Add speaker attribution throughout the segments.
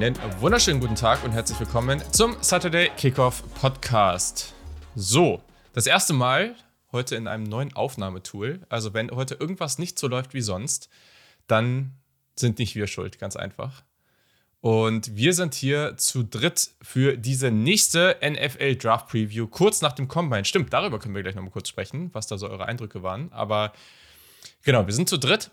Speaker 1: Einen wunderschönen guten Tag und herzlich willkommen zum Saturday Kickoff Podcast. So, das erste Mal heute in einem neuen Aufnahmetool. Also, wenn heute irgendwas nicht so läuft wie sonst, dann sind nicht wir schuld, ganz einfach. Und wir sind hier zu dritt für diese nächste NFL Draft Preview, kurz nach dem Combine. Stimmt, darüber können wir gleich nochmal kurz sprechen, was da so eure Eindrücke waren. Aber genau, wir sind zu dritt.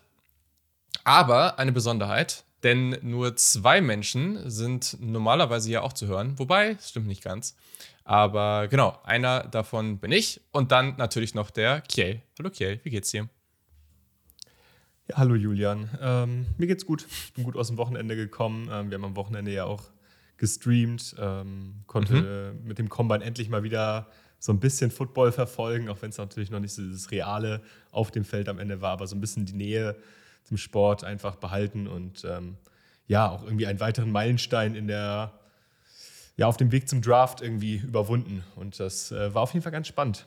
Speaker 1: Aber eine Besonderheit, denn nur zwei Menschen sind normalerweise ja auch zu hören. Wobei, stimmt nicht ganz. Aber genau, einer davon bin ich und dann natürlich noch der Kiel. Hallo Kiel, wie geht's dir?
Speaker 2: Ja, hallo Julian. Ähm, mir geht's gut. Ich bin gut aus dem Wochenende gekommen. Ähm, wir haben am Wochenende ja auch gestreamt, ähm, konnte mhm. mit dem Combine endlich mal wieder so ein bisschen Football verfolgen, auch wenn es natürlich noch nicht so das Reale auf dem Feld am Ende war, aber so ein bisschen die Nähe zum Sport einfach behalten und ähm, ja, auch irgendwie einen weiteren Meilenstein in der, ja, auf dem Weg zum Draft irgendwie überwunden. Und das äh, war auf jeden Fall ganz spannend.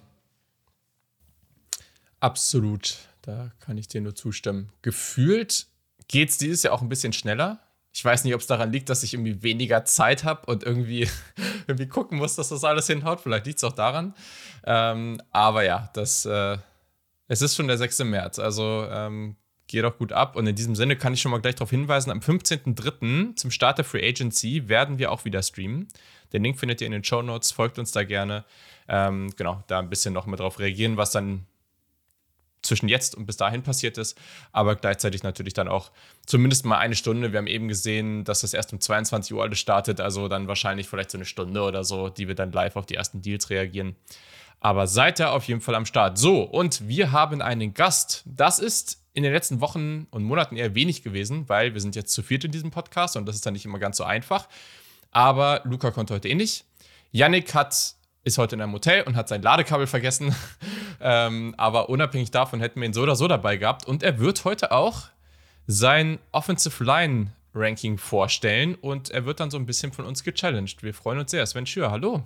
Speaker 1: Absolut. Da kann ich dir nur zustimmen. Gefühlt geht es dieses Jahr auch ein bisschen schneller. Ich weiß nicht, ob es daran liegt, dass ich irgendwie weniger Zeit habe und irgendwie, irgendwie gucken muss, dass das alles hinhaut. Vielleicht liegt es auch daran. Ähm, aber ja, das, äh, es ist schon der 6. März. Also ähm, geht auch gut ab. Und in diesem Sinne kann ich schon mal gleich darauf hinweisen: am 15.03. zum Start der Free Agency werden wir auch wieder streamen. Den Link findet ihr in den Show Notes. Folgt uns da gerne. Ähm, genau, da ein bisschen noch mal drauf reagieren, was dann zwischen jetzt und bis dahin passiert ist, aber gleichzeitig natürlich dann auch zumindest mal eine Stunde. Wir haben eben gesehen, dass das erst um 22 Uhr alles startet, also dann wahrscheinlich vielleicht so eine Stunde oder so, die wir dann live auf die ersten Deals reagieren. Aber seid ihr auf jeden Fall am Start. So, und wir haben einen Gast. Das ist in den letzten Wochen und Monaten eher wenig gewesen, weil wir sind jetzt zu viert in diesem Podcast und das ist dann nicht immer ganz so einfach. Aber Luca konnte heute eh nicht. Yannick hat ist heute in einem Hotel und hat sein Ladekabel vergessen. ähm, aber unabhängig davon hätten wir ihn so oder so dabei gehabt. Und er wird heute auch sein Offensive Line Ranking vorstellen und er wird dann so ein bisschen von uns gechallenged. Wir freuen uns sehr. Sven Schür, hallo.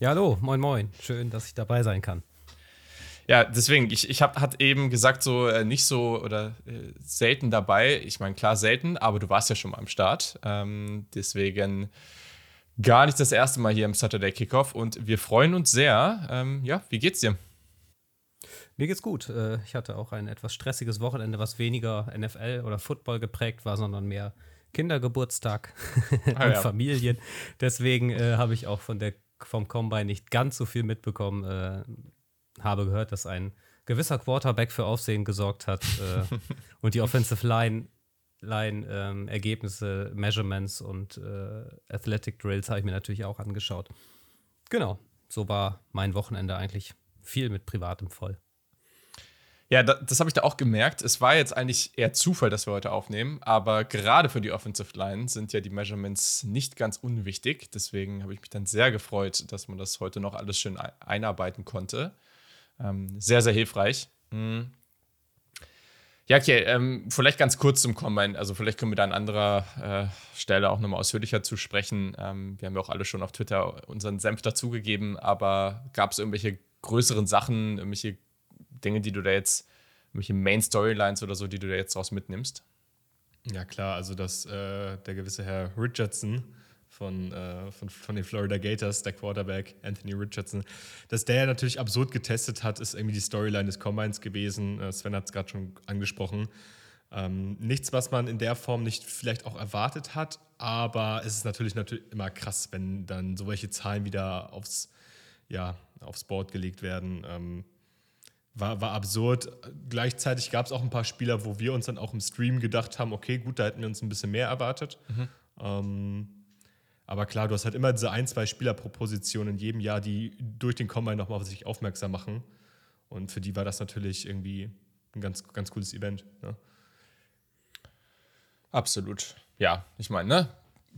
Speaker 3: Ja, hallo, moin, moin. Schön, dass ich dabei sein kann.
Speaker 1: Ja, deswegen, ich, ich habe hat eben gesagt, so äh, nicht so oder äh, selten dabei. Ich meine, klar selten, aber du warst ja schon mal am Start. Ähm, deswegen gar nicht das erste Mal hier im Saturday Kickoff und wir freuen uns sehr. Ähm, ja, wie geht's dir?
Speaker 3: Mir geht's gut. Äh, ich hatte auch ein etwas stressiges Wochenende, was weniger NFL oder Football geprägt war, sondern mehr Kindergeburtstag ah, und ja. Familien. Deswegen äh, habe ich auch von der, vom Combine nicht ganz so viel mitbekommen. Äh, habe gehört, dass ein gewisser Quarterback für Aufsehen gesorgt hat äh, und die Offensive Line Line-Ergebnisse, ähm, Measurements und äh, Athletic Drills habe ich mir natürlich auch angeschaut. Genau, so war mein Wochenende eigentlich viel mit Privatem voll.
Speaker 1: Ja, das, das habe ich da auch gemerkt. Es war jetzt eigentlich eher Zufall, dass wir heute aufnehmen, aber gerade für die Offensive Line sind ja die Measurements nicht ganz unwichtig. Deswegen habe ich mich dann sehr gefreut, dass man das heute noch alles schön einarbeiten konnte. Ähm, sehr, sehr hilfreich. Mhm. Ja, okay, ähm, vielleicht ganz kurz zum Combine. Also vielleicht können wir da an anderer äh, Stelle auch nochmal ausführlicher zu sprechen. Ähm, wir haben ja auch alle schon auf Twitter unseren Senf dazugegeben, aber gab es irgendwelche größeren Sachen, irgendwelche Dinge, die du da jetzt, irgendwelche Main-Storylines oder so, die du da jetzt draus mitnimmst?
Speaker 2: Ja, klar, also dass äh, der gewisse Herr Richardson von, äh, von, von den Florida Gators, der Quarterback Anthony Richardson. Dass der natürlich absurd getestet hat, ist irgendwie die Storyline des Combines gewesen. Äh, Sven hat es gerade schon angesprochen. Ähm, nichts, was man in der Form nicht vielleicht auch erwartet hat, aber es ist natürlich, natürlich immer krass, wenn dann so welche Zahlen wieder aufs, ja, aufs Board gelegt werden. Ähm, war, war absurd. Gleichzeitig gab es auch ein paar Spieler, wo wir uns dann auch im Stream gedacht haben, okay, gut, da hätten wir uns ein bisschen mehr erwartet. Mhm. Ähm, aber klar, du hast halt immer diese ein, zwei Spieler pro Position in jedem Jahr, die durch den Combine nochmal auf sich aufmerksam machen. Und für die war das natürlich irgendwie ein ganz, ganz cooles Event. Ne?
Speaker 1: Absolut. Ja, ich meine, ne?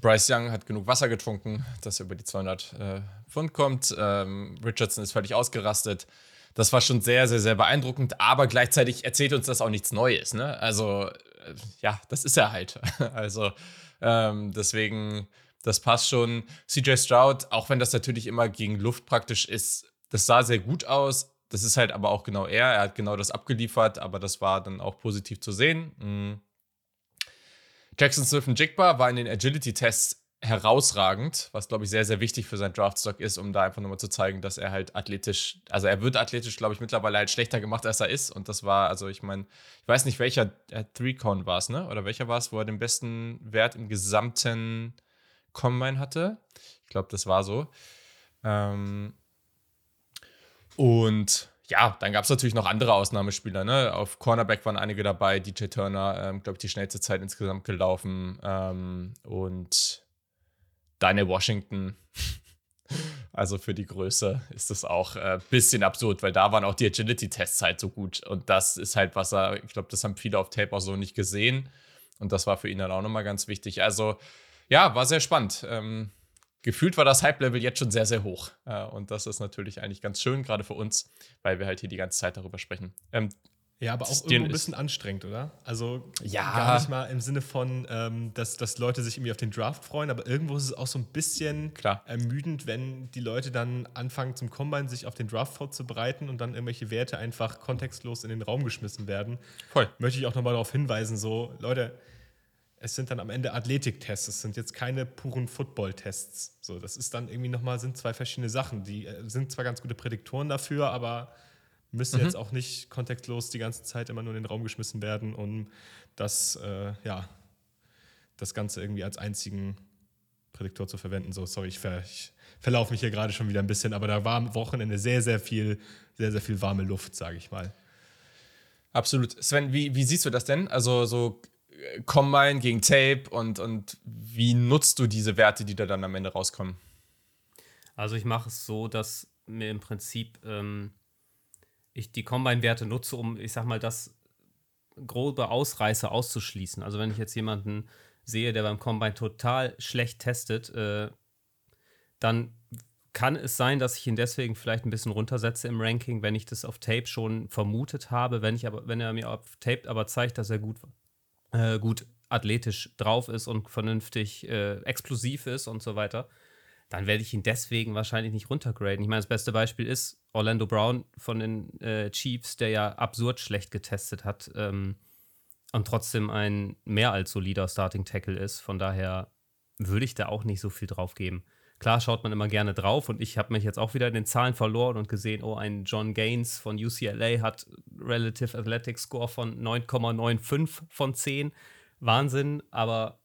Speaker 1: Bryce Young hat genug Wasser getrunken, dass er über die 200 äh, Pfund kommt. Ähm, Richardson ist völlig ausgerastet. Das war schon sehr, sehr, sehr beeindruckend, aber gleichzeitig erzählt uns das auch nichts Neues. Ne? Also, äh, ja, das ist er halt. also, ähm, deswegen das passt schon. CJ Stroud, auch wenn das natürlich immer gegen Luft praktisch ist, das sah sehr gut aus. Das ist halt aber auch genau er. Er hat genau das abgeliefert, aber das war dann auch positiv zu sehen. Mhm. Jackson Smith und Jigba war in den Agility-Tests herausragend, was glaube ich sehr, sehr wichtig für seinen Draftstock ist, um da einfach nochmal zu zeigen, dass er halt athletisch, also er wird athletisch, glaube ich, mittlerweile halt schlechter gemacht, als er ist. Und das war, also ich meine, ich weiß nicht, welcher äh, Three-Con war es, ne? Oder welcher war es, wo er den besten Wert im gesamten Combine hatte. Ich glaube, das war so. Ähm und ja, dann gab es natürlich noch andere Ausnahmespieler. Ne? Auf Cornerback waren einige dabei. DJ Turner, ähm, glaube ich, die schnellste Zeit insgesamt gelaufen. Ähm, und Daniel Washington. Also für die Größe ist das auch ein äh, bisschen absurd, weil da waren auch die Agility-Tests halt so gut. Und das ist halt, was er, ich glaube, das haben viele auf Tape auch so nicht gesehen. Und das war für ihn dann auch nochmal ganz wichtig. Also, ja, war sehr spannend. Ähm, gefühlt war das Hype-Level jetzt schon sehr, sehr hoch. Äh, und das ist natürlich eigentlich ganz schön, gerade für uns, weil wir halt hier die ganze Zeit darüber sprechen. Ähm,
Speaker 2: ja, aber auch irgendwo ein bisschen anstrengend, oder? Also
Speaker 1: ja.
Speaker 2: gar nicht mal im Sinne von, ähm, dass, dass Leute sich irgendwie auf den Draft freuen, aber irgendwo ist es auch so ein bisschen
Speaker 1: Klar.
Speaker 2: ermüdend, wenn die Leute dann anfangen zum Combine sich auf den Draft vorzubereiten und dann irgendwelche Werte einfach kontextlos in den Raum geschmissen werden.
Speaker 1: Voll.
Speaker 2: Möchte ich auch nochmal darauf hinweisen, so Leute, es sind dann am Ende Athletiktests, es sind jetzt keine puren Football-Tests. So, das ist dann irgendwie nochmal, sind zwei verschiedene Sachen. Die äh, sind zwar ganz gute Prädiktoren dafür, aber müsste mhm. jetzt auch nicht kontextlos die ganze Zeit immer nur in den Raum geschmissen werden, um das, äh, ja, das Ganze irgendwie als einzigen Prädiktor zu verwenden. So, sorry, ich, ver, ich verlaufe mich hier gerade schon wieder ein bisschen, aber da war am Wochenende sehr, sehr viel, sehr, sehr viel warme Luft, sage ich mal.
Speaker 1: Absolut. Sven, wie, wie siehst du das denn? Also so Combine gegen Tape und, und wie nutzt du diese Werte, die da dann am Ende rauskommen?
Speaker 3: Also ich mache es so, dass mir im Prinzip ähm, ich die Combine-Werte nutze, um, ich sag mal, das grobe Ausreißer auszuschließen. Also wenn ich jetzt jemanden sehe, der beim Combine total schlecht testet, äh, dann kann es sein, dass ich ihn deswegen vielleicht ein bisschen runtersetze im Ranking, wenn ich das auf Tape schon vermutet habe, wenn ich aber, wenn er mir auf Tape aber zeigt, dass er gut, äh, gut athletisch drauf ist und vernünftig äh, explosiv ist und so weiter, dann werde ich ihn deswegen wahrscheinlich nicht runtergraden. Ich meine, das beste Beispiel ist Orlando Brown von den äh, Chiefs, der ja absurd schlecht getestet hat ähm, und trotzdem ein mehr als solider Starting Tackle ist. Von daher würde ich da auch nicht so viel drauf geben. Klar schaut man immer gerne drauf und ich habe mich jetzt auch wieder in den Zahlen verloren und gesehen, oh, ein John Gaines von UCLA hat Relative Athletic Score von 9,95 von 10. Wahnsinn, aber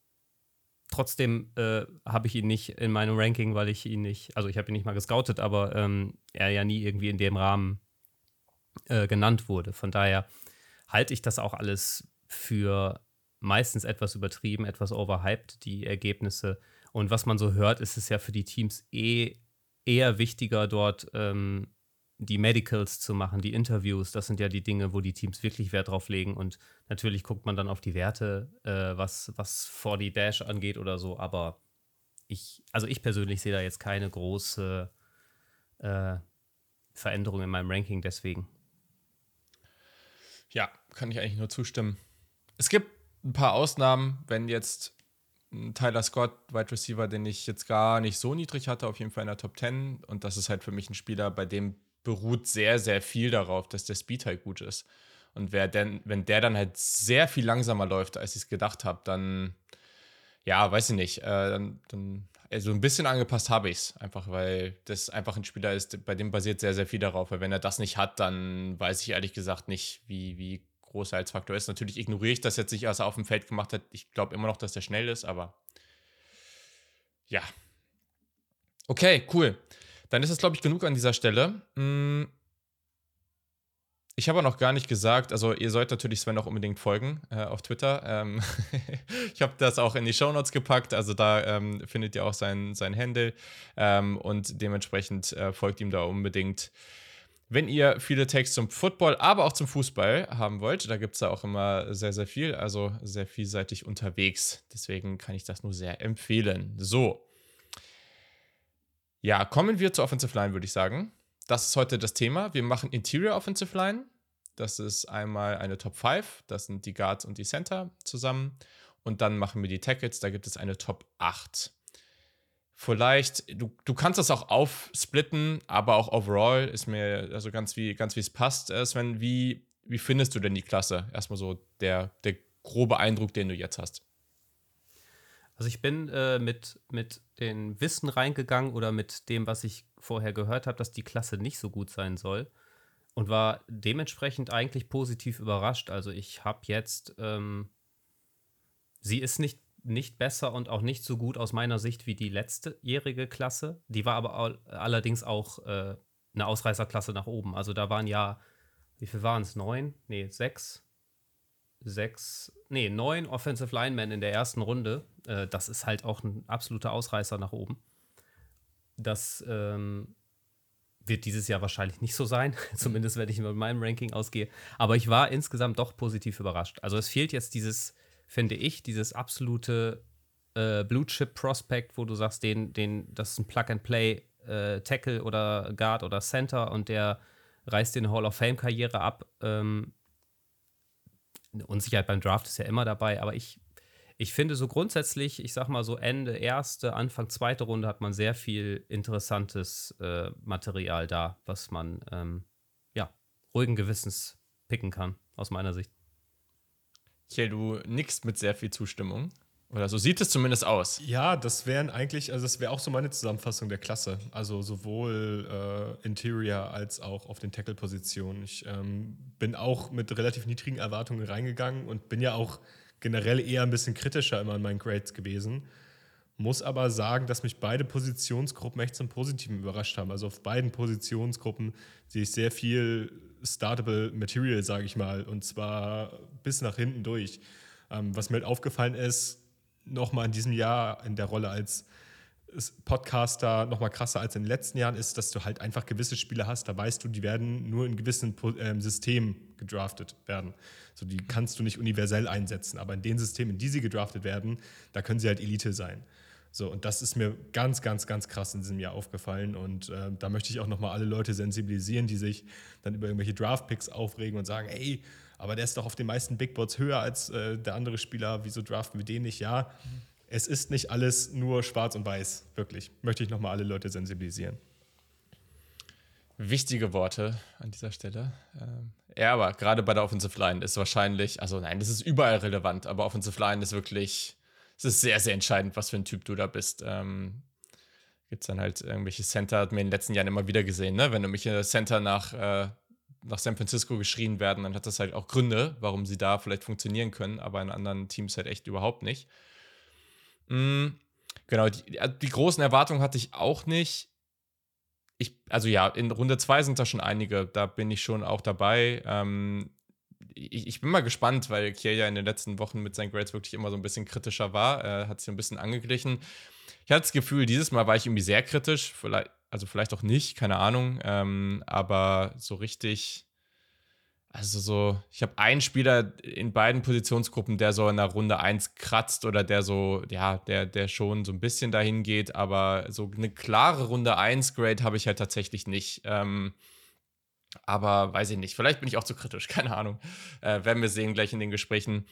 Speaker 3: Trotzdem äh, habe ich ihn nicht in meinem Ranking, weil ich ihn nicht, also ich habe ihn nicht mal gescoutet, aber ähm, er ja nie irgendwie in dem Rahmen äh, genannt wurde. Von daher halte ich das auch alles für meistens etwas übertrieben, etwas overhyped, die Ergebnisse. Und was man so hört, ist es ja für die Teams eh eher wichtiger, dort ähm, die Medicals zu machen, die Interviews, das sind ja die Dinge, wo die Teams wirklich Wert drauf legen. Und natürlich guckt man dann auf die Werte, äh, was, was 40 Dash angeht oder so. Aber ich, also ich persönlich sehe da jetzt keine große äh, Veränderung in meinem Ranking deswegen.
Speaker 1: Ja, kann ich eigentlich nur zustimmen. Es gibt ein paar Ausnahmen, wenn jetzt Tyler Scott, Wide Receiver, den ich jetzt gar nicht so niedrig hatte, auf jeden Fall in der Top 10. Und das ist halt für mich ein Spieler, bei dem beruht sehr, sehr viel darauf, dass der Speed halt gut ist. Und wer denn, wenn der dann halt sehr viel langsamer läuft, als ich es gedacht habe, dann, ja, weiß ich nicht, äh, dann, dann, also ein bisschen angepasst habe ich es. Einfach weil das einfach ein Spieler ist, bei dem basiert sehr, sehr viel darauf. Weil wenn er das nicht hat, dann weiß ich ehrlich gesagt nicht, wie, wie groß er als Faktor ist. Natürlich ignoriere ich das jetzt nicht, als er auf dem Feld gemacht hat. Ich glaube immer noch, dass er schnell ist, aber ja. Okay, cool. Dann ist es, glaube ich, genug an dieser Stelle. Hm. Ich habe noch gar nicht gesagt, also ihr sollt natürlich Sven auch unbedingt folgen äh, auf Twitter. Ähm ich habe das auch in die Shownotes gepackt, also da ähm, findet ihr auch sein, sein Handle ähm, und dementsprechend äh, folgt ihm da unbedingt. Wenn ihr viele Takes zum Football, aber auch zum Fußball haben wollt, da gibt es da auch immer sehr, sehr viel, also sehr vielseitig unterwegs. Deswegen kann ich das nur sehr empfehlen. So, ja, kommen wir zur Offensive Line, würde ich sagen. Das ist heute das Thema. Wir machen Interior Offensive Line. Das ist einmal eine Top 5. Das sind die Guards und die Center zusammen. Und dann machen wir die Tackles. Da gibt es eine Top 8. Vielleicht, du, du kannst das auch aufsplitten, aber auch overall ist mir, also ganz wie, ganz es passt. Äh, Sven, wie, wie findest du denn die Klasse? Erstmal so der, der grobe Eindruck, den du jetzt hast.
Speaker 3: Also ich bin äh, mit, mit dem Wissen reingegangen oder mit dem, was ich vorher gehört habe, dass die Klasse nicht so gut sein soll und war dementsprechend eigentlich positiv überrascht. Also ich habe jetzt, ähm, sie ist nicht, nicht besser und auch nicht so gut aus meiner Sicht wie die letztejährige Klasse. Die war aber all, allerdings auch äh, eine Ausreißerklasse nach oben. Also da waren ja, wie viel waren es? Neun? Nee, sechs. Sechs, nee, neun Offensive Linemen in der ersten Runde. Äh, das ist halt auch ein absoluter Ausreißer nach oben. Das ähm, wird dieses Jahr wahrscheinlich nicht so sein, zumindest wenn ich mit meinem Ranking ausgehe. Aber ich war insgesamt doch positiv überrascht. Also es fehlt jetzt dieses, finde ich, dieses absolute äh, Blue Chip Prospect, wo du sagst, den, den, das ist ein Plug-and-Play äh, Tackle oder Guard oder Center und der reißt den Hall of Fame-Karriere ab. Ähm, Unsicherheit beim Draft ist ja immer dabei, aber ich ich finde so grundsätzlich, ich sag mal so Ende erste, Anfang zweite Runde hat man sehr viel interessantes äh, Material da, was man ähm, ja ruhigen Gewissens picken kann, aus meiner Sicht.
Speaker 1: Kiel, du nickst mit sehr viel Zustimmung. Oder so sieht es zumindest aus.
Speaker 2: Ja, das wären eigentlich, also das wäre auch so meine Zusammenfassung der Klasse. Also sowohl äh, Interior als auch auf den Tackle-Positionen. Ich ähm, bin auch mit relativ niedrigen Erwartungen reingegangen und bin ja auch generell eher ein bisschen kritischer immer in meinen Grades gewesen. Muss aber sagen, dass mich beide Positionsgruppen echt zum Positiven überrascht haben. Also auf beiden Positionsgruppen sehe ich sehr viel startable Material, sage ich mal, und zwar bis nach hinten durch. Ähm, was mir halt aufgefallen ist, nochmal in diesem Jahr in der Rolle als Podcaster nochmal krasser als in den letzten Jahren ist, dass du halt einfach gewisse Spiele hast, da weißt du, die werden nur in gewissen ähm, Systemen gedraftet werden. So, die kannst du nicht universell einsetzen, aber in den Systemen, in die sie gedraftet werden, da können sie halt Elite sein. So, und das ist mir ganz, ganz, ganz krass in diesem Jahr aufgefallen. Und äh, da möchte ich auch nochmal alle Leute sensibilisieren, die sich dann über irgendwelche Draft-Picks aufregen und sagen, ey, aber der ist doch auf den meisten Big Boards höher als äh, der andere Spieler, wieso draften wir den nicht? Ja. Es ist nicht alles nur schwarz und weiß, wirklich. Möchte ich nochmal alle Leute sensibilisieren.
Speaker 1: Wichtige Worte an dieser Stelle. Ähm, ja, aber gerade bei der Offensive Line ist wahrscheinlich, also nein, das ist überall relevant, aber Offensive Line ist wirklich, es ist sehr, sehr entscheidend, was für ein Typ du da bist. Ähm, Gibt es dann halt irgendwelche Center, hat mir in den letzten Jahren immer wieder gesehen, ne? Wenn irgendwelche Center nach, äh, nach San Francisco geschrien werden, dann hat das halt auch Gründe, warum sie da vielleicht funktionieren können, aber in anderen Teams halt echt überhaupt nicht. Mhm. Genau, die, die, großen Erwartungen hatte ich auch nicht. Ich, also ja, in Runde 2 sind da schon einige, da bin ich schon auch dabei. Ähm, ich, ich, bin mal gespannt, weil Kier ja in den letzten Wochen mit seinen Grades wirklich immer so ein bisschen kritischer war, äh, hat sich ein bisschen angeglichen. Ich hatte das Gefühl, dieses Mal war ich irgendwie sehr kritisch, vielleicht, also vielleicht auch nicht, keine Ahnung, ähm, aber so richtig also so, ich habe einen Spieler in beiden Positionsgruppen, der so in der Runde 1 kratzt oder der so, ja, der, der schon so ein bisschen dahin geht, aber so eine klare Runde 1 Grade habe ich halt tatsächlich nicht. Ähm, aber weiß ich nicht, vielleicht bin ich auch zu kritisch, keine Ahnung. Äh, werden wir sehen gleich in den Gesprächen.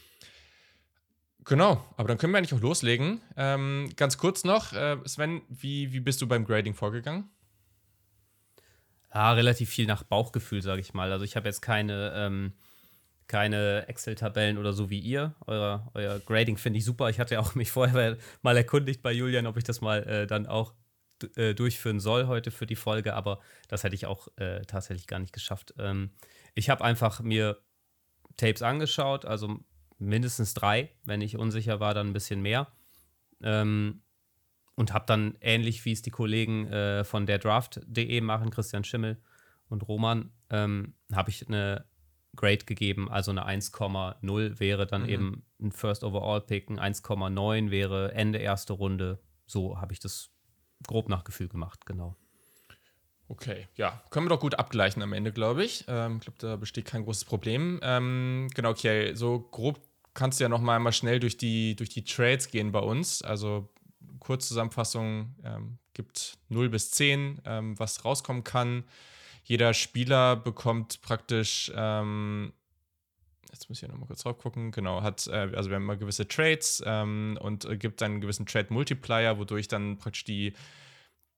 Speaker 1: Genau, aber dann können wir eigentlich auch loslegen. Ähm, ganz kurz noch, äh, Sven, wie, wie bist du beim Grading vorgegangen?
Speaker 3: Ja, relativ viel nach Bauchgefühl, sage ich mal. Also ich habe jetzt keine, ähm, keine Excel-Tabellen oder so wie ihr. Euer, euer Grading finde ich super. Ich hatte ja auch mich vorher mal erkundigt bei Julian, ob ich das mal äh, dann auch äh, durchführen soll heute für die Folge, aber das hätte ich auch äh, tatsächlich gar nicht geschafft. Ähm, ich habe einfach mir Tapes angeschaut, also mindestens drei. Wenn ich unsicher war, dann ein bisschen mehr. Ähm, und habe dann ähnlich wie es die Kollegen äh, von der Draft.de machen, Christian Schimmel und Roman, ähm, habe ich eine Grade gegeben, also eine 1,0 wäre dann mhm. eben ein First Overall Pick, ein 1,9 wäre Ende erste Runde. So habe ich das grob nach Gefühl gemacht, genau.
Speaker 1: Okay, ja, können wir doch gut abgleichen am Ende, glaube ich. Ähm, ich glaube, da besteht kein großes Problem. Ähm, genau, okay, so grob kannst du ja noch mal, mal schnell durch die, durch die Trades gehen bei uns. Also Kurzzusammenfassung ähm, gibt 0 bis 10, ähm, was rauskommen kann. Jeder Spieler bekommt praktisch, ähm, jetzt muss ich nochmal kurz drauf gucken, genau, hat, äh, also wir haben immer gewisse Trades ähm, und äh, gibt einen gewissen Trade-Multiplier, wodurch dann praktisch die,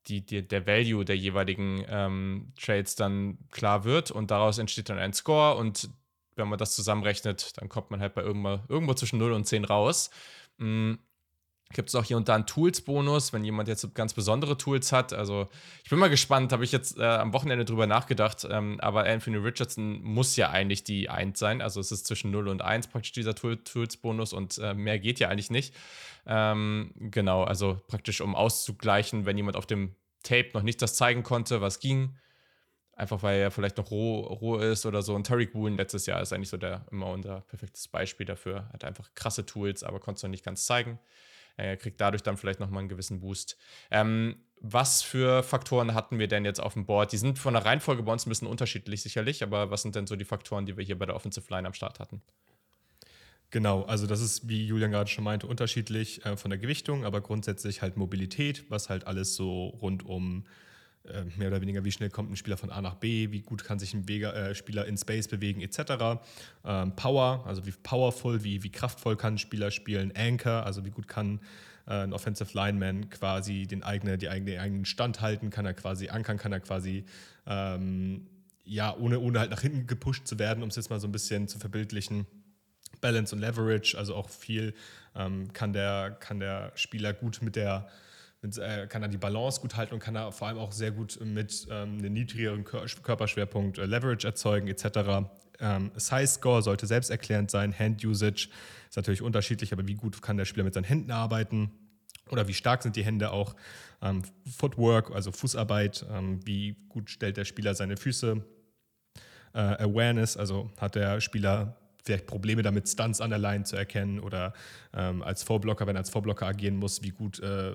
Speaker 1: die, die, der Value der jeweiligen ähm, Trades dann klar wird und daraus entsteht dann ein Score und wenn man das zusammenrechnet, dann kommt man halt bei irgendwo, irgendwo zwischen 0 und 10 raus. Mhm Gibt es auch hier und da einen Tools-Bonus, wenn jemand jetzt ganz besondere Tools hat. Also ich bin mal gespannt, habe ich jetzt äh, am Wochenende drüber nachgedacht. Ähm, aber Anthony Richardson muss ja eigentlich die 1 sein. Also es ist zwischen 0 und 1 praktisch dieser Tools-Bonus und äh, mehr geht ja eigentlich nicht. Ähm, genau, also praktisch um auszugleichen, wenn jemand auf dem Tape noch nicht das zeigen konnte, was ging. Einfach weil er vielleicht noch roh, roh ist oder so. Und Tariq Woolen letztes Jahr ist eigentlich so der immer unser perfektes Beispiel dafür. Hat einfach krasse Tools, aber konnte es noch nicht ganz zeigen. Er kriegt dadurch dann vielleicht nochmal einen gewissen Boost. Ähm, was für Faktoren hatten wir denn jetzt auf dem Board? Die sind von der Reihenfolge bei uns ein bisschen unterschiedlich sicherlich, aber was sind denn so die Faktoren, die wir hier bei der Offensive Line am Start hatten?
Speaker 2: Genau, also das ist, wie Julian gerade schon meinte, unterschiedlich äh, von der Gewichtung, aber grundsätzlich halt Mobilität, was halt alles so rund um äh, mehr oder weniger, wie schnell kommt ein Spieler von A nach B, wie gut kann sich ein Wege, äh, Spieler in Space bewegen, etc. Ähm, Power, also wie powerful, wie, wie kraftvoll kann ein Spieler spielen. Anchor, also wie gut kann äh, ein Offensive Lineman quasi den eigene, die eigene, den eigenen Stand halten, kann er quasi ankern, kann er quasi ähm, ja, ohne, ohne halt nach hinten gepusht zu werden, um es jetzt mal so ein bisschen zu verbildlichen. Balance und Leverage, also auch viel ähm, kann, der, kann der Spieler gut mit der äh, kann er die Balance gut halten und kann er vor allem auch sehr gut mit ähm, einem niedrigeren Körperschwerpunkt äh, Leverage erzeugen etc. Ähm, Size Score sollte selbsterklärend sein. Hand Usage ist natürlich unterschiedlich, aber wie gut kann der Spieler mit seinen Händen arbeiten? Oder wie stark sind die Hände auch? Ähm, Footwork, also Fußarbeit, ähm, wie gut stellt der Spieler seine Füße? Äh, Awareness, also hat der Spieler vielleicht Probleme damit, Stunts an der Line zu erkennen oder ähm, als Vorblocker, wenn er als Vorblocker agieren muss, wie gut, äh,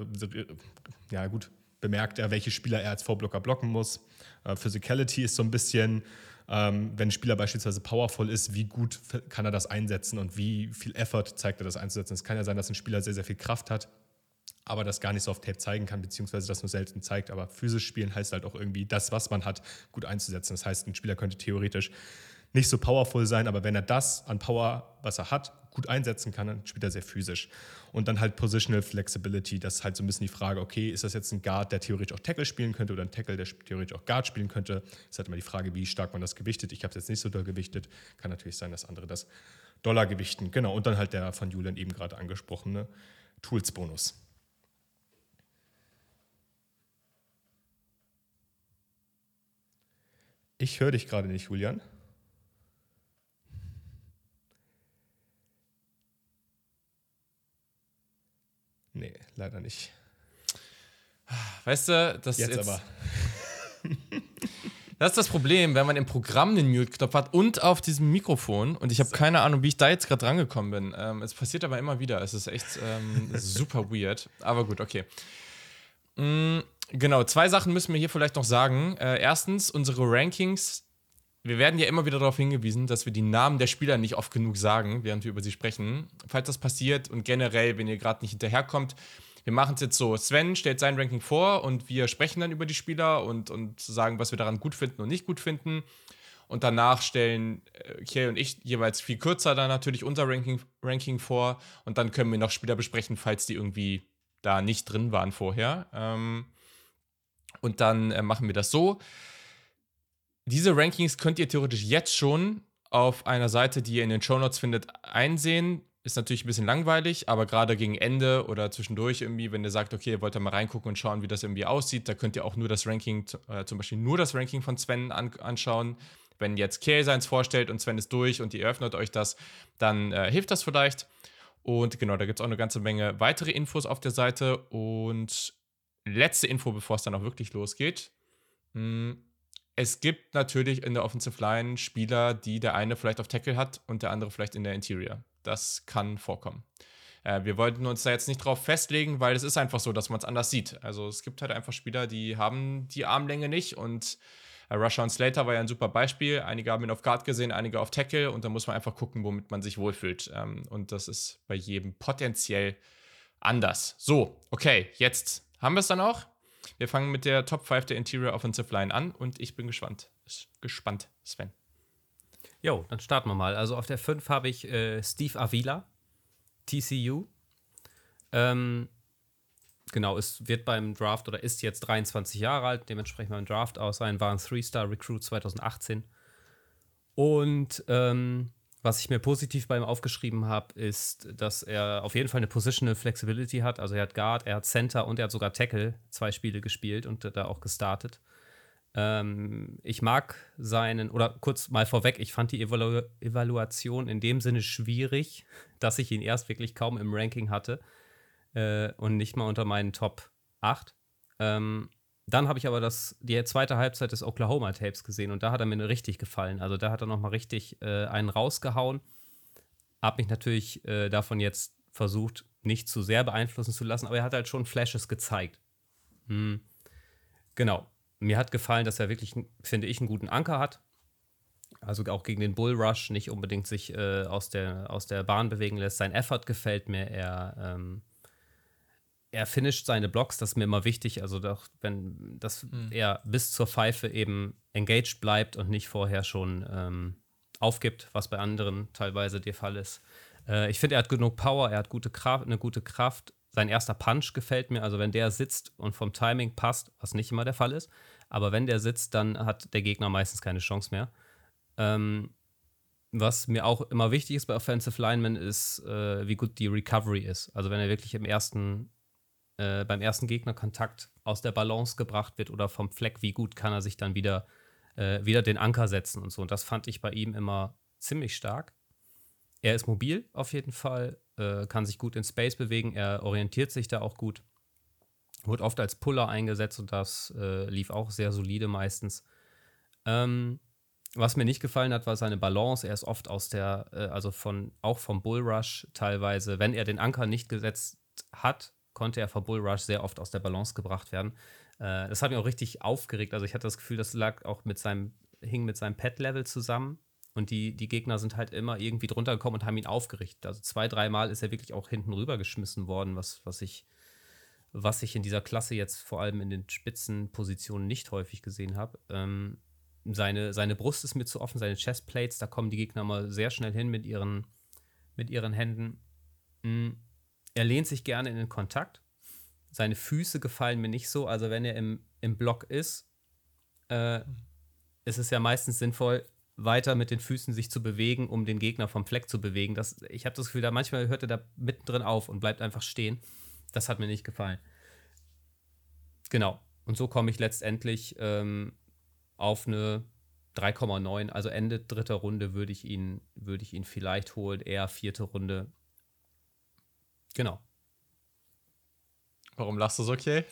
Speaker 2: ja, gut bemerkt er, welche Spieler er als Vorblocker blocken muss. Äh, Physicality ist so ein bisschen, ähm, wenn ein Spieler beispielsweise powerful ist, wie gut kann er das einsetzen und wie viel Effort zeigt er das einzusetzen. Es kann ja sein, dass ein Spieler sehr, sehr viel Kraft hat, aber das gar nicht so auf Tape zeigen kann, beziehungsweise das nur selten zeigt. Aber physisch spielen heißt halt auch irgendwie das, was man hat, gut einzusetzen. Das heißt, ein Spieler könnte theoretisch nicht so powerful sein, aber wenn er das an Power, was er hat, gut einsetzen kann, dann spielt er sehr physisch. Und dann halt Positional Flexibility, das ist halt so ein bisschen die Frage, okay, ist das jetzt ein Guard, der theoretisch auch Tackle spielen könnte oder ein Tackle, der theoretisch auch Guard spielen könnte? Ist halt immer die Frage, wie stark man das gewichtet. Ich habe es jetzt nicht so doll gewichtet. Kann natürlich sein, dass andere das Dollar gewichten. Genau, und dann halt der von Julian eben gerade angesprochene Tools-Bonus. Ich höre dich gerade nicht, Julian. Nee, leider nicht.
Speaker 1: Weißt du, das
Speaker 2: jetzt, jetzt aber.
Speaker 1: Das ist das Problem, wenn man im Programm den Mute-Knopf hat und auf diesem Mikrofon. Und ich habe keine Ahnung, wie ich da jetzt gerade rangekommen bin. Ähm, es passiert aber immer wieder. Es ist echt ähm, super weird. Aber gut, okay. Mhm, genau, zwei Sachen müssen wir hier vielleicht noch sagen. Äh, erstens, unsere Rankings wir werden ja immer wieder darauf hingewiesen, dass wir die Namen der Spieler nicht oft genug sagen, während wir über sie sprechen. Falls das passiert und generell, wenn ihr gerade nicht hinterherkommt, wir machen es jetzt so: Sven stellt sein Ranking vor und wir sprechen dann über die Spieler und, und sagen, was wir daran gut finden und nicht gut finden. Und danach stellen äh, Kiel und ich jeweils viel kürzer dann natürlich unser Ranking, Ranking vor. Und dann können wir noch Spieler besprechen, falls die irgendwie da nicht drin waren vorher. Ähm, und dann äh, machen wir das so. Diese Rankings könnt ihr theoretisch jetzt schon auf einer Seite, die ihr in den Show Notes findet, einsehen. Ist natürlich ein bisschen langweilig, aber gerade gegen Ende oder zwischendurch irgendwie, wenn ihr sagt, okay, ihr wollt da mal reingucken und schauen, wie das irgendwie aussieht, da könnt ihr auch nur das Ranking, äh, zum Beispiel nur das Ranking von Sven an, anschauen. Wenn jetzt Kiel seins vorstellt und Sven ist durch und ihr öffnet euch das, dann äh, hilft das vielleicht. Und genau, da gibt es auch eine ganze Menge weitere Infos auf der Seite. Und letzte Info, bevor es dann auch wirklich losgeht. Hm es gibt natürlich in der Offensive Line Spieler, die der eine vielleicht auf Tackle hat und der andere vielleicht in der Interior. Das kann vorkommen. Äh, wir wollten uns da jetzt nicht drauf festlegen, weil es ist einfach so, dass man es anders sieht. Also es gibt halt einfach Spieler, die haben die Armlänge nicht und äh, Russia und Slater war ja ein super Beispiel. Einige haben ihn auf Guard gesehen, einige auf Tackle und da muss man einfach gucken, womit man sich wohlfühlt. Ähm, und das ist bei jedem potenziell anders. So, okay, jetzt haben wir es dann auch. Wir fangen mit der Top 5 der Interior Offensive Line an und ich bin gespannt. Gespannt, Sven.
Speaker 3: Jo, dann starten wir mal. Also auf der 5 habe ich äh, Steve Avila, TCU. Ähm, genau, es wird beim Draft oder ist jetzt 23 Jahre alt, dementsprechend beim Draft aus sein, war ein Three-Star-Recruit 2018. Und ähm, was ich mir positiv bei ihm aufgeschrieben habe, ist, dass er auf jeden Fall eine Positional Flexibility hat. Also er hat Guard, er hat Center und er hat sogar Tackle zwei Spiele gespielt und da auch gestartet. Ähm, ich mag seinen, oder kurz mal vorweg, ich fand die Evalu Evaluation in dem Sinne schwierig, dass ich ihn erst wirklich kaum im Ranking hatte äh, und nicht mal unter meinen Top 8. Ähm, dann habe ich aber das, die zweite Halbzeit des Oklahoma Tapes gesehen und da hat er mir richtig gefallen. Also da hat er nochmal richtig äh, einen rausgehauen. Hab mich natürlich äh, davon jetzt versucht, nicht zu sehr beeinflussen zu lassen, aber er hat halt schon Flashes gezeigt. Hm. Genau. Mir hat gefallen, dass er wirklich, finde ich, einen guten Anker hat. Also auch gegen den Bullrush nicht unbedingt sich äh, aus, der, aus der Bahn bewegen lässt. Sein Effort gefällt mir. Er ähm, er finisht seine Blocks, das ist mir immer wichtig, also doch, wenn dass mhm. er bis zur Pfeife eben engaged bleibt und nicht vorher schon ähm, aufgibt, was bei anderen teilweise der Fall ist. Äh, ich finde, er hat genug Power, er hat gute Kraft, eine gute Kraft. Sein erster Punch gefällt mir, also wenn der sitzt und vom Timing passt, was nicht immer der Fall ist, aber wenn der sitzt, dann hat der Gegner meistens keine Chance mehr. Ähm, was mir auch immer wichtig ist bei Offensive Linemen, ist, äh, wie gut die Recovery ist. Also wenn er wirklich im ersten äh, beim ersten Gegnerkontakt aus der Balance gebracht wird oder vom Fleck, wie gut kann er sich dann wieder, äh, wieder den Anker setzen und so. Und das fand ich bei ihm immer ziemlich stark. Er ist mobil auf jeden Fall, äh, kann sich gut in Space bewegen, er orientiert sich da auch gut. Wurde oft als Puller eingesetzt und das äh, lief auch sehr solide meistens. Ähm, was mir nicht gefallen hat, war seine Balance. Er ist oft aus der, äh, also von, auch vom Bullrush teilweise, wenn er den Anker nicht gesetzt hat, konnte er vor Bullrush sehr oft aus der Balance gebracht werden. Äh, das hat mich auch richtig aufgeregt. Also ich hatte das Gefühl, das lag auch mit seinem, hing mit seinem Pet-Level zusammen. Und die, die Gegner sind halt immer irgendwie drunter gekommen und haben ihn aufgerichtet. Also zwei, dreimal ist er wirklich auch hinten rüber geschmissen worden, was, was ich, was ich in dieser Klasse jetzt vor allem in den Spitzenpositionen nicht häufig gesehen habe. Ähm, seine, seine Brust ist mir zu offen, seine Chestplates, da kommen die Gegner mal sehr schnell hin mit ihren, mit ihren Händen. Mhm er lehnt sich gerne in den Kontakt. Seine Füße gefallen mir nicht so. Also wenn er im, im Block ist, äh, ist es ja meistens sinnvoll, weiter mit den Füßen sich zu bewegen, um den Gegner vom Fleck zu bewegen. Das, ich habe das Gefühl, da manchmal hört er da mittendrin auf und bleibt einfach stehen. Das hat mir nicht gefallen. Genau. Und so komme ich letztendlich ähm, auf eine 3,9. Also Ende dritter Runde würde ich ihn, würde ich ihn vielleicht holen, eher vierte Runde. Genau.
Speaker 1: Warum lachst du so, okay?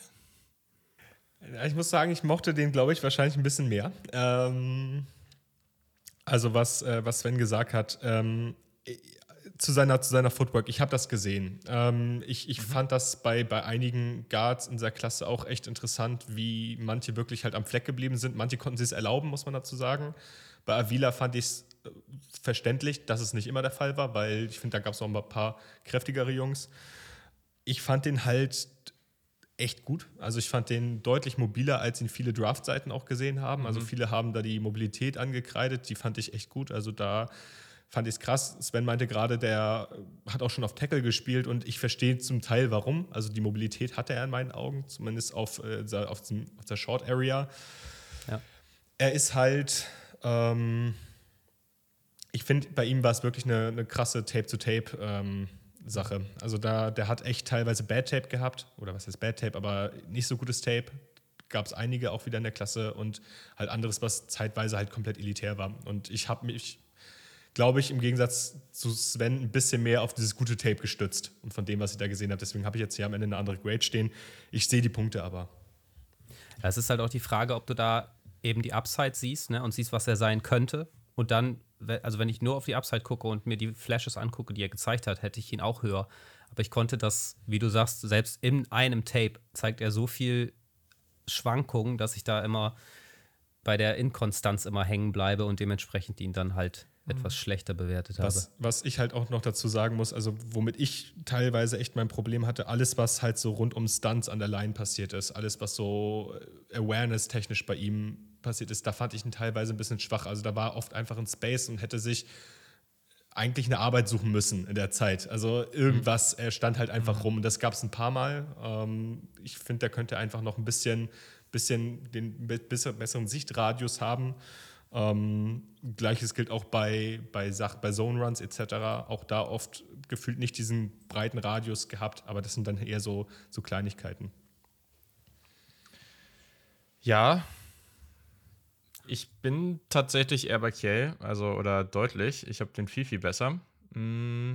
Speaker 2: Ich muss sagen, ich mochte den, glaube ich, wahrscheinlich ein bisschen mehr. Ähm, also was, äh, was Sven gesagt hat, ähm, zu seiner, zu seiner Footwork, ich habe das gesehen. Ähm, ich ich mhm. fand das bei, bei einigen Guards in der Klasse auch echt interessant, wie manche wirklich halt am Fleck geblieben sind. Manche konnten sich es erlauben, muss man dazu sagen. Bei Avila fand ich es verständlich, dass es nicht immer der Fall war, weil ich finde, da gab es auch ein paar kräftigere Jungs. Ich fand den halt echt gut. Also ich fand den deutlich mobiler, als ihn viele Draftseiten auch gesehen haben. Also mhm. viele haben da die Mobilität angekreidet, die fand ich echt gut. Also da fand ich es krass. Sven meinte gerade, der hat auch schon auf Tackle gespielt und ich verstehe zum Teil warum. Also die Mobilität hatte er in meinen Augen, zumindest auf, äh, auf, dem, auf der Short Area. Ja. Er ist halt ähm, ich finde, bei ihm war es wirklich eine, eine krasse Tape-to-Tape-Sache. Ähm, also da, der hat echt teilweise Bad Tape gehabt, oder was heißt Bad Tape, aber nicht so gutes Tape. Gab es einige auch wieder in der Klasse und halt anderes, was zeitweise halt komplett elitär war. Und ich habe mich, glaube ich, im Gegensatz zu Sven ein bisschen mehr auf dieses gute Tape gestützt und von dem, was ich da gesehen habe. Deswegen habe ich jetzt hier am Ende eine andere Grade stehen. Ich sehe die Punkte aber.
Speaker 3: Es ist halt auch die Frage, ob du da eben die Upside siehst ne, und siehst, was er sein könnte und dann also wenn ich nur auf die Upside gucke und mir die Flashes angucke, die er gezeigt hat, hätte ich ihn auch höher. Aber ich konnte das, wie du sagst, selbst in einem Tape zeigt er so viel Schwankungen, dass ich da immer bei der Inkonstanz immer hängen bleibe und dementsprechend ihn dann halt. Etwas schlechter bewertet
Speaker 2: was,
Speaker 3: habe.
Speaker 2: Was ich halt auch noch dazu sagen muss, also womit ich teilweise echt mein Problem hatte, alles, was halt so rund um Stunts an der Line passiert ist, alles, was so Awareness-technisch bei ihm passiert ist, da fand ich ihn teilweise ein bisschen schwach. Also da war oft einfach ein Space und hätte sich eigentlich eine Arbeit suchen müssen in der Zeit. Also irgendwas, er stand halt einfach mhm. rum. Und das gab es ein paar Mal. Ähm, ich finde, der könnte einfach noch ein bisschen, bisschen den besseren Sichtradius haben. Ähm, Gleiches gilt auch bei, bei, Sach bei Zone Runs etc. Auch da oft gefühlt nicht diesen breiten Radius gehabt, aber das sind dann eher so, so Kleinigkeiten.
Speaker 1: Ja, ich bin tatsächlich eher bei Kiel, also oder deutlich. Ich habe den viel, viel besser. Mm.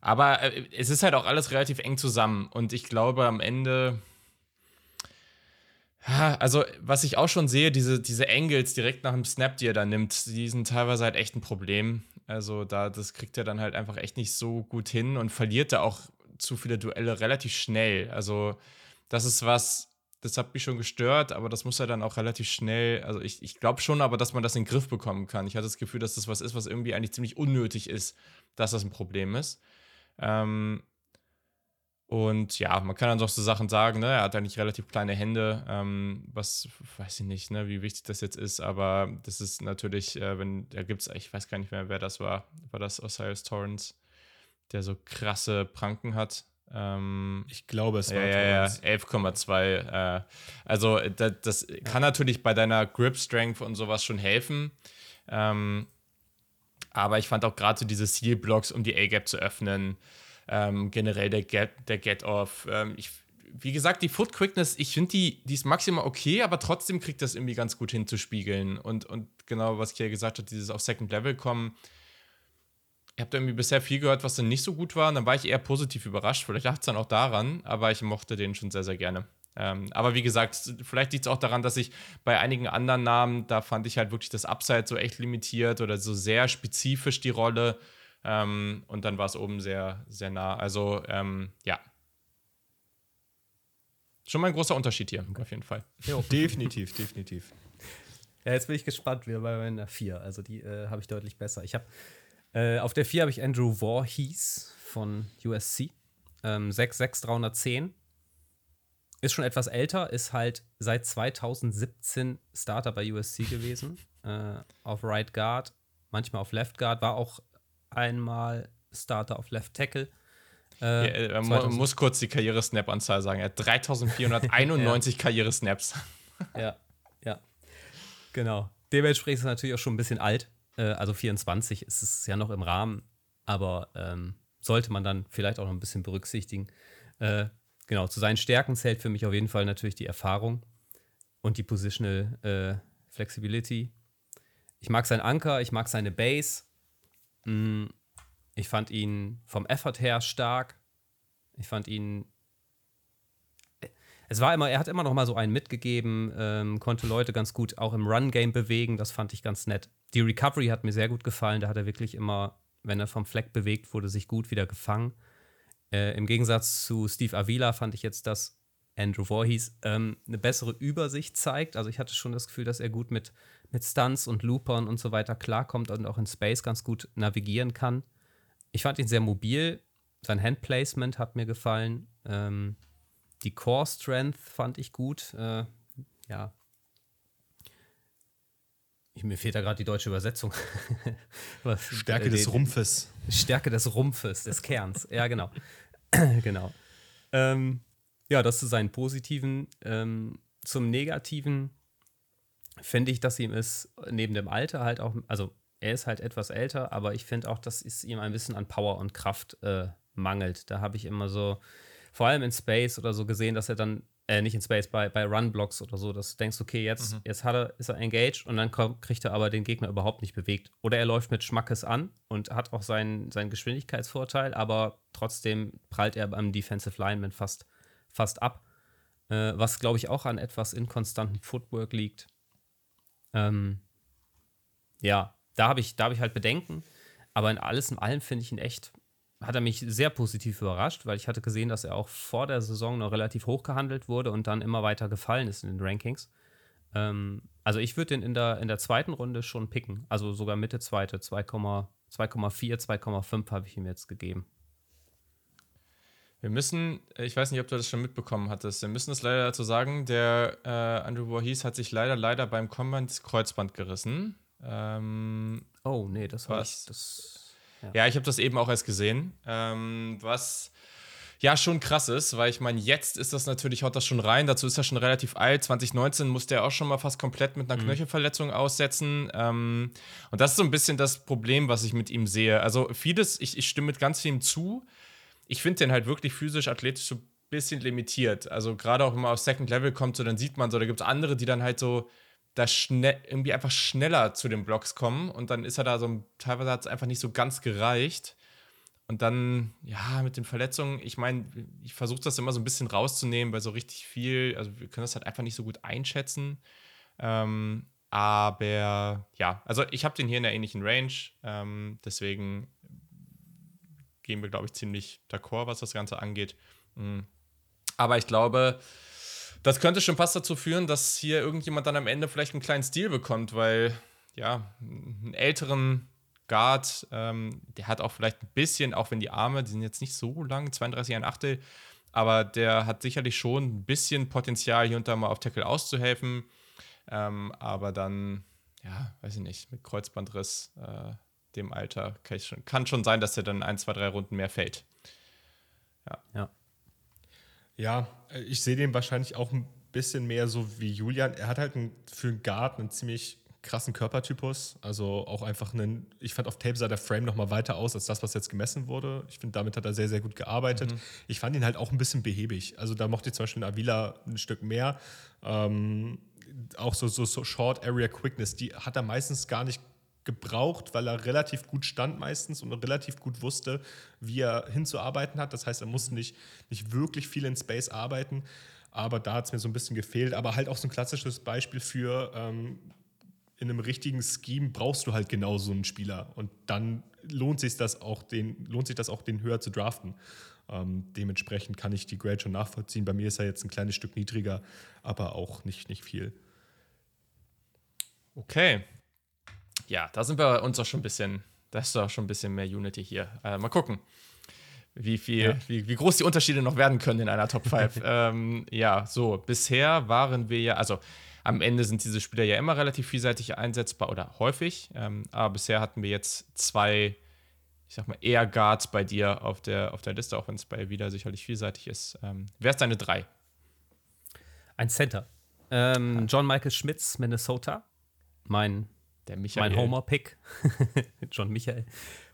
Speaker 1: Aber äh, es ist halt auch alles relativ eng zusammen und ich glaube am Ende also, was ich auch schon sehe, diese, diese Angles direkt nach dem Snap, die er da nimmt, die sind teilweise halt echt ein Problem. Also, da, das kriegt er dann halt einfach echt nicht so gut hin und verliert da auch zu viele Duelle relativ schnell. Also, das ist was, das hat mich schon gestört, aber das muss er dann auch relativ schnell. Also, ich, ich glaube schon, aber dass man das in den Griff bekommen kann. Ich hatte das Gefühl, dass das was ist, was irgendwie eigentlich ziemlich unnötig ist, dass das ein Problem ist. Ähm, und ja, man kann dann doch so Sachen sagen, ne? er hat eigentlich relativ kleine Hände, ähm, was weiß ich nicht, ne, wie wichtig das jetzt ist, aber das ist natürlich, äh, wenn, da gibt es, ich weiß gar nicht mehr, wer das war, war das Osiris Torrance, der so krasse Pranken hat. Ähm,
Speaker 2: ich glaube, es war
Speaker 1: ja, ja, ja 11,2. Äh, also das, das ja. kann natürlich bei deiner Grip Strength und sowas schon helfen. Ähm, aber ich fand auch gerade so diese Seal-Blocks, um die A-Gap zu öffnen, ähm, generell der Get, der Get Off. Ähm, ich, wie gesagt, die Foot Quickness, ich finde die, die ist maximal okay, aber trotzdem kriegt das irgendwie ganz gut hinzuspiegeln. Und, und genau, was Kiel gesagt hat, dieses auf Second Level kommen. Ich habe da irgendwie bisher viel gehört, was dann nicht so gut war. Und dann war ich eher positiv überrascht. Vielleicht lag es dann auch daran, aber ich mochte den schon sehr, sehr gerne. Ähm, aber wie gesagt, vielleicht liegt es auch daran, dass ich bei einigen anderen Namen, da fand ich halt wirklich das Upside so echt limitiert oder so sehr spezifisch die Rolle. Ähm, und dann war es oben sehr, sehr nah. Also ähm, ja. Schon mal ein großer Unterschied hier, auf jeden Fall.
Speaker 2: Jo, definitiv, definitiv.
Speaker 3: Ja, jetzt bin ich gespannt, wieder bei meiner 4. Also die äh, habe ich deutlich besser. Ich habe äh, auf der 4 habe ich Andrew Voorhees von USC. Ähm, 66310. Ist schon etwas älter, ist halt seit 2017 Starter bei USC gewesen. äh, auf Right Guard, manchmal auf Left Guard, war auch einmal Starter auf Left Tackle.
Speaker 1: Äh, ja, man muss kurz die Karriere-Snap-Anzahl sagen. Er hat 3491 ja. Karriere-Snaps.
Speaker 3: ja, ja. Genau. Dementsprechend ist er natürlich auch schon ein bisschen alt. Äh, also 24 ist es ja noch im Rahmen, aber ähm, sollte man dann vielleicht auch noch ein bisschen berücksichtigen. Äh, genau, zu seinen Stärken zählt für mich auf jeden Fall natürlich die Erfahrung und die Positional äh, Flexibility. Ich mag seinen Anker, ich mag seine Base. Mm, ich fand ihn vom Effort her stark. Ich fand ihn. Es war immer, er hat immer noch mal so einen mitgegeben, ähm, konnte Leute ganz gut auch im Run-Game bewegen. Das fand ich ganz nett. Die Recovery hat mir sehr gut gefallen. Da hat er wirklich immer, wenn er vom Fleck bewegt wurde, sich gut wieder gefangen. Äh, Im Gegensatz zu Steve Avila fand ich jetzt, dass Andrew Voorhees ähm, eine bessere Übersicht zeigt. Also ich hatte schon das Gefühl, dass er gut mit mit Stunts und Loopern und so weiter klarkommt und auch in Space ganz gut navigieren kann. Ich fand ihn sehr mobil. Sein Handplacement hat mir gefallen. Ähm, die Core Strength fand ich gut. Äh, ja. Ich, mir fehlt da gerade die deutsche Übersetzung.
Speaker 2: Was, Stärke äh, des Rumpfes.
Speaker 3: Stärke des Rumpfes, des Kerns. ja, genau. genau. Ähm, ja, das zu seinen positiven. Ähm, zum negativen finde ich, dass ihm es neben dem Alter halt auch, also er ist halt etwas älter, aber ich finde auch, dass es ihm ein bisschen an Power und Kraft äh, mangelt. Da habe ich immer so, vor allem in Space oder so gesehen, dass er dann, äh, nicht in Space, bei, bei Run-Blocks oder so, dass du denkst, okay, jetzt, mhm. jetzt hat er, ist er engaged und dann kommt, kriegt er aber den Gegner überhaupt nicht bewegt. Oder er läuft mit Schmackes an und hat auch seinen, seinen Geschwindigkeitsvorteil, aber trotzdem prallt er beim Defensive Lineman fast, fast ab. Äh, was, glaube ich, auch an etwas inkonstantem Footwork liegt. Ähm, ja, da habe ich, hab ich halt Bedenken. Aber in alles in allem finde ich ihn echt, hat er mich sehr positiv überrascht, weil ich hatte gesehen, dass er auch vor der Saison noch relativ hoch gehandelt wurde und dann immer weiter gefallen ist in den Rankings. Ähm, also ich würde den in der, in der zweiten Runde schon picken. Also sogar Mitte zweite, 2,4, 2,5 habe ich ihm jetzt gegeben.
Speaker 1: Wir müssen, ich weiß nicht, ob du das schon mitbekommen hattest, wir müssen es leider dazu sagen, der äh, Andrew Voorhees hat sich leider, leider beim Combine das Kreuzband gerissen. Ähm,
Speaker 3: oh, nee, das war ich, das,
Speaker 1: ja. ja ich habe das eben auch erst gesehen. Ähm, was ja schon krass ist, weil ich meine, jetzt ist das natürlich, haut das schon rein, dazu ist er schon relativ alt. 2019 musste er auch schon mal fast komplett mit einer mhm. Knöchelverletzung aussetzen. Ähm, und das ist so ein bisschen das Problem, was ich mit ihm sehe. Also vieles, ich, ich stimme mit ganz vielem zu. Ich finde den halt wirklich physisch, athletisch so ein bisschen limitiert. Also gerade auch wenn man auf Second Level kommt, so dann sieht man so, da gibt es andere, die dann halt so da schnell, irgendwie einfach schneller zu den Blocks kommen und dann ist er da so, teilweise hat es einfach nicht so ganz gereicht. Und dann, ja, mit den Verletzungen, ich meine, ich versuche das immer so ein bisschen rauszunehmen, weil so richtig viel, also wir können das halt einfach nicht so gut einschätzen. Ähm, aber ja, also ich habe den hier in der ähnlichen Range, ähm, deswegen gehen wir, glaube ich, ziemlich d'accord, was das Ganze angeht. Mhm. Aber ich glaube, das könnte schon fast dazu führen, dass hier irgendjemand dann am Ende vielleicht einen kleinen Stil bekommt, weil ja, einen älteren Guard, ähm, der hat auch vielleicht ein bisschen, auch wenn die Arme, die sind jetzt nicht so lang, 32 ein Achtel, aber der hat sicherlich schon ein bisschen Potenzial, hier und da mal auf Tackle auszuhelfen. Ähm, aber dann, ja, weiß ich nicht, mit Kreuzbandriss, äh, dem Alter, kann, schon, kann schon sein, dass er dann ein, zwei, drei Runden mehr fällt.
Speaker 2: Ja. Ja, ja ich sehe den wahrscheinlich auch ein bisschen mehr so wie Julian. Er hat halt ein, für einen Guard einen ziemlich krassen Körpertypus. Also auch einfach einen, ich fand auf Tape sah der Frame nochmal weiter aus als das, was jetzt gemessen wurde. Ich finde, damit hat er sehr, sehr gut gearbeitet. Mhm. Ich fand ihn halt auch ein bisschen behäbig. Also da mochte ich zum Beispiel in Avila ein Stück mehr. Ähm, auch so, so, so Short Area Quickness, die hat er meistens gar nicht gebraucht, weil er relativ gut stand meistens und relativ gut wusste, wie er hinzuarbeiten hat. Das heißt, er musste nicht, nicht wirklich viel in Space arbeiten. Aber da hat es mir so ein bisschen gefehlt. Aber halt auch so ein klassisches Beispiel für, ähm, in einem richtigen Scheme brauchst du halt genau so einen Spieler. Und dann lohnt sich das auch, den, lohnt sich das auch, den höher zu draften. Ähm, dementsprechend kann ich die Grade schon nachvollziehen. Bei mir ist er jetzt ein kleines Stück niedriger, aber auch nicht, nicht viel.
Speaker 1: Okay. Ja, da sind wir uns auch schon ein bisschen, da ist doch schon ein bisschen mehr Unity hier. Äh, mal gucken, wie viel, ja. wie, wie groß die Unterschiede noch werden können in einer Top 5. ähm, ja, so, bisher waren wir ja, also am Ende sind diese Spieler ja immer relativ vielseitig einsetzbar oder häufig. Ähm, aber bisher hatten wir jetzt zwei, ich sag mal, eher Guards bei dir auf der, auf der Liste, auch wenn es bei wieder sicherlich vielseitig ist. Ähm, wer ist deine drei?
Speaker 3: Ein Center. Ähm, John Michael Schmitz, Minnesota. Mein, mein Homer-Pick. John Michael.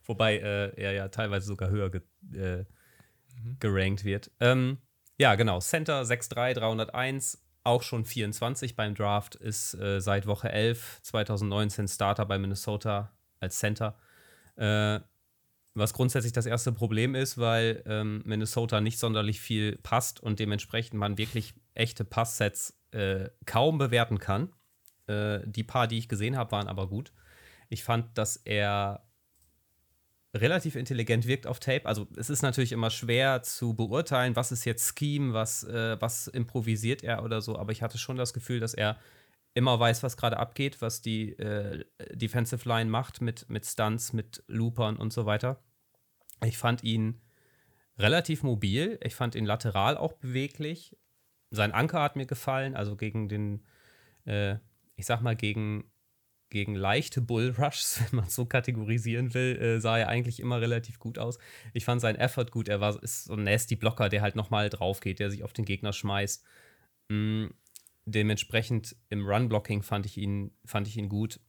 Speaker 3: Wobei äh, er ja teilweise sogar höher ge äh, mhm. gerankt wird. Ähm, ja, genau. Center 6'3, 301 auch schon 24 beim Draft, ist äh, seit Woche 11 2019 Starter bei Minnesota als Center. Äh, was grundsätzlich das erste Problem ist, weil ähm, Minnesota nicht sonderlich viel passt und dementsprechend man wirklich echte Passsets äh, kaum bewerten kann. Äh, die paar, die ich gesehen habe, waren aber gut. Ich fand, dass er relativ intelligent wirkt auf Tape. Also es ist natürlich immer schwer zu beurteilen, was ist jetzt Scheme, was, äh, was improvisiert er oder so, aber ich hatte schon das Gefühl, dass er immer weiß, was gerade abgeht, was die äh, Defensive Line macht mit, mit Stunts, mit Loopern und so weiter. Ich fand ihn relativ mobil, ich fand ihn lateral auch beweglich. Sein Anker hat mir gefallen, also gegen den, äh, ich sag mal, gegen gegen leichte Bullrushs, wenn man es so kategorisieren will, äh, sah er eigentlich immer relativ gut aus. Ich fand seinen Effort gut. Er war ist so ein nasty Blocker, der halt nochmal drauf geht, der sich auf den Gegner schmeißt. Mm, dementsprechend im Run-Blocking fand ich ihn, fand ich ihn gut.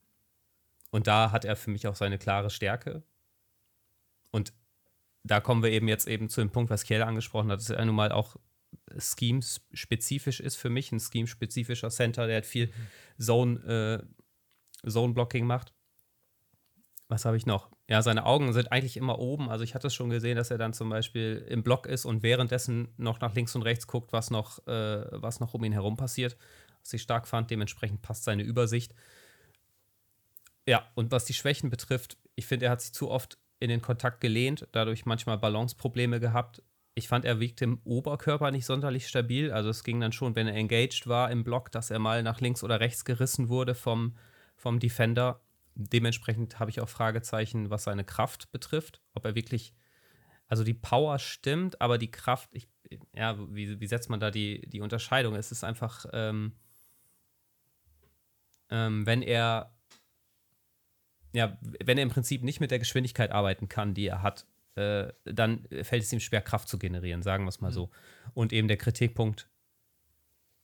Speaker 3: Und da hat er für mich auch seine klare Stärke. Und da kommen wir eben jetzt eben zu dem Punkt, was Kiel angesprochen hat, dass er nun mal auch Schemes-spezifisch ist für mich, ein Scheme-spezifischer Center, der hat viel Zone- äh, Zone-Blocking macht. Was habe ich noch? Ja, seine Augen sind eigentlich immer oben. Also ich hatte es schon gesehen, dass er dann zum Beispiel im Block ist und währenddessen noch nach links und rechts guckt, was noch, äh, was noch um ihn herum passiert. Was ich stark fand, dementsprechend passt seine Übersicht. Ja, und was die Schwächen betrifft, ich finde, er hat sich zu oft in den Kontakt gelehnt, dadurch manchmal Balanceprobleme gehabt. Ich fand, er wiegte im Oberkörper nicht sonderlich stabil. Also es ging dann schon, wenn er engaged war im Block, dass er mal nach links oder rechts gerissen wurde vom, vom Defender. Dementsprechend habe ich auch Fragezeichen, was seine Kraft betrifft. Ob er wirklich, also die Power stimmt, aber die Kraft, ich, ja, wie, wie setzt man da die, die Unterscheidung? Es ist einfach, ähm, ähm, wenn er, ja, wenn er im Prinzip nicht mit der Geschwindigkeit arbeiten kann, die er hat, äh, dann fällt es ihm schwer, Kraft zu generieren, sagen wir es mal mhm. so. Und eben der Kritikpunkt,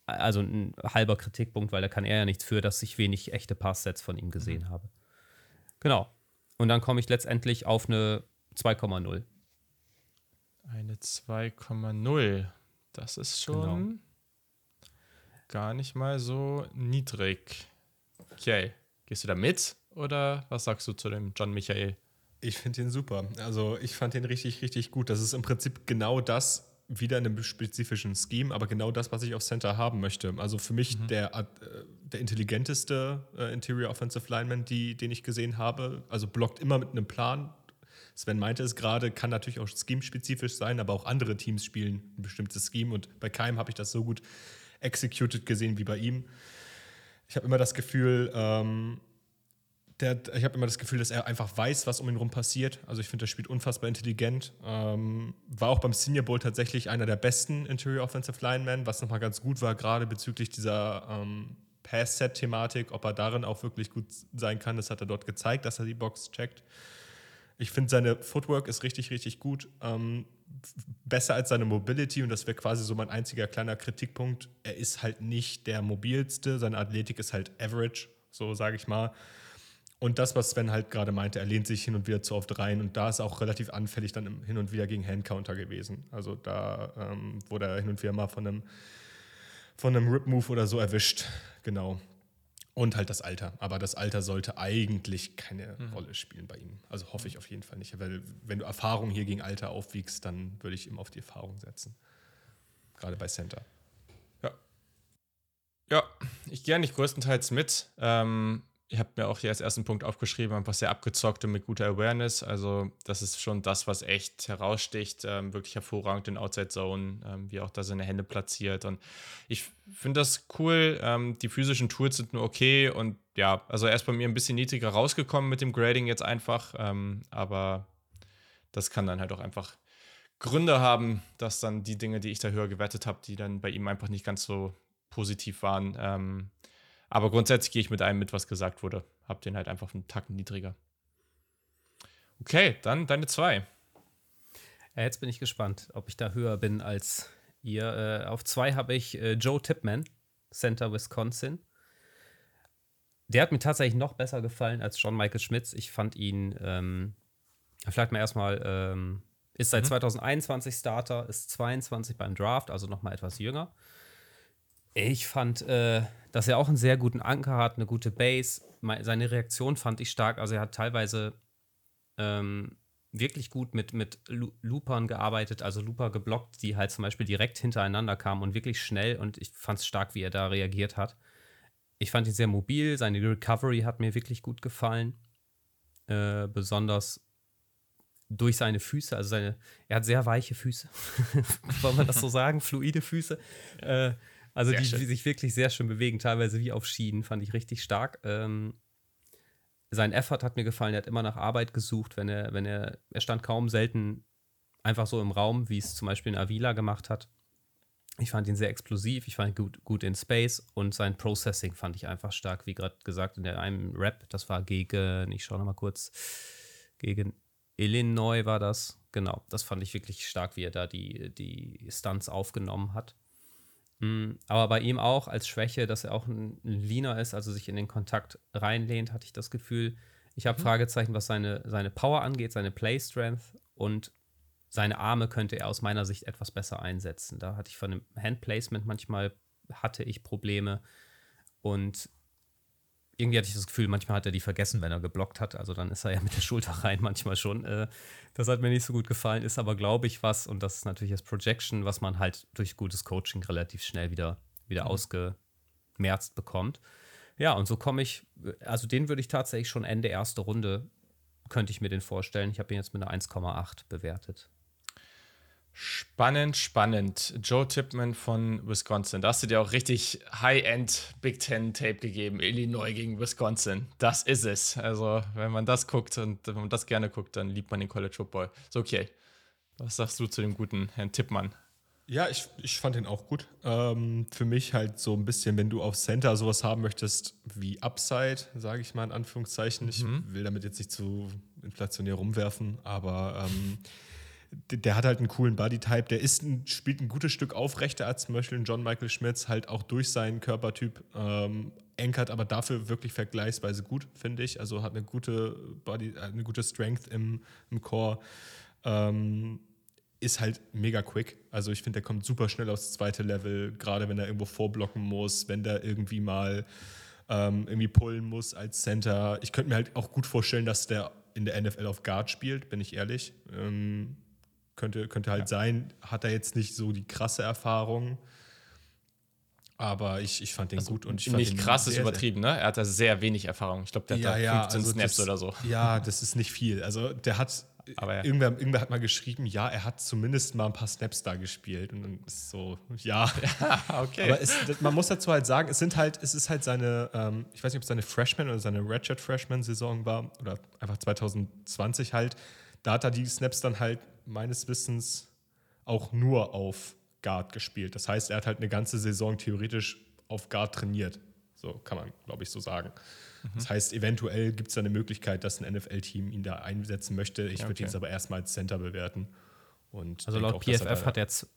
Speaker 3: also ein halber Kritikpunkt, weil da kann er ja nichts für, dass ich wenig echte Passsets von ihm gesehen mhm. habe. Genau. Und dann komme ich letztendlich auf eine 2,0.
Speaker 1: Eine 2,0. Das ist schon genau. gar nicht mal so niedrig. Okay. Gehst du da mit oder was sagst du zu dem John Michael?
Speaker 2: Ich finde ihn super. Also ich fand ihn richtig, richtig gut. Das ist im Prinzip genau das, wieder in einem spezifischen Scheme, aber genau das, was ich auf Center haben möchte. Also für mich mhm. der, äh, der intelligenteste äh, Interior Offensive Lineman, die, den ich gesehen habe. Also blockt immer mit einem Plan. Sven meinte es gerade, kann natürlich auch scheme-spezifisch sein, aber auch andere Teams spielen ein bestimmtes Scheme und bei keinem habe ich das so gut executed gesehen wie bei ihm. Ich habe immer das Gefühl, ähm, der, ich habe immer das Gefühl, dass er einfach weiß, was um ihn herum passiert. Also ich finde, er spielt unfassbar intelligent. Ähm, war auch beim Senior Bowl tatsächlich einer der besten Interior Offensive Linemen, was nochmal ganz gut war, gerade bezüglich dieser ähm, Pass-Set-Thematik, ob er darin auch wirklich gut sein kann. Das hat er dort gezeigt, dass er die Box checkt. Ich finde, seine Footwork ist richtig, richtig gut. Ähm, besser als seine Mobility und das wäre quasi so mein einziger kleiner Kritikpunkt. Er ist halt nicht der mobilste, seine Athletik ist halt average, so sage ich mal. Und das, was Sven halt gerade meinte, er lehnt sich hin und wieder zu oft rein und da ist auch relativ anfällig dann hin und wieder gegen Handcounter gewesen. Also da ähm, wurde er hin und wieder mal von einem, von einem Rip-Move oder so erwischt. Genau. Und halt das Alter. Aber das Alter sollte eigentlich keine mhm. Rolle spielen bei ihm. Also hoffe ich auf jeden Fall nicht. Weil wenn du Erfahrung hier gegen Alter aufwiegst, dann würde ich ihm auf die Erfahrung setzen. Gerade bei Center.
Speaker 1: Ja. Ja, ich gehe nicht größtenteils mit. Ähm, ich habe mir auch hier als ersten Punkt aufgeschrieben, einfach sehr abgezockt und mit guter Awareness. Also, das ist schon das, was echt heraussticht. Ähm, wirklich hervorragend in Outside Zone, ähm, wie auch da seine Hände platziert. Und ich finde das cool. Ähm, die physischen Tools sind nur okay. Und ja, also er ist bei mir ein bisschen niedriger rausgekommen mit dem Grading jetzt einfach. Ähm, aber das kann dann halt auch einfach Gründe haben, dass dann die Dinge, die ich da höher gewertet habe, die dann bei ihm einfach nicht ganz so positiv waren, ähm, aber grundsätzlich gehe ich mit einem mit, was gesagt wurde. Hab den halt einfach einen Tacken niedriger. Okay, dann deine zwei.
Speaker 3: Ja, jetzt bin ich gespannt, ob ich da höher bin als ihr. Äh, auf zwei habe ich äh, Joe Tipman, Center Wisconsin. Der hat mir tatsächlich noch besser gefallen als John Michael Schmitz. Ich fand ihn, ähm, vielleicht mal erstmal, ähm, ist seit mhm. 2021 Starter, ist 22 beim Draft, also noch mal etwas jünger. Ich fand, äh, dass er auch einen sehr guten Anker hat, eine gute Base. Seine Reaktion fand ich stark. Also er hat teilweise ähm, wirklich gut mit, mit Loopern gearbeitet, also Looper geblockt, die halt zum Beispiel direkt hintereinander kamen und wirklich schnell. Und ich fand es stark, wie er da reagiert hat. Ich fand ihn sehr mobil. Seine Recovery hat mir wirklich gut gefallen. Äh, besonders durch seine Füße, also seine, er hat sehr weiche Füße, soll man das so sagen, fluide Füße. Ja. Äh, also die, die, sich wirklich sehr schön bewegen, teilweise wie auf Schienen, fand ich richtig stark. Ähm, sein Effort hat mir gefallen, er hat immer nach Arbeit gesucht, wenn er, wenn er, er stand kaum selten einfach so im Raum, wie es zum Beispiel in Avila gemacht hat. Ich fand ihn sehr explosiv, ich fand ihn gut, gut in Space und sein Processing fand ich einfach stark, wie gerade gesagt, in der einem Rap, das war gegen, ich schaue nochmal kurz, gegen Illinois war das. Genau, das fand ich wirklich stark, wie er da die, die Stunts aufgenommen hat. Mm, aber bei ihm auch als Schwäche, dass er auch ein Leaner ist, also sich in den Kontakt reinlehnt, hatte ich das Gefühl. Ich habe mhm. Fragezeichen, was seine, seine Power angeht, seine Play Strength und seine Arme könnte er aus meiner Sicht etwas besser einsetzen. Da hatte ich von dem Handplacement manchmal hatte ich Probleme und irgendwie hatte ich das Gefühl, manchmal hat er die vergessen, wenn er geblockt hat. Also dann ist er ja mit der Schulter rein, manchmal schon. Äh, das hat mir nicht so gut gefallen, ist aber, glaube ich, was, und das ist natürlich das Projection, was man halt durch gutes Coaching relativ schnell wieder, wieder mhm. ausgemerzt bekommt. Ja, und so komme ich, also den würde ich tatsächlich schon Ende erste Runde, könnte ich mir den vorstellen. Ich habe ihn jetzt mit einer 1,8 bewertet.
Speaker 1: Spannend, spannend. Joe Tipman von Wisconsin. Da hast du dir auch richtig High-End Big Ten Tape gegeben. Illinois gegen Wisconsin. Das ist es. Also, wenn man das guckt und wenn man das gerne guckt, dann liebt man den College Football. So, okay. Was sagst du zu dem guten Herrn Tippmann?
Speaker 2: Ja, ich, ich fand den auch gut. Ähm, für mich halt so ein bisschen, wenn du auf Center sowas haben möchtest wie Upside, sage ich mal in Anführungszeichen. Ich mhm. will damit jetzt nicht zu inflationär rumwerfen, aber ähm, der, hat halt einen coolen Bodytype. Der ist ein, spielt ein gutes Stück aufrechter als zum Beispiel John Michael Schmitz, halt auch durch seinen Körpertyp. Ähm, ankert aber dafür wirklich vergleichsweise gut, finde ich. Also hat eine gute Body, äh, eine gute Strength im, im Core. Ähm, ist halt mega quick. Also ich finde, der kommt super schnell aufs zweite Level, gerade wenn er irgendwo vorblocken muss, wenn der irgendwie mal ähm, irgendwie pullen muss als Center. Ich könnte mir halt auch gut vorstellen, dass der in der NFL auf Guard spielt, bin ich ehrlich. Ähm, könnte, könnte halt ja. sein. Hat er jetzt nicht so die krasse Erfahrung. Aber ich, ich fand den also gut und ich fand
Speaker 1: Nicht krass ist übertrieben, ne? Er hat da sehr wenig Erfahrung. Ich glaube, der
Speaker 2: ja,
Speaker 1: hat da
Speaker 2: ja,
Speaker 1: 15 also Snaps
Speaker 2: das,
Speaker 1: oder so.
Speaker 2: Ja, das ist nicht viel. Also der hat aber ja. irgendwer, irgendwer hat mal geschrieben, ja, er hat zumindest mal ein paar Snaps da gespielt. Und dann ist so, ja. ja okay. Aber es, man muss dazu halt sagen, es sind halt, es ist halt seine, ähm, ich weiß nicht, ob es seine Freshman oder seine Redshirt Freshman-Saison war oder einfach 2020 halt. Da hat er die Snaps dann halt meines Wissens auch nur auf Guard gespielt. Das heißt, er hat halt eine ganze Saison theoretisch auf Guard trainiert. So kann man, glaube ich, so sagen. Mhm. Das heißt, eventuell gibt es da eine Möglichkeit, dass ein NFL-Team ihn da einsetzen möchte. Ich ja, würde ihn jetzt aber erstmal als Center bewerten. Und
Speaker 3: also laut auch, PFF hat er jetzt,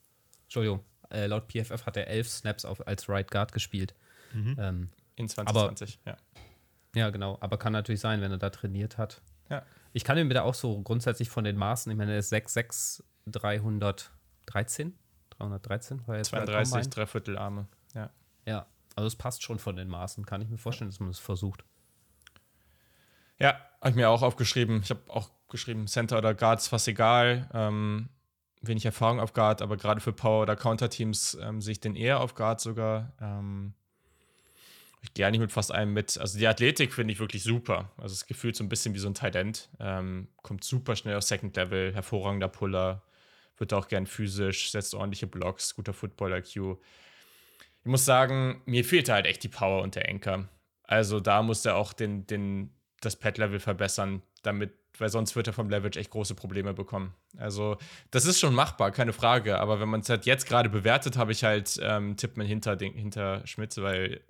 Speaker 3: Entschuldigung, äh, laut PFF hat er elf Snaps auf, als Right Guard gespielt.
Speaker 1: Mhm. Ähm, In 2020,
Speaker 3: aber, ja. Ja, genau. Aber kann natürlich sein, wenn er da trainiert hat.
Speaker 1: Ja.
Speaker 3: Ich kann ihm wieder auch so grundsätzlich von den Maßen, ich meine, er ist 6'6, 313. 313
Speaker 1: war jetzt 32, Dreiviertel Arme. Ja.
Speaker 3: Ja, also es passt schon von den Maßen. Kann ich mir vorstellen, dass man das versucht.
Speaker 1: Ja, habe ich mir auch aufgeschrieben. Ich habe auch geschrieben, Center oder Guard ist fast egal. Ähm, wenig Erfahrung auf Guard, aber gerade für Power- oder Counter-Teams ähm, sehe ich den eher auf Guard sogar. Ähm, ich gehe eigentlich mit fast einem mit. Also die Athletik finde ich wirklich super. Also es gefühlt so ein bisschen wie so ein End. Ähm, kommt super schnell auf Second Level, hervorragender Puller, wird auch gern physisch, setzt ordentliche Blocks, guter Football-IQ. Ich muss sagen, mir fehlte halt echt die Power und der Anker. Also da muss er auch den, den, das Pad-Level verbessern, damit, weil sonst wird er vom Leverage echt große Probleme bekommen. Also das ist schon machbar, keine Frage. Aber wenn man es halt jetzt gerade bewertet, habe ich halt ähm, Tippmann hinter, hinter Schmitz, weil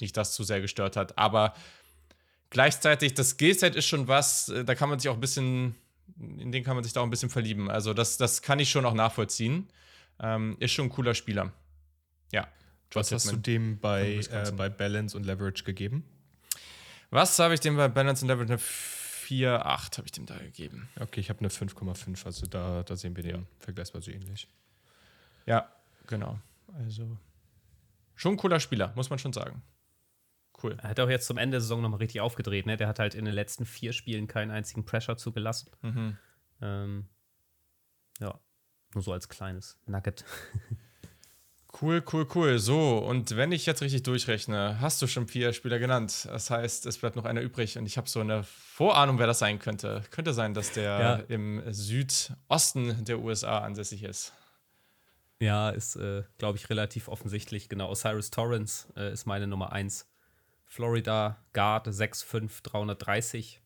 Speaker 1: nicht das zu sehr gestört hat. Aber gleichzeitig, das Skillset ist schon was, äh, da kann man sich auch ein bisschen, in den kann man sich da auch ein bisschen verlieben. Also das, das kann ich schon auch nachvollziehen. Ähm, ist schon ein cooler Spieler. Ja.
Speaker 2: Was hast du dem bei, äh, bei Balance und Leverage gegeben?
Speaker 1: Was habe ich dem bei Balance und Leverage? Eine 4,8 habe ich dem da gegeben.
Speaker 2: Okay, ich habe eine 5,5. Also da, da sehen wir den ja. vergleichsweise ähnlich.
Speaker 1: Ja, genau. Also schon ein cooler Spieler, muss man schon sagen.
Speaker 3: Cool. Er hat auch jetzt zum Ende der Saison nochmal richtig aufgedreht. Ne? Der hat halt in den letzten vier Spielen keinen einzigen Pressure zugelassen. Mhm. Ähm, ja, nur so als kleines Nugget.
Speaker 1: Cool, cool, cool. So, und wenn ich jetzt richtig durchrechne, hast du schon vier Spieler genannt. Das heißt, es bleibt noch einer übrig und ich habe so eine Vorahnung, wer das sein könnte. Könnte sein, dass der ja. im Südosten der USA ansässig ist.
Speaker 3: Ja, ist, äh, glaube ich, relativ offensichtlich. Genau, Osiris Torrance äh, ist meine Nummer 1. Florida Guard 6'5, 330.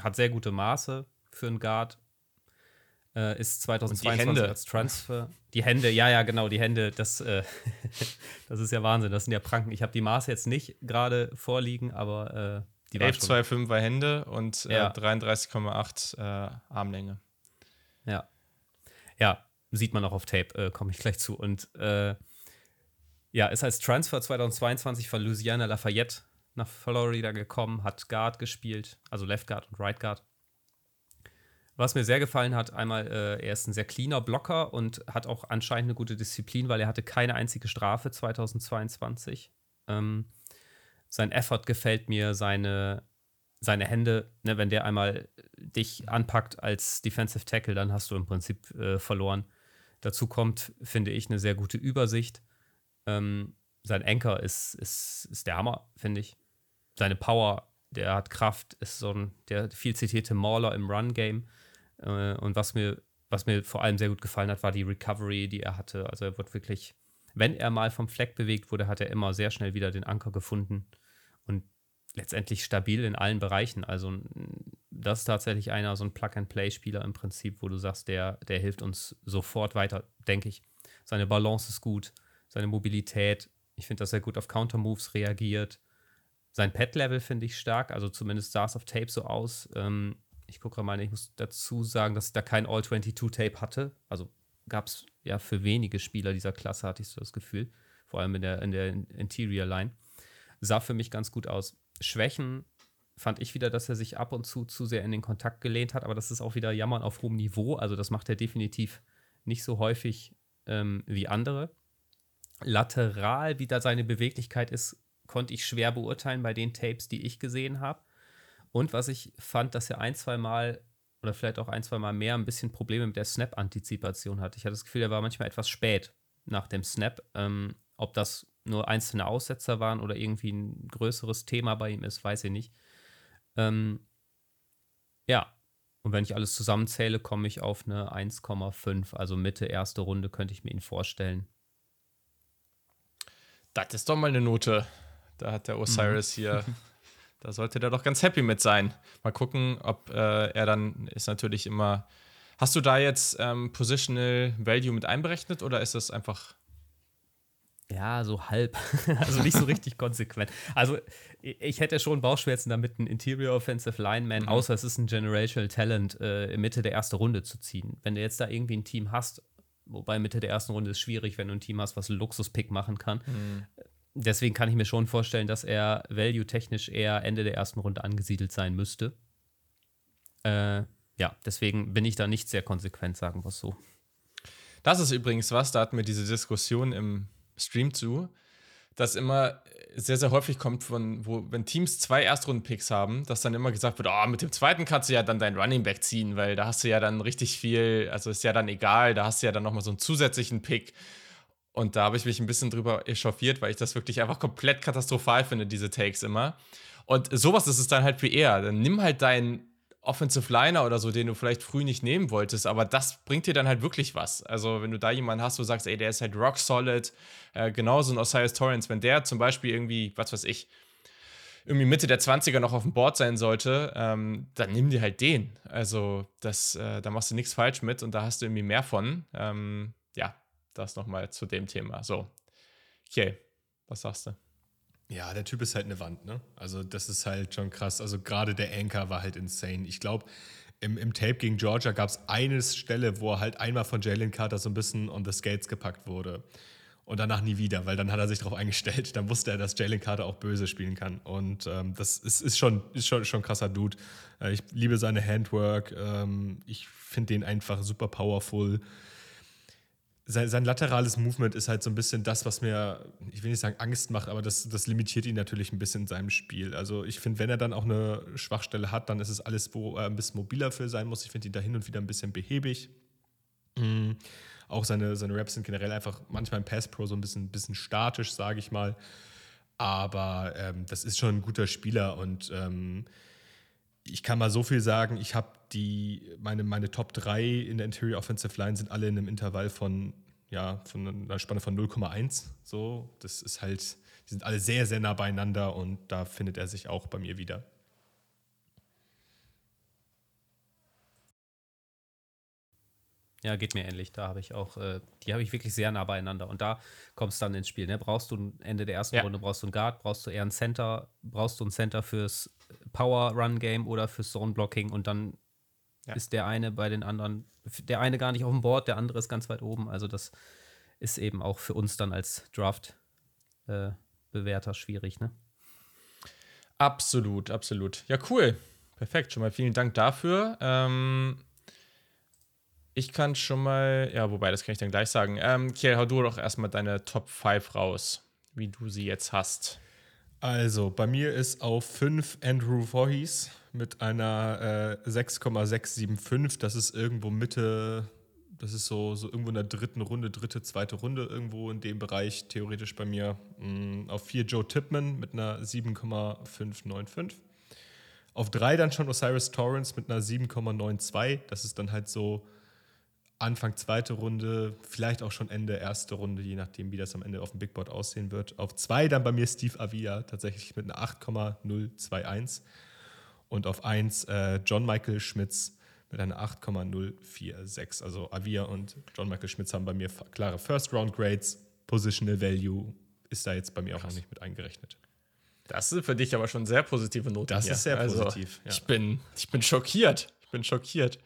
Speaker 3: Hat sehr gute Maße für einen Guard. Äh, ist 2022 als Transfer. Die Hände, ja, ja, genau, die Hände, das, äh, das ist ja Wahnsinn. Das sind ja Pranken. Ich habe die Maße jetzt nicht gerade vorliegen, aber äh,
Speaker 1: die 11,25er Hände und äh, ja. 33,8 äh, Armlänge.
Speaker 3: Ja. Ja, sieht man auch auf Tape, äh, komme ich gleich zu. Und äh, ja, ist als Transfer 2022 von Louisiana Lafayette nach Florida gekommen, hat Guard gespielt, also Left Guard und Right Guard. Was mir sehr gefallen hat, einmal, äh, er ist ein sehr cleaner Blocker und hat auch anscheinend eine gute Disziplin, weil er hatte keine einzige Strafe 2022. Ähm, sein Effort gefällt mir, seine, seine Hände, ne, wenn der einmal dich anpackt als Defensive Tackle, dann hast du im Prinzip äh, verloren. Dazu kommt, finde ich, eine sehr gute Übersicht. Ähm, sein Anker ist, ist, ist der Hammer, finde ich. Seine Power, der hat Kraft, ist so ein, der viel zitierte Mauler im Run-Game. Äh, und was mir, was mir vor allem sehr gut gefallen hat, war die Recovery, die er hatte. Also er wird wirklich, wenn er mal vom Fleck bewegt wurde, hat er immer sehr schnell wieder den Anker gefunden und letztendlich stabil in allen Bereichen. Also das ist tatsächlich einer, so ein Plug-and-Play-Spieler im Prinzip, wo du sagst, der, der hilft uns sofort weiter, denke ich. Seine Balance ist gut, seine Mobilität. Ich finde, dass er gut auf Counter-Moves reagiert. Sein Pet-Level finde ich stark, also zumindest sah es auf Tape so aus. Ähm, ich gucke mal, ich muss dazu sagen, dass ich da kein All-22-Tape hatte. Also gab es ja für wenige Spieler dieser Klasse, hatte ich so das Gefühl. Vor allem in der, in der Interior Line. Sah für mich ganz gut aus. Schwächen fand ich wieder, dass er sich ab und zu zu sehr in den Kontakt gelehnt hat, aber das ist auch wieder Jammern auf hohem Niveau. Also das macht er definitiv nicht so häufig ähm, wie andere. Lateral, wie da seine Beweglichkeit ist, konnte ich schwer beurteilen bei den Tapes, die ich gesehen habe. Und was ich fand, dass er ein, zwei Mal oder vielleicht auch ein, zwei Mal mehr ein bisschen Probleme mit der Snap-Antizipation hat. Ich hatte das Gefühl, er war manchmal etwas spät nach dem Snap. Ähm, ob das nur einzelne Aussetzer waren oder irgendwie ein größeres Thema bei ihm ist, weiß ich nicht. Ähm, ja, und wenn ich alles zusammenzähle, komme ich auf eine 1,5. Also Mitte erste Runde könnte ich mir ihn vorstellen.
Speaker 1: Das ist doch mal eine Note. Da hat der Osiris mhm. hier, da sollte der doch ganz happy mit sein. Mal gucken, ob äh, er dann ist natürlich immer. Hast du da jetzt ähm, Positional Value mit einberechnet oder ist das einfach
Speaker 3: ja, so halb. also nicht so richtig konsequent. Also ich hätte schon Bauchschmerzen damit, einen Interior Offensive Lineman, mhm. außer es ist ein Generational Talent, äh, Mitte der ersten Runde zu ziehen. Wenn du jetzt da irgendwie ein Team hast, wobei Mitte der ersten Runde ist schwierig, wenn du ein Team hast, was Luxus-Pick machen kann. Mhm. Deswegen kann ich mir schon vorstellen, dass er value-technisch eher Ende der ersten Runde angesiedelt sein müsste. Äh, ja, deswegen bin ich da nicht sehr konsequent, sagen wir es so.
Speaker 1: Das ist übrigens was, da hatten wir diese Diskussion im Stream zu, dass immer sehr, sehr häufig kommt von, wo, wenn Teams zwei Erstrunden-Picks haben, dass dann immer gesagt wird, oh, mit dem zweiten kannst du ja dann deinen Running Back ziehen, weil da hast du ja dann richtig viel, also ist ja dann egal, da hast du ja dann nochmal so einen zusätzlichen Pick. Und da habe ich mich ein bisschen drüber echauffiert, weil ich das wirklich einfach komplett katastrophal finde, diese Takes immer. Und sowas ist es dann halt wie eher. Dann nimm halt deinen Offensive Liner oder so, den du vielleicht früh nicht nehmen wolltest, aber das bringt dir dann halt wirklich was. Also, wenn du da jemanden hast, wo du sagst, ey, der ist halt rock solid, äh, genauso ein Osiris Torrance, wenn der zum Beispiel irgendwie, was weiß ich, irgendwie Mitte der 20er noch auf dem Board sein sollte, ähm, dann nimm dir halt den. Also, das, äh, da machst du nichts falsch mit und da hast du irgendwie mehr von. Ähm, ja, das nochmal zu dem Thema. So, okay, was sagst du?
Speaker 2: Ja, der Typ ist halt eine Wand, ne? Also, das ist halt schon krass. Also, gerade der Anchor war halt insane. Ich glaube, im, im Tape gegen Georgia gab es eine Stelle, wo er halt einmal von Jalen Carter so ein bisschen on the skates gepackt wurde. Und danach nie wieder, weil dann hat er sich darauf eingestellt. Dann wusste er, dass Jalen Carter auch böse spielen kann. Und ähm, das ist, ist, schon, ist schon, schon ein krasser Dude. Äh, ich liebe seine Handwork. Ähm, ich finde den einfach super powerful sein, sein, laterales Movement ist halt so ein bisschen das, was mir, ich will nicht sagen Angst macht, aber das, das limitiert ihn natürlich ein bisschen in seinem Spiel. Also ich finde, wenn er dann auch eine Schwachstelle hat, dann ist es alles, wo er ein bisschen mobiler für sein muss. Ich finde ihn da hin und wieder ein bisschen behäbig. Mhm. Auch seine, seine Raps sind generell einfach manchmal im Pass Pro so ein bisschen, bisschen statisch, sage ich mal. Aber ähm, das ist schon ein guter Spieler und ähm, ich kann mal so viel sagen, ich habe die, meine, meine Top 3 in der Interior Offensive Line sind alle in einem Intervall von, ja, von einer Spanne von 0,1. So, das ist halt, die sind alle sehr, sehr nah beieinander und da findet er sich auch bei mir wieder.
Speaker 3: Ja, geht mir ähnlich. Da habe ich auch, äh, die habe ich wirklich sehr nah beieinander. Und da kommst du dann ins Spiel. Ne? Brauchst du Ende der ersten ja. Runde, brauchst du einen Guard, brauchst du eher einen Center, brauchst du einen Center fürs Power-Run-Game oder fürs Zone-Blocking und dann ja. ist der eine bei den anderen, der eine gar nicht auf dem Board, der andere ist ganz weit oben. Also das ist eben auch für uns dann als Draft-Bewerter äh, schwierig, ne?
Speaker 1: Absolut, absolut. Ja, cool. Perfekt. Schon mal vielen Dank dafür. Ähm ich kann schon mal, ja, wobei, das kann ich dann gleich sagen. Ähm, Kiel, hau du doch erstmal deine Top 5 raus, wie du sie jetzt hast.
Speaker 2: Also, bei mir ist auf 5 Andrew Voorhees mit einer äh, 6,675. Das ist irgendwo Mitte, das ist so, so irgendwo in der dritten Runde, dritte, zweite Runde, irgendwo in dem Bereich theoretisch bei mir. Mhm, auf 4 Joe Tipman mit einer 7,595. Auf 3 dann schon Osiris Torrance mit einer 7,92. Das ist dann halt so Anfang zweite Runde, vielleicht auch schon Ende erste Runde, je nachdem, wie das am Ende auf dem Big Board aussehen wird. Auf zwei dann bei mir Steve Avila, tatsächlich mit einer 8,021. Und auf eins äh, John Michael Schmitz mit einer 8,046. Also Avia und John Michael Schmitz haben bei mir klare First-Round-Grades. Positional Value ist da jetzt bei mir Krass. auch noch nicht mit eingerechnet.
Speaker 1: Das ist für dich aber schon sehr positive Note.
Speaker 2: Das hier. ist sehr also, positiv.
Speaker 1: Ja. Ich, bin, ich bin schockiert. Ich bin schockiert.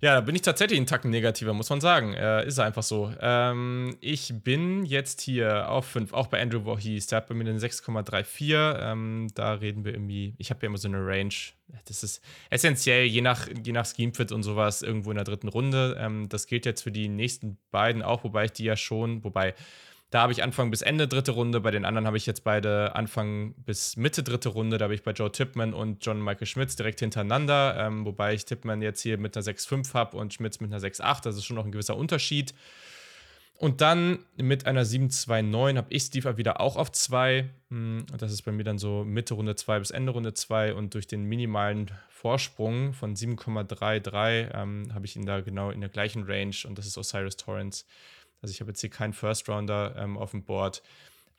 Speaker 1: Ja, da bin ich tatsächlich einen Tacken negativer, muss man sagen. Äh, ist einfach so. Ähm, ich bin jetzt hier auf 5, auch bei Andrew Voorhees. Der hat bei mir eine 6,34. Ähm, da reden wir irgendwie, ich habe ja immer so eine Range. Das ist essentiell, je nach, je nach Schemefit und sowas, irgendwo in der dritten Runde. Ähm, das gilt jetzt für die nächsten beiden auch, wobei ich die ja schon, wobei da habe ich Anfang bis Ende dritte Runde. Bei den anderen habe ich jetzt beide Anfang bis Mitte dritte Runde. Da habe ich bei Joe Tippmann und John Michael Schmitz direkt hintereinander. Ähm, wobei ich Tippmann jetzt hier mit einer 6,5 habe und Schmitz mit einer 6,8. Das ist schon noch ein gewisser Unterschied. Und dann mit einer 7,29 habe ich Steve wieder auch auf 2. Hm, das ist bei mir dann so Mitte Runde 2 bis Ende Runde 2. Und durch den minimalen Vorsprung von 7,33 ähm, habe ich ihn da genau in der gleichen Range. Und das ist Osiris Torrance. Also ich habe jetzt hier keinen First Rounder ähm, auf dem Board.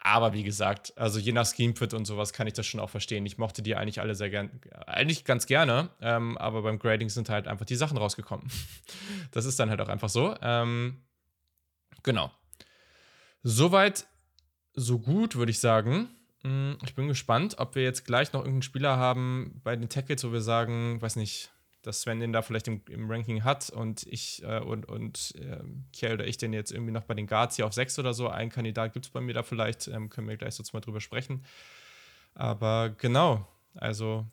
Speaker 1: Aber wie gesagt, also je nach Schemefit und sowas kann ich das schon auch verstehen. Ich mochte die eigentlich alle sehr gern, eigentlich ganz gerne, ähm, aber beim Grading sind halt einfach die Sachen rausgekommen. das ist dann halt auch einfach so. Ähm, genau. Soweit, so gut, würde ich sagen. Hm, ich bin gespannt, ob wir jetzt gleich noch irgendeinen Spieler haben bei den Tackles, wo wir sagen, weiß nicht, dass Sven den da vielleicht im, im Ranking hat und ich äh, und, und äh, Kiel oder ich den jetzt irgendwie noch bei den Guards hier auf 6 oder so. Ein Kandidat gibt es bei mir da vielleicht, ähm, können wir gleich so mal drüber sprechen. Aber genau, also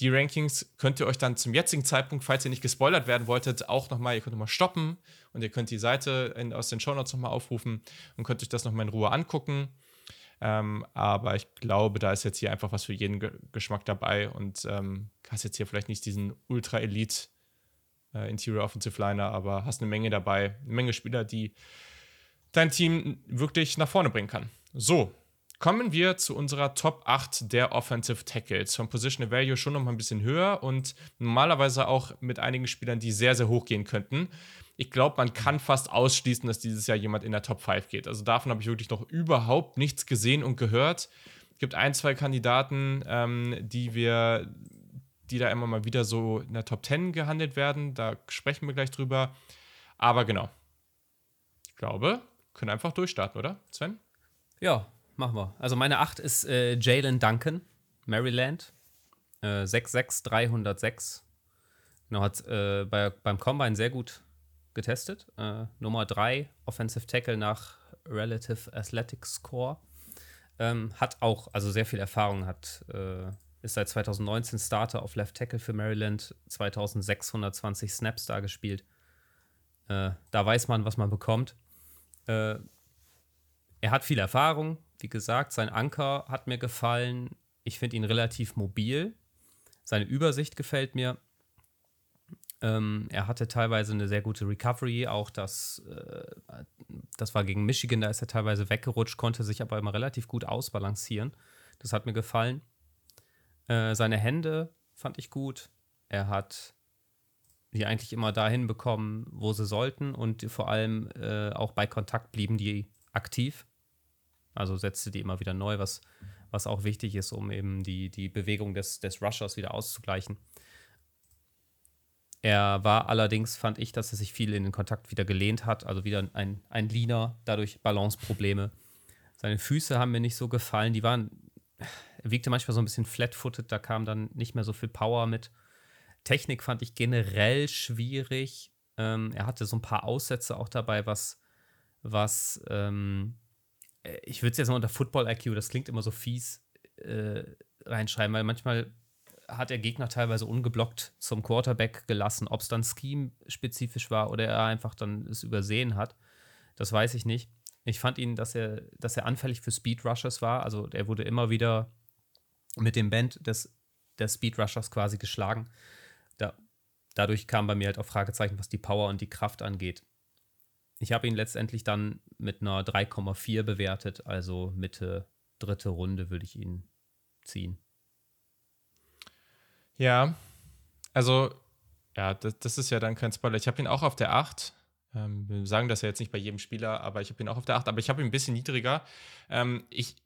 Speaker 1: die Rankings könnt ihr euch dann zum jetzigen Zeitpunkt, falls ihr nicht gespoilert werden wolltet, auch nochmal, ihr könnt nochmal stoppen und ihr könnt die Seite in, aus den Shownotes nochmal aufrufen und könnt euch das nochmal in Ruhe angucken. Ähm, aber ich glaube, da ist jetzt hier einfach was für jeden Ge Geschmack dabei und ähm, hast jetzt hier vielleicht nicht diesen Ultra-Elite äh, Interior Offensive Liner, aber hast eine Menge dabei, eine Menge Spieler, die dein Team wirklich nach vorne bringen kann. So, kommen wir zu unserer Top 8 der Offensive Tackles. Von Positional Value schon noch mal ein bisschen höher und normalerweise auch mit einigen Spielern, die sehr, sehr hoch gehen könnten ich glaube, man kann fast ausschließen, dass dieses Jahr jemand in der Top 5 geht. Also davon habe ich wirklich noch überhaupt nichts gesehen und gehört. Es gibt ein, zwei Kandidaten, ähm, die wir, die da immer mal wieder so in der Top 10 gehandelt werden. Da sprechen wir gleich drüber. Aber genau. Ich glaube, können einfach durchstarten, oder, Sven?
Speaker 3: Ja, machen wir. Also meine 8 ist äh, Jalen Duncan, Maryland. Äh, 66306. Genau, hat äh, bei, beim Combine sehr gut getestet. Äh, Nummer 3 Offensive Tackle nach Relative Athletic Score. Ähm, hat auch, also sehr viel Erfahrung, hat, äh, ist seit 2019 Starter auf Left Tackle für Maryland, 2620 Snaps da gespielt. Äh, da weiß man, was man bekommt. Äh, er hat viel Erfahrung, wie gesagt, sein Anker hat mir gefallen. Ich finde ihn relativ mobil. Seine Übersicht gefällt mir. Ähm, er hatte teilweise eine sehr gute Recovery, auch das, äh, das war gegen Michigan, da ist er teilweise weggerutscht, konnte sich aber immer relativ gut ausbalancieren. Das hat mir gefallen. Äh, seine Hände fand ich gut. Er hat die eigentlich immer dahin bekommen, wo sie sollten und vor allem äh, auch bei Kontakt blieben die aktiv. Also setzte die immer wieder neu, was, was auch wichtig ist, um eben die, die Bewegung des, des Rushers wieder auszugleichen. Er war allerdings, fand ich, dass er sich viel in den Kontakt wieder gelehnt hat, also wieder ein, ein Leaner, dadurch Balanceprobleme. Seine Füße haben mir nicht so gefallen, die waren, er wiegte manchmal so ein bisschen flat-footed, da kam dann nicht mehr so viel Power mit. Technik fand ich generell schwierig. Ähm, er hatte so ein paar Aussätze auch dabei, was, was, ähm, ich würde es jetzt mal unter Football IQ, das klingt immer so fies, äh, reinschreiben, weil manchmal hat der Gegner teilweise ungeblockt zum Quarterback gelassen. Ob es dann Scheme-spezifisch war oder er einfach dann es übersehen hat, das weiß ich nicht. Ich fand ihn, dass er, dass er anfällig für Speed Rushers war. Also er wurde immer wieder mit dem Band des, des Speed Rushers quasi geschlagen. Da, dadurch kam bei mir halt auch Fragezeichen, was die Power und die Kraft angeht. Ich habe ihn letztendlich dann mit einer 3,4 bewertet, also Mitte dritte Runde würde ich ihn ziehen.
Speaker 1: Ja, also, ja, das, das, ist ja dann kein Spoiler. Ich habe ihn auch auf der 8. Ähm, wir sagen das ja jetzt nicht bei jedem Spieler, aber ich habe ihn auch auf der 8, aber ich habe ihn ein bisschen niedriger. Ähm, ich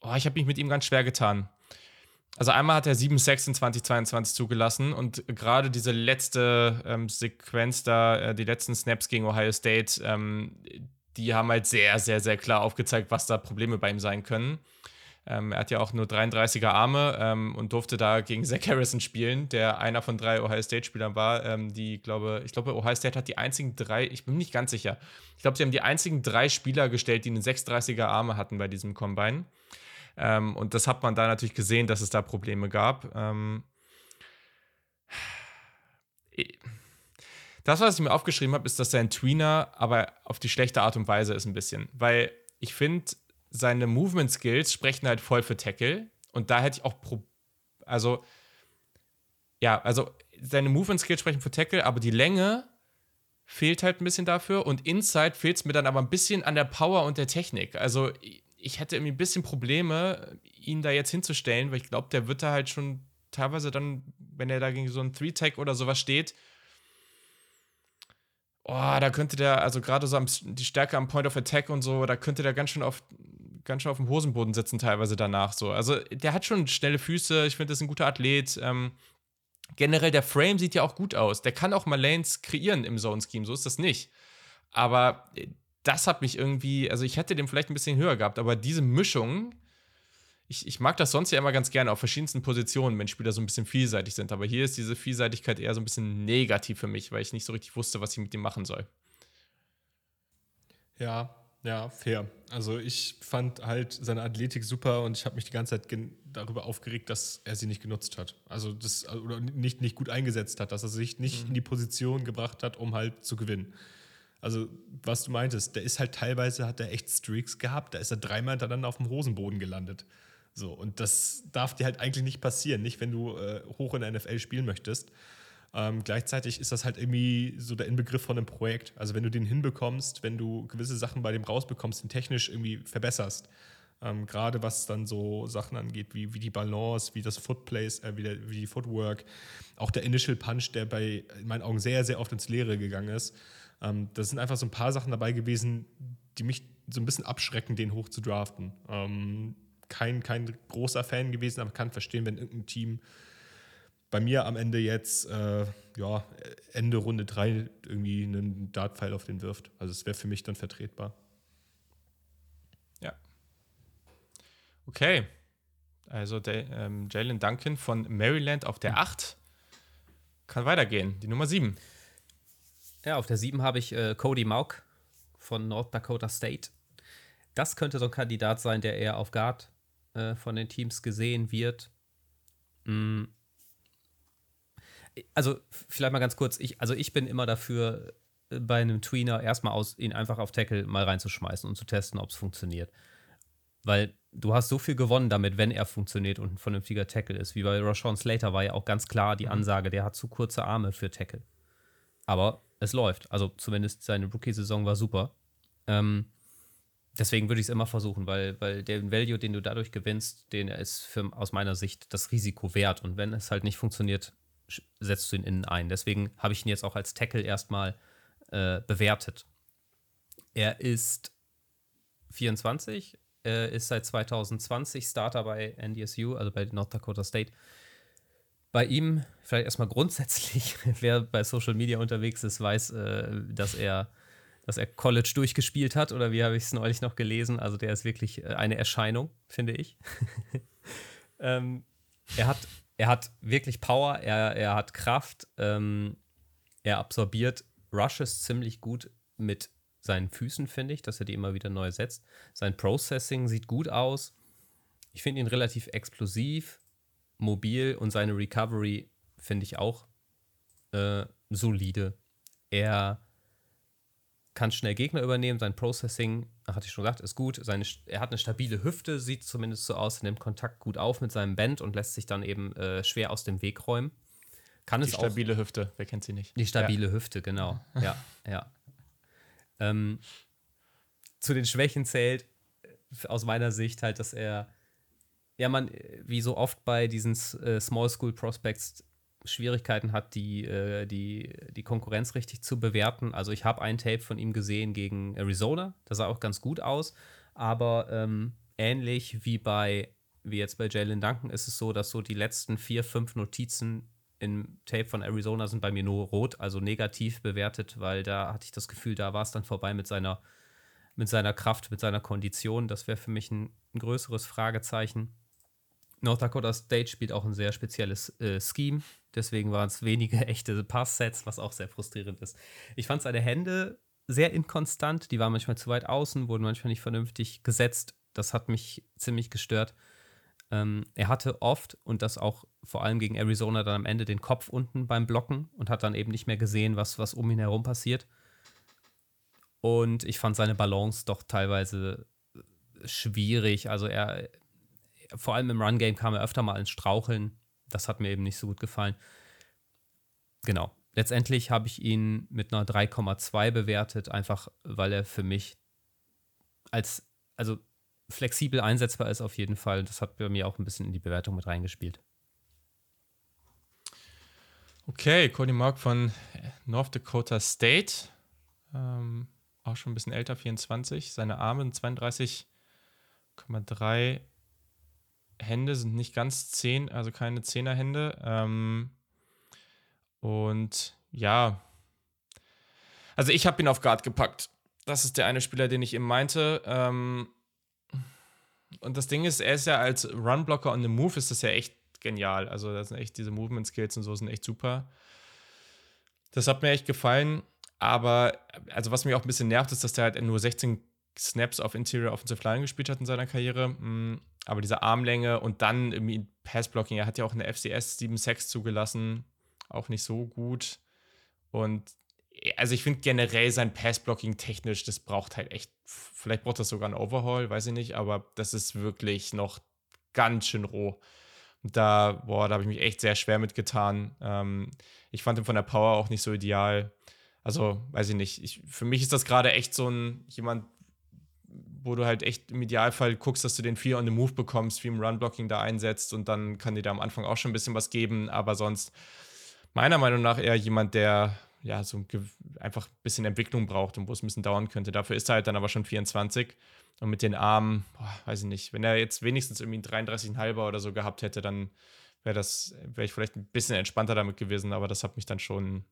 Speaker 1: oh, ich habe mich mit ihm ganz schwer getan. also einmal hat er 7 6 in 2022 zugelassen und gerade diese letzte ähm, Sequenz da, äh, die letzten Snaps gegen Ohio State, ähm, die haben halt sehr, sehr, sehr klar aufgezeigt, was da Probleme bei ihm sein können. Ähm, er hat ja auch nur 33er Arme ähm, und durfte da gegen Zach Harrison spielen, der einer von drei Ohio State-Spielern war. Ähm, die, glaube, ich glaube, Ohio State hat die einzigen drei, ich bin nicht ganz sicher. Ich glaube, sie haben die einzigen drei Spieler gestellt, die einen 36er Arme hatten bei diesem Combine. Ähm, und das hat man da natürlich gesehen, dass es da Probleme gab. Ähm, das, was ich mir aufgeschrieben habe, ist, dass sein Tweener aber auf die schlechte Art und Weise ist ein bisschen. Weil ich finde, seine Movement Skills sprechen halt voll für Tackle. Und da hätte ich auch. Pro also, ja, also seine Movement Skills sprechen für Tackle, aber die Länge fehlt halt ein bisschen dafür. Und Inside fehlt es mir dann aber ein bisschen an der Power und der Technik. Also, ich hätte irgendwie ein bisschen Probleme, ihn da jetzt hinzustellen, weil ich glaube, der wird da halt schon teilweise dann, wenn er da gegen so einen Three-Tag oder sowas steht, oh, da könnte der, also gerade so am, die Stärke am Point of Attack und so, da könnte der ganz schön auf, ganz schön auf dem Hosenboden sitzen, teilweise danach so. Also der hat schon schnelle Füße, ich finde, das ist ein guter Athlet. Ähm, generell, der Frame sieht ja auch gut aus. Der kann auch mal Lanes kreieren im Zone-Scheme, so ist das nicht. Aber äh, das hat mich irgendwie, also ich hätte den vielleicht ein bisschen höher gehabt, aber diese Mischung, ich, ich mag das sonst ja immer ganz gerne auf verschiedensten Positionen, wenn Spieler so ein bisschen vielseitig sind. Aber hier ist diese Vielseitigkeit eher so ein bisschen negativ für mich, weil ich nicht so richtig wusste, was ich mit dem machen soll.
Speaker 2: Ja, ja, fair. Also ich fand halt seine Athletik super und ich habe mich die ganze Zeit darüber aufgeregt, dass er sie nicht genutzt hat. Also das oder nicht, nicht gut eingesetzt hat, dass er sich nicht mhm. in die Position gebracht hat, um halt zu gewinnen. Also, was du meintest, der ist halt teilweise, hat er echt Streaks gehabt, da ist er dreimal hintereinander auf dem Hosenboden gelandet. So, und das darf dir halt eigentlich nicht passieren, nicht wenn du äh, hoch in der NFL spielen möchtest. Ähm, gleichzeitig ist das halt irgendwie so der Inbegriff von einem Projekt. Also, wenn du den hinbekommst, wenn du gewisse Sachen bei dem rausbekommst, den technisch irgendwie verbesserst, ähm, gerade was dann so Sachen angeht, wie, wie die Balance, wie das Footplace, äh, wie, der, wie die Footwork, auch der Initial Punch, der bei in meinen Augen sehr, sehr oft ins Leere gegangen ist. Ähm, das sind einfach so ein paar Sachen dabei gewesen, die mich so ein bisschen abschrecken, den hoch zu draften. Ähm, kein, kein großer Fan gewesen, aber kann verstehen, wenn irgendein Team bei mir am Ende jetzt, äh, ja, Ende Runde 3 irgendwie einen Dartpfeil auf den wirft. Also es wäre für mich dann vertretbar.
Speaker 1: Ja. Okay. Also der, ähm, Jalen Duncan von Maryland auf der 8 kann weitergehen. Die Nummer 7.
Speaker 3: Ja, auf der 7 habe ich äh, Cody Mauk von North Dakota State. Das könnte so ein Kandidat sein, der eher auf Guard äh, von den Teams gesehen wird. Mm. Also, vielleicht mal ganz kurz, ich, also ich bin immer dafür, äh, bei einem Tweener erstmal aus, ihn einfach auf Tackle mal reinzuschmeißen und zu testen, ob es funktioniert. Weil du hast so viel gewonnen damit, wenn er funktioniert und ein vernünftiger Tackle ist. Wie bei Rashawn Slater war ja auch ganz klar die mhm. Ansage, der hat zu kurze Arme für Tackle. Aber es läuft. Also zumindest seine Rookie-Saison war super. Ähm, deswegen würde ich es immer versuchen, weil, weil der Value, den du dadurch gewinnst, den ist für, aus meiner Sicht das Risiko wert. Und wenn es halt nicht funktioniert, setzt du ihn innen ein. Deswegen habe ich ihn jetzt auch als Tackle erstmal äh, bewertet. Er ist 24, äh, ist seit 2020 Starter bei NDSU, also bei North Dakota State bei ihm, vielleicht erstmal grundsätzlich, wer bei Social Media unterwegs ist, weiß, äh, dass er dass er College durchgespielt hat oder wie habe ich es neulich noch gelesen. Also der ist wirklich äh, eine Erscheinung, finde ich. ähm, er, hat, er hat wirklich Power, er, er hat Kraft, ähm, er absorbiert Rushes ziemlich gut mit seinen Füßen, finde ich, dass er die immer wieder neu setzt. Sein Processing sieht gut aus. Ich finde ihn relativ explosiv mobil und seine Recovery finde ich auch äh, solide. Er kann schnell Gegner übernehmen, sein Processing, hatte ich schon gesagt, ist gut. Seine, er hat eine stabile Hüfte, sieht zumindest so aus, nimmt Kontakt gut auf mit seinem Band und lässt sich dann eben äh, schwer aus dem Weg räumen. Kann
Speaker 1: die stabile auch, Hüfte, wer kennt sie nicht?
Speaker 3: Die stabile ja. Hüfte, genau. ja, ja. Ähm, zu den Schwächen zählt äh, aus meiner Sicht halt, dass er ja, man, wie so oft bei diesen äh, Small School Prospects Schwierigkeiten hat, die, äh, die, die Konkurrenz richtig zu bewerten. Also ich habe ein Tape von ihm gesehen gegen Arizona, das sah auch ganz gut aus, aber ähm, ähnlich wie bei wie jetzt bei Jalen Duncan, ist es so, dass so die letzten vier, fünf Notizen im Tape von Arizona sind bei mir nur rot, also negativ bewertet, weil da hatte ich das Gefühl, da war es dann vorbei mit seiner, mit seiner Kraft, mit seiner Kondition. Das wäre für mich ein, ein, größeres Fragezeichen. North Dakota State spielt auch ein sehr spezielles äh, Scheme, deswegen waren es wenige echte Passsets, was auch sehr frustrierend ist. Ich fand seine Hände sehr inkonstant, die waren manchmal zu weit außen, wurden manchmal nicht vernünftig gesetzt. Das hat mich ziemlich gestört. Ähm, er hatte oft und das auch vor allem gegen Arizona dann am Ende den Kopf unten beim Blocken und hat dann eben nicht mehr gesehen, was, was um ihn herum passiert. Und ich fand seine Balance doch teilweise schwierig. Also er, vor allem im Run-Game kam er öfter mal ins Straucheln. Das hat mir eben nicht so gut gefallen. Genau. Letztendlich habe ich ihn mit einer 3,2 bewertet, einfach weil er für mich als, also flexibel einsetzbar ist auf jeden Fall. Das hat bei mir auch ein bisschen in die Bewertung mit reingespielt.
Speaker 1: Okay, Cody Mark von North Dakota State. Ähm, auch schon ein bisschen älter, 24. Seine Arme sind 32,3 Hände, sind nicht ganz 10, also keine 10er Hände. Ähm, und ja, also ich habe ihn auf Guard gepackt. Das ist der eine Spieler, den ich eben meinte. Ähm, und das Ding ist, er ist ja als Runblocker on the Move ist das ja echt genial. Also, das sind echt diese Movement Skills und so sind echt super. Das hat mir echt gefallen. Aber, also, was mich auch ein bisschen nervt, ist, dass der halt nur 16 Snaps auf Interior Offensive Line gespielt hat in seiner Karriere. Mm, aber diese Armlänge und dann irgendwie Passblocking, er hat ja auch eine FCS 7-6 zugelassen. Auch nicht so gut. Und also ich finde generell sein Passblocking technisch, das braucht halt echt, vielleicht braucht das sogar ein Overhaul, weiß ich nicht, aber das ist wirklich noch ganz schön roh. Da, boah, da habe ich mich echt sehr schwer mitgetan. Ähm, ich fand ihn von der Power auch nicht so ideal. Also, weiß ich nicht. Ich, für mich ist das gerade echt so ein jemand, wo du halt echt im Idealfall guckst, dass du den Fear on the Move bekommst, wie im Run-Blocking da einsetzt und dann kann dir da am Anfang auch schon ein bisschen was geben, aber sonst meiner Meinung nach eher jemand, der ja, so einfach ein bisschen Entwicklung braucht und wo es ein bisschen dauern könnte. Dafür ist er halt dann aber schon 24. Und mit den Armen, boah, weiß ich nicht, wenn er jetzt wenigstens irgendwie einen 33,5er oder so gehabt hätte, dann wäre das, wäre ich vielleicht ein bisschen entspannter damit gewesen, aber das hat mich dann schon,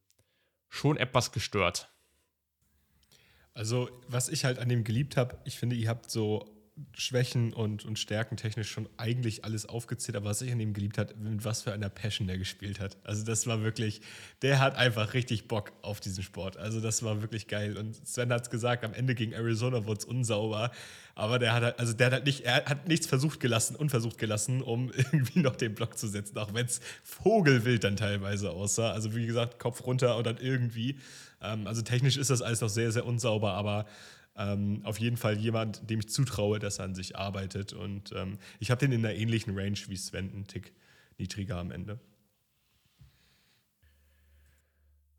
Speaker 1: schon etwas gestört.
Speaker 2: Also, was ich halt an dem geliebt habe, ich finde, ihr habt so Schwächen und, und Stärken technisch schon eigentlich alles aufgezählt, aber was ich an ihm geliebt hat, mit was für einer Passion der gespielt hat. Also das war wirklich, der hat einfach richtig Bock auf diesen Sport. Also das war wirklich geil. Und Sven hat es gesagt, am Ende gegen Arizona wurde es unsauber, aber der hat halt, also der hat halt nicht, er hat nichts versucht gelassen, unversucht gelassen, um irgendwie noch den Block zu setzen, auch wenn es vogelwild dann teilweise aussah. Also wie gesagt, Kopf runter und dann irgendwie. Ähm, also technisch ist das alles noch sehr, sehr unsauber, aber ähm, auf jeden Fall jemand, dem ich zutraue, dass er an sich arbeitet. Und ähm, ich habe den in einer ähnlichen Range wie Sven, einen Tick niedriger am Ende.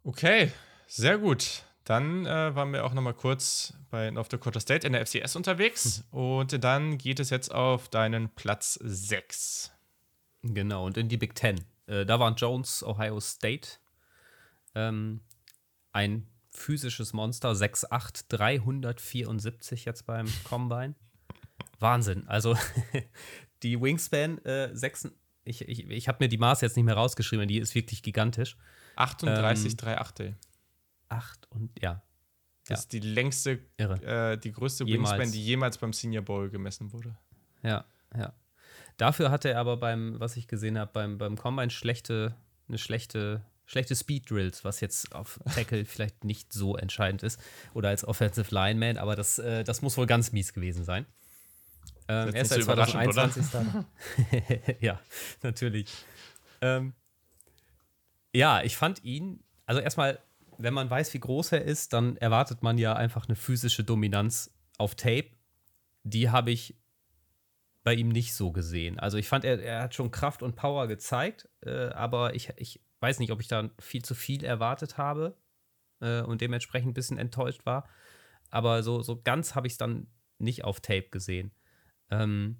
Speaker 1: Okay, sehr gut. Dann äh, waren wir auch noch mal kurz bei North Dakota State in der FCS unterwegs. Hm. Und dann geht es jetzt auf deinen Platz 6.
Speaker 3: Genau, und in die Big Ten. Äh, da waren Jones, Ohio State. Ähm, ein physisches Monster, 6'8, 374 jetzt beim Combine. Wahnsinn. Also die Wingspan, äh, 6, ich, ich, ich habe mir die Maß jetzt nicht mehr rausgeschrieben, die ist wirklich gigantisch.
Speaker 1: 38, ähm, 3 Achtel.
Speaker 3: 8 und ja.
Speaker 1: Das ja. ist die längste, äh, die größte jemals. Wingspan, die jemals beim Senior Bowl gemessen wurde.
Speaker 3: Ja, ja. Dafür hatte er aber beim, was ich gesehen habe, beim, beim Combine schlechte, eine schlechte schlechte Speed Drills, was jetzt auf Tackle vielleicht nicht so entscheidend ist. Oder als Offensive Lineman, aber das, äh, das muss wohl ganz mies gewesen sein. Ähm, er ist seit 2021 da. ja, natürlich. Ähm, ja, ich fand ihn, also erstmal, wenn man weiß, wie groß er ist, dann erwartet man ja einfach eine physische Dominanz auf Tape. Die habe ich bei ihm nicht so gesehen. Also ich fand, er, er hat schon Kraft und Power gezeigt, äh, aber ich, ich weiß nicht, ob ich da viel zu viel erwartet habe äh, und dementsprechend ein bisschen enttäuscht war. Aber so, so ganz habe ich es dann nicht auf Tape gesehen. Ähm,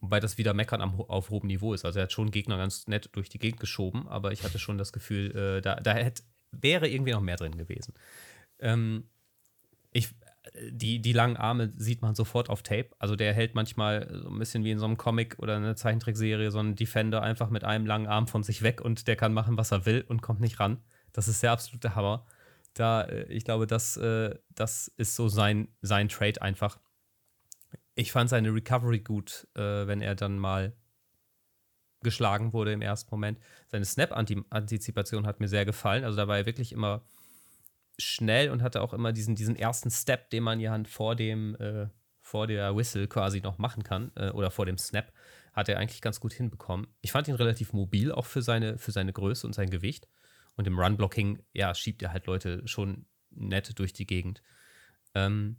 Speaker 3: wobei das wieder Meckern am, auf hohem Niveau ist. Also er hat schon Gegner ganz nett durch die Gegend geschoben, aber ich hatte schon das Gefühl, äh, da, da hätte, wäre irgendwie noch mehr drin gewesen. Ähm, ich, die, die langen Arme sieht man sofort auf Tape. Also der hält manchmal so ein bisschen wie in so einem Comic oder einer Zeichentrickserie so einen Defender einfach mit einem langen Arm von sich weg und der kann machen, was er will und kommt nicht ran. Das ist der absolute Hammer. Da, äh, ich glaube, das, äh, das ist so sein, sein Trade einfach. Ich fand seine Recovery gut, äh, wenn er dann mal geschlagen wurde im ersten Moment. Seine Snap-Antizipation hat mir sehr gefallen. Also da war er wirklich immer schnell und hatte auch immer diesen, diesen ersten Step, den man ja vor dem, äh, vor der Whistle quasi noch machen kann äh, oder vor dem Snap, hat er eigentlich ganz gut hinbekommen. Ich fand ihn relativ mobil, auch für seine, für seine Größe und sein Gewicht. Und im Run-Blocking, ja, schiebt er halt Leute schon nett durch die Gegend. Ähm,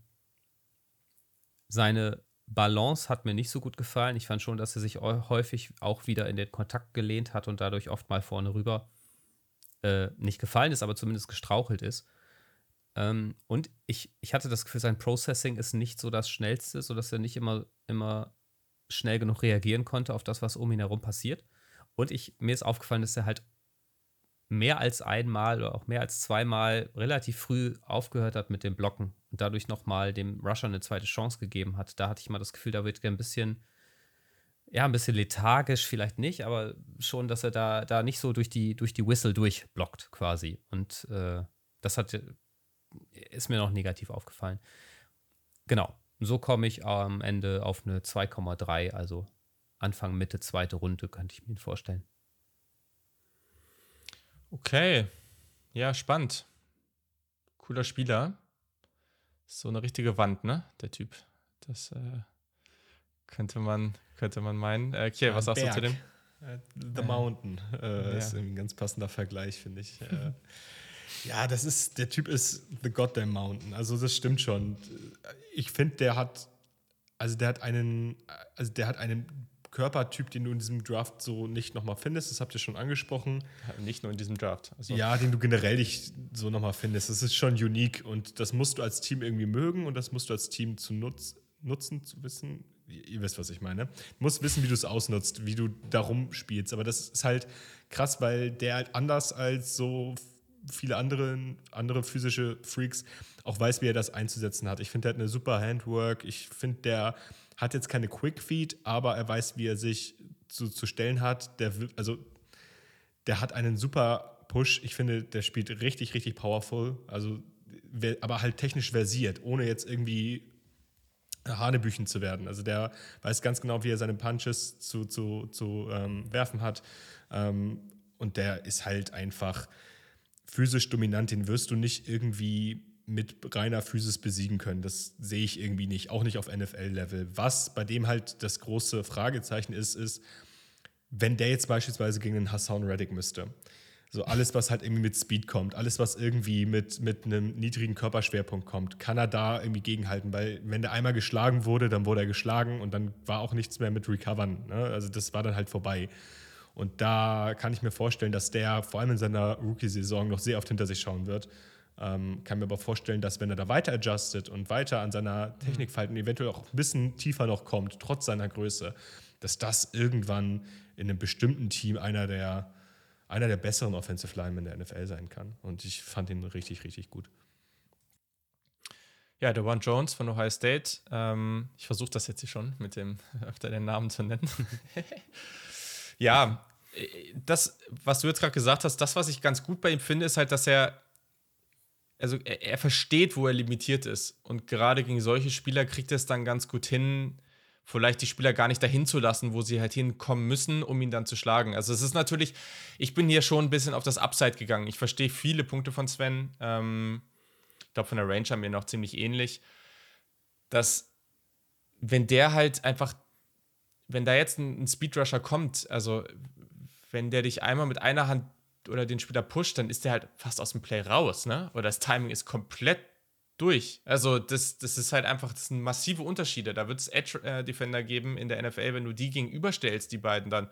Speaker 3: seine Balance hat mir nicht so gut gefallen. Ich fand schon, dass er sich häufig auch wieder in den Kontakt gelehnt hat und dadurch oft mal vorne rüber äh, nicht gefallen ist, aber zumindest gestrauchelt ist. Ähm, und ich, ich hatte das Gefühl, sein Processing ist nicht so das Schnellste, sodass er nicht immer, immer schnell genug reagieren konnte auf das, was um ihn herum passiert. Und ich, mir ist aufgefallen, dass er halt mehr als einmal oder auch mehr als zweimal relativ früh aufgehört hat mit dem Blocken und dadurch nochmal dem Rusher eine zweite Chance gegeben hat. Da hatte ich mal das Gefühl, da wird er ein bisschen, ja, ein bisschen lethargisch, vielleicht nicht, aber schon, dass er da, da nicht so durch die, durch die Whistle durchblockt quasi. Und äh, das hat, ist mir noch negativ aufgefallen. Genau, so komme ich am Ende auf eine 2,3, also Anfang, Mitte, zweite Runde, könnte ich mir vorstellen.
Speaker 1: Okay. Ja, spannend. Cooler Spieler. So eine richtige Wand, ne? Der Typ. Das äh, könnte, man, könnte man meinen. Äh, okay, was sagst Berg. du zu dem?
Speaker 2: Äh, The Mountain äh, ja. ist ein ganz passender Vergleich, finde ich. Ja, das ist, der Typ ist The Goddamn Mountain. Also das stimmt schon. Ich finde, der hat, also der hat einen, also der hat einen Körpertyp, den du in diesem Draft so nicht nochmal findest. Das habt ihr schon angesprochen.
Speaker 1: nicht nur in diesem Draft.
Speaker 2: Also. Ja, den du generell nicht so nochmal findest. Das ist schon unique und das musst du als Team irgendwie mögen und das musst du als Team zu nutz, nutzen, zu wissen. Ihr wisst, was ich meine. Du musst wissen, wie du es ausnutzt, wie du darum spielst. Aber das ist halt krass, weil der halt anders als so viele andere, andere physische Freaks auch weiß, wie er das einzusetzen hat. Ich finde, der hat eine super Handwork. Ich finde, der hat jetzt keine Quick Feed, aber er weiß, wie er sich zu, zu stellen hat. Der, also, der hat einen super Push. Ich finde, der spielt richtig, richtig powerful. Also, aber halt technisch versiert, ohne jetzt irgendwie Hanebüchen zu werden. Also der weiß ganz genau, wie er seine Punches zu, zu, zu ähm, werfen hat. Ähm, und der ist halt einfach physisch dominant. Den wirst du nicht irgendwie mit reiner Physis besiegen können. Das sehe ich irgendwie nicht, auch nicht auf NFL-Level. Was bei dem halt das große Fragezeichen ist, ist, wenn der jetzt beispielsweise gegen den Hassan Reddick müsste. So alles, was halt irgendwie mit Speed kommt, alles, was irgendwie mit, mit einem niedrigen Körperschwerpunkt kommt, kann er da irgendwie gegenhalten, weil wenn der einmal geschlagen wurde, dann wurde er geschlagen und dann war auch nichts mehr mit Recovern. Ne? Also das war dann halt vorbei. Und da kann ich mir vorstellen, dass der vor allem in seiner Rookie-Saison noch sehr oft hinter sich schauen wird ähm, kann mir aber vorstellen, dass wenn er da weiter adjustet und weiter an seiner Technik feilt und eventuell auch ein bisschen tiefer noch kommt, trotz seiner Größe, dass das irgendwann in einem bestimmten Team einer der, einer der besseren Offensive Linemen der NFL sein kann. Und ich fand ihn richtig, richtig gut.
Speaker 1: Ja, der One Jones von Ohio State. Ähm, ich versuche das jetzt hier schon mit dem öfter den Namen zu nennen. ja, das, was du jetzt gerade gesagt hast, das, was ich ganz gut bei ihm finde, ist halt, dass er also er, er, versteht, wo er limitiert ist. Und gerade gegen solche Spieler kriegt er es dann ganz gut hin, vielleicht die Spieler gar nicht dahin zu lassen, wo sie halt hinkommen müssen, um ihn dann zu schlagen. Also es ist natürlich, ich bin hier schon ein bisschen auf das Upside gegangen. Ich verstehe viele Punkte von Sven. Ähm, ich glaube, von der Range haben wir noch ziemlich ähnlich. Dass, wenn der halt einfach, wenn da jetzt ein, ein Speedrusher kommt, also wenn der dich einmal mit einer Hand oder den Spieler pusht, dann ist der halt fast aus dem Play raus, ne? Oder das Timing ist komplett durch. Also, das, das ist halt einfach, das sind massive Unterschiede. Da wird es Edge-Defender geben in der NFL, wenn du die gegenüberstellst, die beiden dann.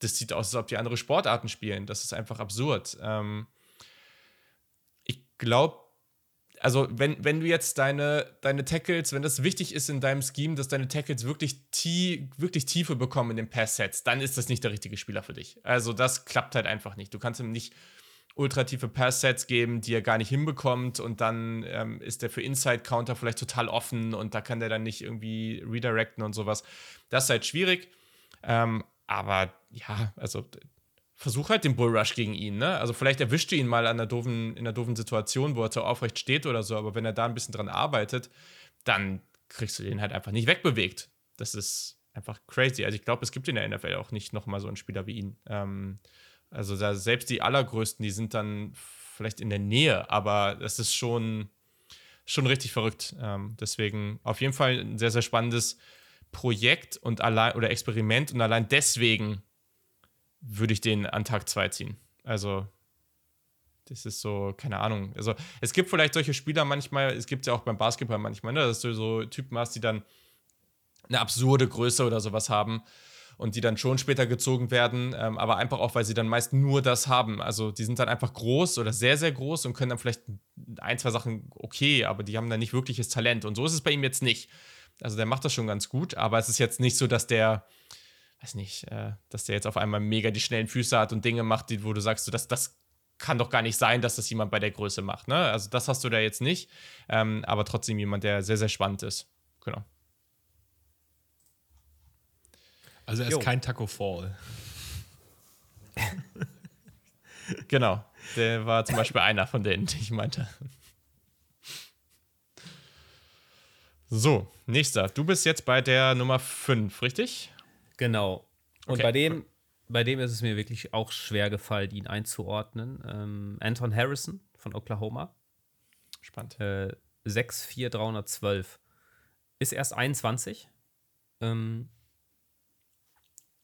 Speaker 1: Das sieht aus, als ob die andere Sportarten spielen. Das ist einfach absurd. Ähm, ich glaube, also wenn, wenn du jetzt deine, deine Tackles, wenn das wichtig ist in deinem Scheme, dass deine Tackles wirklich, tie, wirklich Tiefe bekommen in den Pass-Sets, dann ist das nicht der richtige Spieler für dich. Also das klappt halt einfach nicht. Du kannst ihm nicht ultrative Pass-Sets geben, die er gar nicht hinbekommt und dann ähm, ist der für Inside-Counter vielleicht total offen und da kann der dann nicht irgendwie redirecten und sowas. Das ist halt schwierig. Ähm, aber ja, also versuch halt den Bullrush gegen ihn, ne? Also vielleicht erwischt du ihn mal an einer doofen, in einer doofen Situation, wo er so aufrecht steht oder so, aber wenn er da ein bisschen dran arbeitet, dann kriegst du den halt einfach nicht wegbewegt. Das ist einfach crazy. Also ich glaube, es gibt in der NFL auch nicht nochmal so einen Spieler wie ihn. Ähm, also da, selbst die allergrößten, die sind dann vielleicht in der Nähe, aber das ist schon, schon richtig verrückt. Ähm, deswegen auf jeden Fall ein sehr, sehr spannendes Projekt und allein oder Experiment und allein deswegen würde ich den an Tag 2 ziehen. Also, das ist so, keine Ahnung. Also, es gibt vielleicht solche Spieler manchmal, es gibt ja auch beim Basketball manchmal, ne, dass du so Typen hast, die dann eine absurde Größe oder sowas haben und die dann schon später gezogen werden, ähm, aber einfach auch, weil sie dann meist nur das haben. Also die sind dann einfach groß oder sehr, sehr groß und können dann vielleicht ein, zwei Sachen okay, aber die haben dann nicht wirkliches Talent. Und so ist es bei ihm jetzt nicht. Also der macht das schon ganz gut, aber es ist jetzt nicht so, dass der weiß nicht, äh, dass der jetzt auf einmal mega die schnellen Füße hat und Dinge macht, die, wo du sagst, so, das, das kann doch gar nicht sein, dass das jemand bei der Größe macht. Ne? Also das hast du da jetzt nicht, ähm, aber trotzdem jemand, der sehr, sehr spannend ist. Genau.
Speaker 2: Also er ist jo. kein Taco Fall.
Speaker 1: genau, der war zum Beispiel einer von denen, die ich meinte. So, nächster. Du bist jetzt bei der Nummer 5, richtig?
Speaker 3: Genau. Und okay. bei dem, bei dem ist es mir wirklich auch schwer gefallen, ihn einzuordnen. Ähm, Anton Harrison von Oklahoma.
Speaker 1: Spannend.
Speaker 3: Äh, 64312. Ist erst 21. Ähm,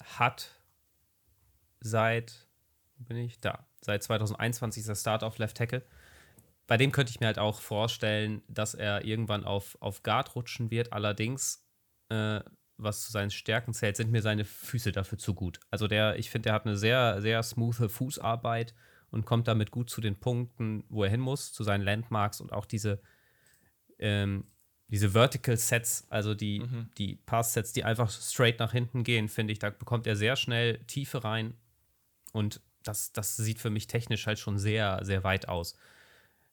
Speaker 3: hat seit, bin ich da, seit 2021 ist er Start auf Left Tackle. Bei dem könnte ich mir halt auch vorstellen, dass er irgendwann auf, auf Guard rutschen wird. Allerdings äh, was zu seinen Stärken zählt, sind mir seine Füße dafür zu gut. Also der, ich finde, der hat eine sehr, sehr smooth Fußarbeit und kommt damit gut zu den Punkten, wo er hin muss, zu seinen Landmarks und auch diese, ähm, diese Vertical Sets, also die, mhm. die Pass-Sets, die einfach straight nach hinten gehen, finde ich, da bekommt er sehr schnell Tiefe rein und das, das sieht für mich technisch halt schon sehr, sehr weit aus.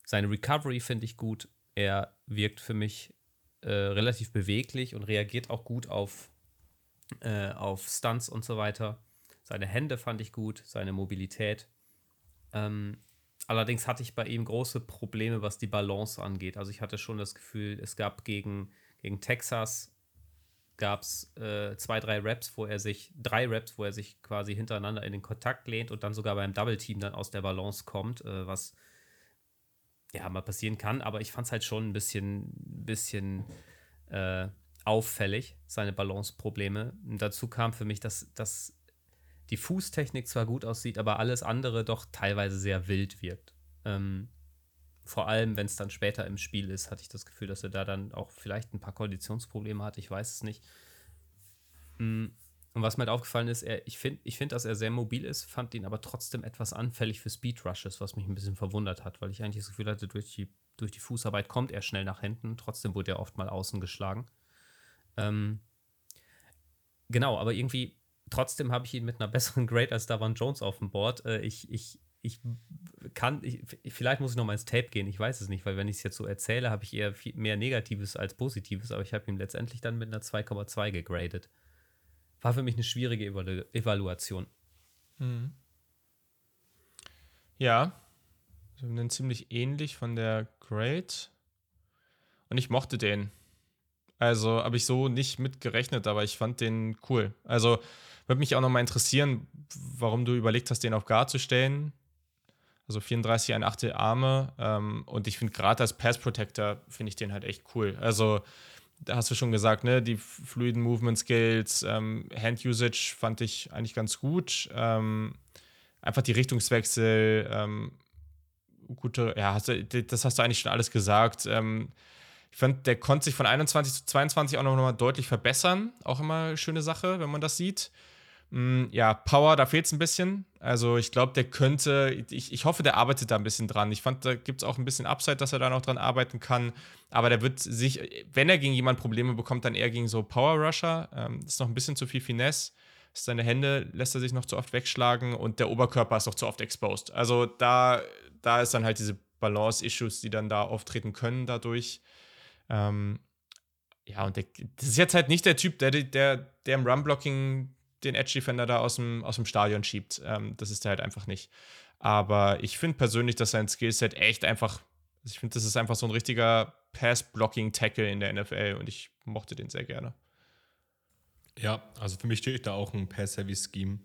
Speaker 3: Seine Recovery finde ich gut. Er wirkt für mich äh, relativ beweglich und reagiert auch gut auf, äh, auf Stunts und so weiter. Seine Hände fand ich gut, seine Mobilität. Ähm, allerdings hatte ich bei ihm große Probleme, was die Balance angeht. Also ich hatte schon das Gefühl, es gab gegen, gegen Texas gab es äh, zwei, drei Raps, wo er sich, drei Raps, wo er sich quasi hintereinander in den Kontakt lehnt und dann sogar beim Double Team dann aus der Balance kommt, äh, was ja, mal passieren kann, aber ich fand es halt schon ein bisschen, bisschen äh, auffällig, seine Balanceprobleme. Und dazu kam für mich, dass, dass die Fußtechnik zwar gut aussieht, aber alles andere doch teilweise sehr wild wirkt. Ähm, vor allem, wenn es dann später im Spiel ist, hatte ich das Gefühl, dass er da dann auch vielleicht ein paar Konditionsprobleme hat. Ich weiß es nicht. Mm, und was mir halt aufgefallen ist, er, ich finde, ich find, dass er sehr mobil ist, fand ihn aber trotzdem etwas anfällig für Speed Rushes, was mich ein bisschen verwundert hat, weil ich eigentlich das Gefühl hatte, durch die, durch die Fußarbeit kommt er schnell nach hinten. Trotzdem wurde er oft mal außen geschlagen. Ähm, genau, aber irgendwie, trotzdem habe ich ihn mit einer besseren Grade als Davon Jones auf dem Board. Äh, ich, ich, ich kann, ich, vielleicht muss ich noch mal ins Tape gehen, ich weiß es nicht, weil wenn ich es jetzt so erzähle, habe ich eher viel mehr Negatives als Positives, aber ich habe ihn letztendlich dann mit einer 2,2 gegradet war für mich eine schwierige Evalu Evaluation. Mhm.
Speaker 1: Ja, wir haben den ziemlich ähnlich von der Grade. Und ich mochte den. Also habe ich so nicht mitgerechnet, aber ich fand den cool. Also würde mich auch nochmal interessieren, warum du überlegt hast, den auf Guard zu stellen. Also 34, ein Achtel Arme. Ähm, und ich finde gerade als Pass Protector finde ich den halt echt cool. Also hast du schon gesagt, ne, die fluiden Movement Skills, ähm, Hand Usage fand ich eigentlich ganz gut. Ähm, einfach die Richtungswechsel, ähm, gute, ja, hast du, das hast du eigentlich schon alles gesagt. Ähm, ich fand, der konnte sich von 21 zu 22 auch noch mal deutlich verbessern. Auch immer eine schöne Sache, wenn man das sieht. Mm, ja, Power, da fehlt es ein bisschen. Also ich glaube, der könnte, ich, ich hoffe, der arbeitet da ein bisschen dran. Ich fand, da gibt es auch ein bisschen Upside, dass er da noch dran arbeiten kann. Aber der wird sich, wenn er gegen jemanden Probleme bekommt, dann eher gegen so Power Rusher. Ähm, ist noch ein bisschen zu viel Finesse Seine Hände lässt er sich noch zu oft wegschlagen und der Oberkörper ist noch zu oft exposed. Also da, da ist dann halt diese Balance-Issues, die dann da auftreten können dadurch. Ähm, ja, und der, das ist jetzt halt nicht der Typ, der, der, der im Run-Blocking den Edge-Defender da aus dem, aus dem Stadion schiebt. Ähm, das ist er halt einfach nicht. Aber ich finde persönlich, dass sein Skillset echt einfach, also ich finde, das ist einfach so ein richtiger Pass-Blocking-Tackle in der NFL und ich mochte den sehr gerne.
Speaker 2: Ja, also für mich steht da auch ein Pass-Heavy-Scheme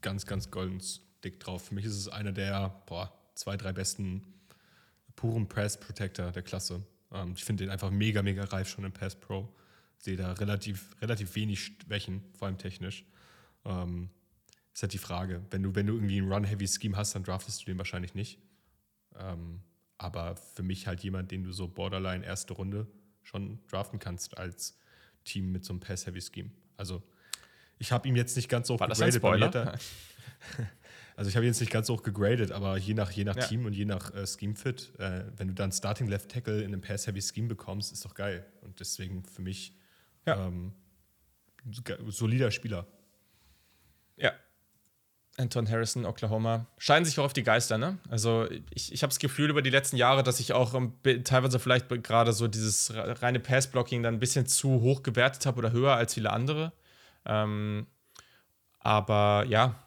Speaker 2: ganz, ganz golden dick drauf. Für mich ist es einer der boah, zwei, drei besten puren Press-Protector der Klasse. Ähm, ich finde den einfach mega, mega reif schon im Pass Pro. Sehe da relativ, relativ wenig Schwächen, vor allem technisch. Ähm, ist halt die Frage. Wenn du, wenn du irgendwie ein Run-Heavy-Scheme hast, dann draftest du den wahrscheinlich nicht. Ähm, aber für mich halt jemand, den du so Borderline erste Runde schon draften kannst als Team mit so einem Pass-Heavy-Scheme. Also ich habe ihm jetzt nicht ganz so
Speaker 1: hoch War gegradet.
Speaker 2: Also ich habe ihn jetzt nicht ganz so hoch gegradet, aber je nach, je nach ja. Team und je nach äh, Scheme-Fit, äh, wenn du dann Starting Left Tackle in einem Pass-Heavy-Scheme bekommst, ist doch geil. Und deswegen für mich ja. ähm, solider Spieler.
Speaker 1: Ja. Anton Harrison, Oklahoma. Scheinen sich auch auf die Geister, ne? Also, ich, ich habe das Gefühl über die letzten Jahre, dass ich auch teilweise vielleicht gerade so dieses reine Pass-Blocking dann ein bisschen zu hoch gewertet habe oder höher als viele andere. Ähm, aber ja,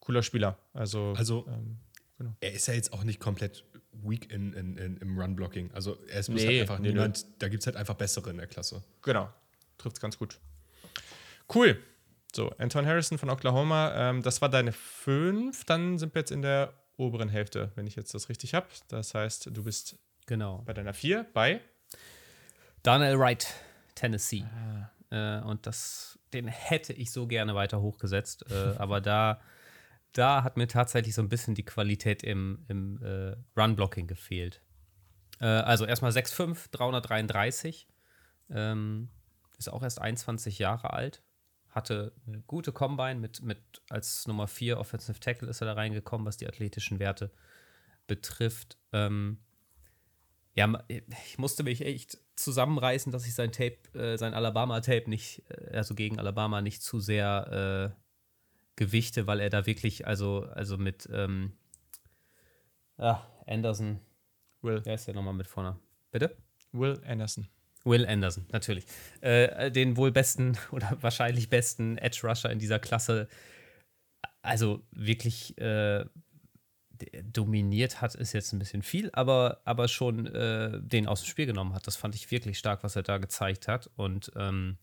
Speaker 1: cooler Spieler. Also,
Speaker 2: also ähm, genau. er ist ja jetzt auch nicht komplett weak in, in, in im Run-Blocking. Also, er ist nee, halt einfach nee, niemand, nee. da gibt es halt einfach bessere in der Klasse.
Speaker 1: Genau, trifft es ganz gut. Cool. So, Anton Harrison von Oklahoma, ähm, das war deine 5. Dann sind wir jetzt in der oberen Hälfte, wenn ich jetzt das richtig habe. Das heißt, du bist
Speaker 3: genau.
Speaker 1: bei deiner 4 bei
Speaker 3: Daniel Wright, Tennessee. Ah. Äh, und das, den hätte ich so gerne weiter hochgesetzt. Äh, aber da, da hat mir tatsächlich so ein bisschen die Qualität im, im äh, Run-Blocking gefehlt. Äh, also erstmal 6'5, 333. Ähm, ist auch erst 21 Jahre alt hatte eine gute Combine mit, mit als Nummer 4 Offensive Tackle ist er da reingekommen, was die athletischen Werte betrifft. Ähm, ja, ich musste mich echt zusammenreißen, dass ich sein Tape, äh, sein Alabama-Tape nicht, äh, also gegen Alabama nicht zu sehr äh, gewichte, weil er da wirklich, also, also mit ähm, ah, Anderson. Will. Wer ist der nochmal mit vorne? Bitte?
Speaker 1: Will Anderson.
Speaker 3: Will Anderson, natürlich. Äh, den wohl besten oder wahrscheinlich besten Edge Rusher in dieser Klasse. Also wirklich äh, dominiert hat, ist jetzt ein bisschen viel, aber, aber schon äh, den aus dem Spiel genommen hat. Das fand ich wirklich stark, was er da gezeigt hat. Und ähm,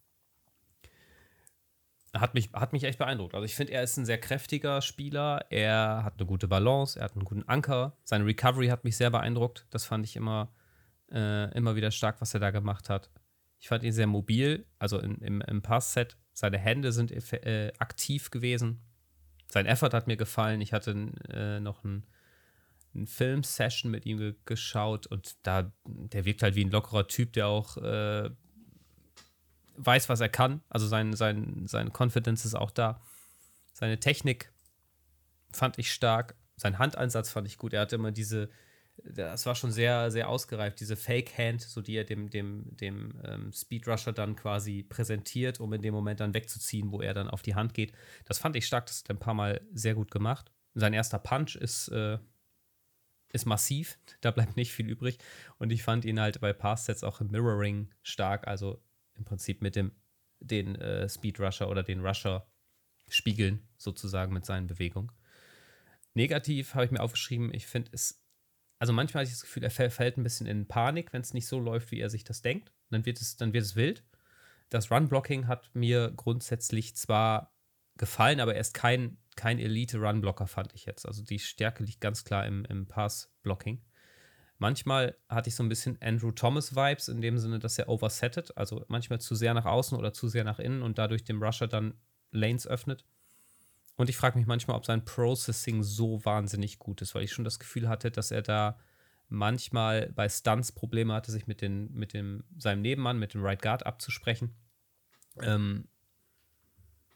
Speaker 3: hat mich, hat mich echt beeindruckt. Also ich finde, er ist ein sehr kräftiger Spieler. Er hat eine gute Balance, er hat einen guten Anker. Seine Recovery hat mich sehr beeindruckt. Das fand ich immer äh, immer wieder stark, was er da gemacht hat. Ich fand ihn sehr mobil, also in, im, im Pass-Set. Seine Hände sind äh, aktiv gewesen. Sein Effort hat mir gefallen. Ich hatte äh, noch ein, ein Film-Session mit ihm ge geschaut und da, der wirkt halt wie ein lockerer Typ, der auch äh, weiß, was er kann. Also sein, sein, seine Confidence ist auch da. Seine Technik fand ich stark. Sein Handeinsatz fand ich gut. Er hatte immer diese, das war schon sehr, sehr ausgereift, diese Fake-Hand, so die er dem, dem, dem ähm, Speedrusher dann quasi präsentiert, um in dem Moment dann wegzuziehen, wo er dann auf die Hand geht. Das fand ich stark, das hat er ein paar Mal sehr gut gemacht. Sein erster Punch ist, äh, ist massiv, da bleibt nicht viel übrig. Und ich fand ihn halt bei Pass-Sets auch im Mirroring stark, also im Prinzip mit dem den äh, Speedrusher oder den Rusher spiegeln, sozusagen mit seinen Bewegungen. Negativ habe ich mir aufgeschrieben, ich finde es also manchmal habe ich das Gefühl, er fällt ein bisschen in Panik, wenn es nicht so läuft, wie er sich das denkt. Dann wird es, dann wird es wild. Das Run-Blocking hat mir grundsätzlich zwar gefallen, aber er ist kein, kein Elite-Run-Blocker, fand ich jetzt. Also die Stärke liegt ganz klar im, im Pass-Blocking. Manchmal hatte ich so ein bisschen Andrew Thomas-Vibes in dem Sinne, dass er oversettet, also manchmal zu sehr nach außen oder zu sehr nach innen und dadurch dem Rusher dann Lanes öffnet. Und ich frage mich manchmal, ob sein Processing so wahnsinnig gut ist, weil ich schon das Gefühl hatte, dass er da manchmal bei Stunts Probleme hatte, sich mit, den, mit dem, seinem Nebenmann, mit dem Right Guard abzusprechen. Ähm,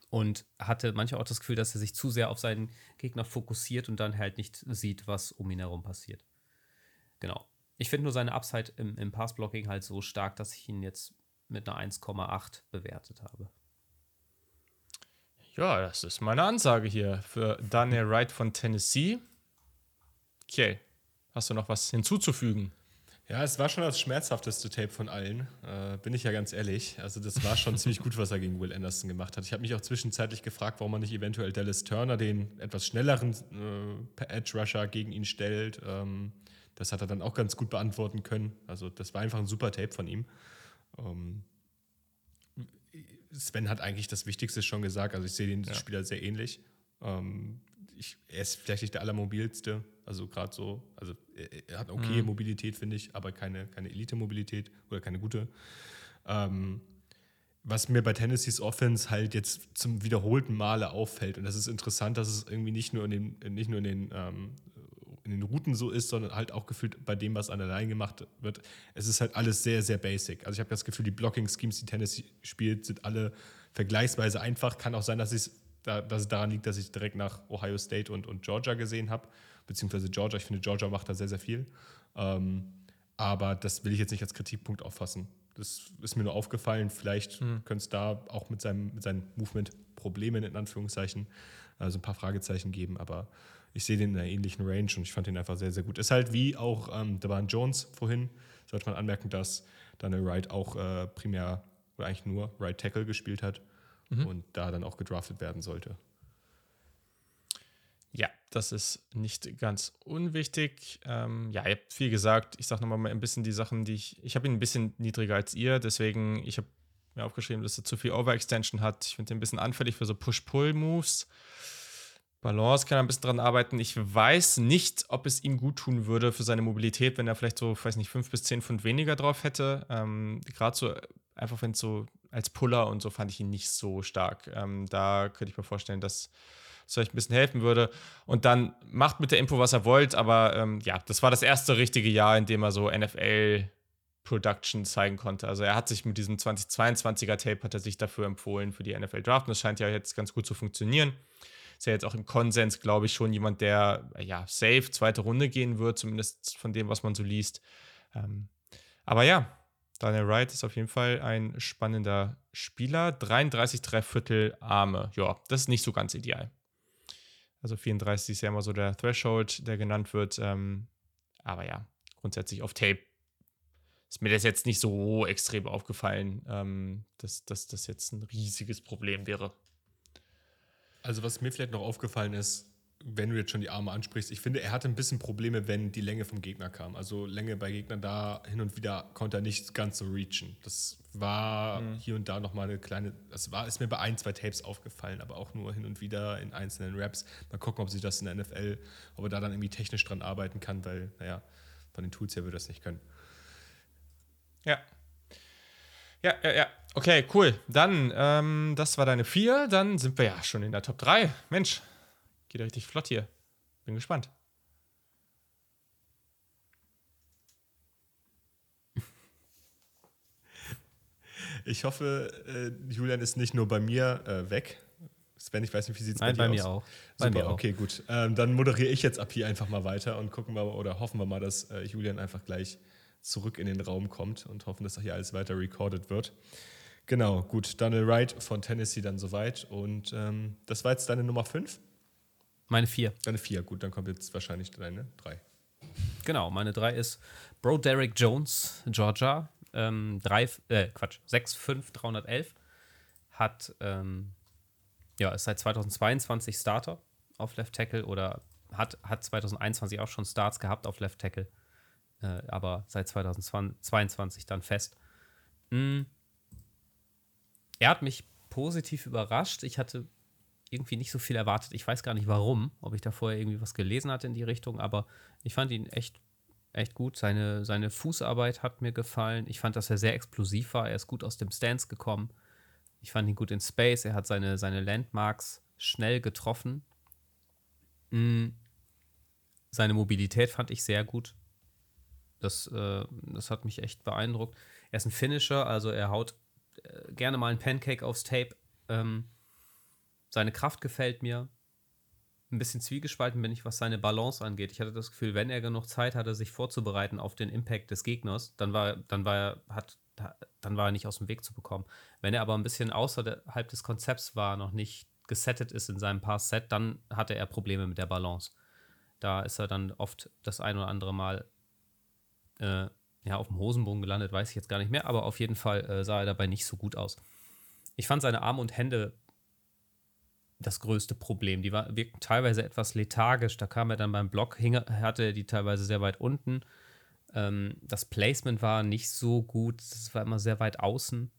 Speaker 3: und hatte manchmal auch das Gefühl, dass er sich zu sehr auf seinen Gegner fokussiert und dann halt nicht sieht, was um ihn herum passiert. Genau. Ich finde nur seine Upside im, im Passblocking halt so stark, dass ich ihn jetzt mit einer 1,8 bewertet habe.
Speaker 1: Ja, das ist meine Ansage hier für Daniel Wright von Tennessee. Okay, hast du noch was hinzuzufügen?
Speaker 2: Ja, es war schon das schmerzhafteste Tape von allen, äh, bin ich ja ganz ehrlich. Also das war schon ziemlich gut, was er gegen Will Anderson gemacht hat. Ich habe mich auch zwischenzeitlich gefragt, warum man nicht eventuell Dallas Turner, den etwas schnelleren äh, Edge-Rusher, gegen ihn stellt. Ähm, das hat er dann auch ganz gut beantworten können. Also das war einfach ein super Tape von ihm. Ähm, Sven hat eigentlich das Wichtigste schon gesagt. Also ich sehe den ja. Spieler sehr ähnlich. Ähm, ich, er ist vielleicht nicht der allermobilste, also gerade so, also er, hat okay mhm. Mobilität, finde ich, aber keine, keine Elite-Mobilität oder keine gute. Ähm, was mir bei Tennessees Offense halt jetzt zum wiederholten Male auffällt, und das ist interessant, dass es irgendwie nicht nur in den, nicht nur in den, ähm, in den Routen so ist, sondern halt auch gefühlt bei dem, was an der Line gemacht wird. Es ist halt alles sehr, sehr basic. Also ich habe das Gefühl, die Blocking-Schemes, die Tennessee spielt, sind alle vergleichsweise einfach. Kann auch sein, dass es da, dass es daran liegt, dass ich direkt nach Ohio State und, und Georgia gesehen habe, beziehungsweise Georgia. Ich finde, Georgia macht da sehr, sehr viel. Ähm, aber das will ich jetzt nicht als Kritikpunkt auffassen. Das ist mir nur aufgefallen. Vielleicht mhm. könnte es da auch mit seinem, mit seinem Movement Problemen in Anführungszeichen, also ein paar Fragezeichen geben. Aber ich sehe den in einer ähnlichen Range und ich fand den einfach sehr, sehr gut. Ist halt wie auch ähm, Devan Jones vorhin, sollte man anmerken, dass Daniel Wright auch äh, primär oder eigentlich nur Right Tackle gespielt hat mhm. und da dann auch gedraftet werden sollte.
Speaker 1: Ja, das ist nicht ganz unwichtig. Ähm, ja, ihr habt viel gesagt. Ich sage nochmal ein bisschen die Sachen, die ich. Ich habe ihn ein bisschen niedriger als ihr, deswegen, ich habe mir aufgeschrieben, dass er zu viel Overextension hat. Ich finde ihn ein bisschen anfällig für so Push-Pull-Moves. Balance kann er ein bisschen dran arbeiten. Ich weiß nicht, ob es ihm gut tun würde für seine Mobilität, wenn er vielleicht so, weiß nicht, fünf bis zehn Pfund weniger drauf hätte. Ähm, Gerade so, einfach wenn es so als Puller und so fand ich ihn nicht so stark. Ähm, da könnte ich mir vorstellen, dass es euch ein bisschen helfen würde. Und dann macht mit der Info, was er wollt, aber ähm, ja, das war das erste richtige Jahr, in dem er so NFL Production zeigen konnte. Also er hat sich mit diesem 2022er Tape hat er sich dafür empfohlen für die NFL Draft und das scheint ja jetzt ganz gut zu funktionieren. Ist ja jetzt auch im Konsens, glaube ich, schon jemand, der ja safe zweite Runde gehen wird, zumindest von dem, was man so liest. Ähm, aber ja, Daniel Wright ist auf jeden Fall ein spannender Spieler. 33 Dreiviertel Arme. Ja, das ist nicht so ganz ideal. Also 34 ist ja immer so der Threshold, der genannt wird. Ähm, aber ja, grundsätzlich auf Tape ist mir das jetzt nicht so extrem aufgefallen, ähm, dass, dass das jetzt ein riesiges Problem wäre.
Speaker 2: Also was mir vielleicht noch aufgefallen ist, wenn du jetzt schon die Arme ansprichst, ich finde, er hatte ein bisschen Probleme, wenn die Länge vom Gegner kam. Also Länge bei Gegnern da hin und wieder konnte er nicht ganz so reachen. Das war mhm. hier und da nochmal eine kleine, das war, ist mir bei ein, zwei Tapes aufgefallen, aber auch nur hin und wieder in einzelnen Raps. Mal gucken, ob sie das in der NFL, ob er da dann irgendwie technisch dran arbeiten kann, weil, naja, von den Tools her würde das nicht können.
Speaker 1: Ja. Ja, ja, ja. Okay, cool. Dann, ähm, das war deine vier. Dann sind wir ja schon in der Top 3. Mensch, Geht richtig flott hier. Bin gespannt.
Speaker 2: Ich hoffe, äh, Julian ist nicht nur bei mir äh, weg. Sven, ich weiß nicht, wie sieht es bei dir
Speaker 3: bei
Speaker 2: aus?
Speaker 3: Mir auch.
Speaker 2: Super, bei mir okay, auch. gut. Ähm, dann moderiere ich jetzt ab hier einfach mal weiter und gucken wir oder hoffen wir mal, dass äh, Julian einfach gleich zurück in den Raum kommt und hoffen, dass hier alles weiter recorded wird. Genau, gut. Daniel Wright von Tennessee dann soweit. Und ähm, das war jetzt deine Nummer 5?
Speaker 3: Meine vier.
Speaker 2: Deine vier, gut, dann kommt jetzt wahrscheinlich deine drei.
Speaker 3: Genau, meine drei ist Bro Derek Jones, Georgia. Ähm, drei, äh, Quatsch, 6'5, 311. Hat, ähm, ja, ist seit 2022 Starter auf Left Tackle oder hat, hat 2021 auch schon Starts gehabt auf Left Tackle, äh, aber seit 2022 dann fest. Mm. Er hat mich positiv überrascht. Ich hatte irgendwie nicht so viel erwartet. Ich weiß gar nicht warum, ob ich da vorher irgendwie was gelesen hatte in die Richtung, aber ich fand ihn echt, echt gut. Seine, seine Fußarbeit hat mir gefallen. Ich fand, dass er sehr explosiv war. Er ist gut aus dem Stance gekommen. Ich fand ihn gut in Space. Er hat seine, seine Landmarks schnell getroffen. Mhm. Seine Mobilität fand ich sehr gut. Das, äh, das hat mich echt beeindruckt. Er ist ein Finisher, also er haut äh, gerne mal ein Pancake aufs Tape. Ähm, seine Kraft gefällt mir. Ein bisschen zwiegespalten bin ich, was seine Balance angeht. Ich hatte das Gefühl, wenn er genug Zeit hatte, sich vorzubereiten auf den Impact des Gegners, dann war, dann war er, hat, dann war er nicht aus dem Weg zu bekommen. Wenn er aber ein bisschen außerhalb des Konzepts war, noch nicht gesettet ist in seinem Pass-Set, dann hatte er Probleme mit der Balance. Da ist er dann oft das ein oder andere Mal äh, ja, auf dem Hosenbogen gelandet, weiß ich jetzt gar nicht mehr, aber auf jeden Fall äh, sah er dabei nicht so gut aus. Ich fand seine Arme und Hände das größte Problem. Die war, wirkten teilweise etwas lethargisch. Da kam er dann beim Block, hing, hatte er die teilweise sehr weit unten. Ähm, das Placement war nicht so gut. Es war immer sehr weit außen.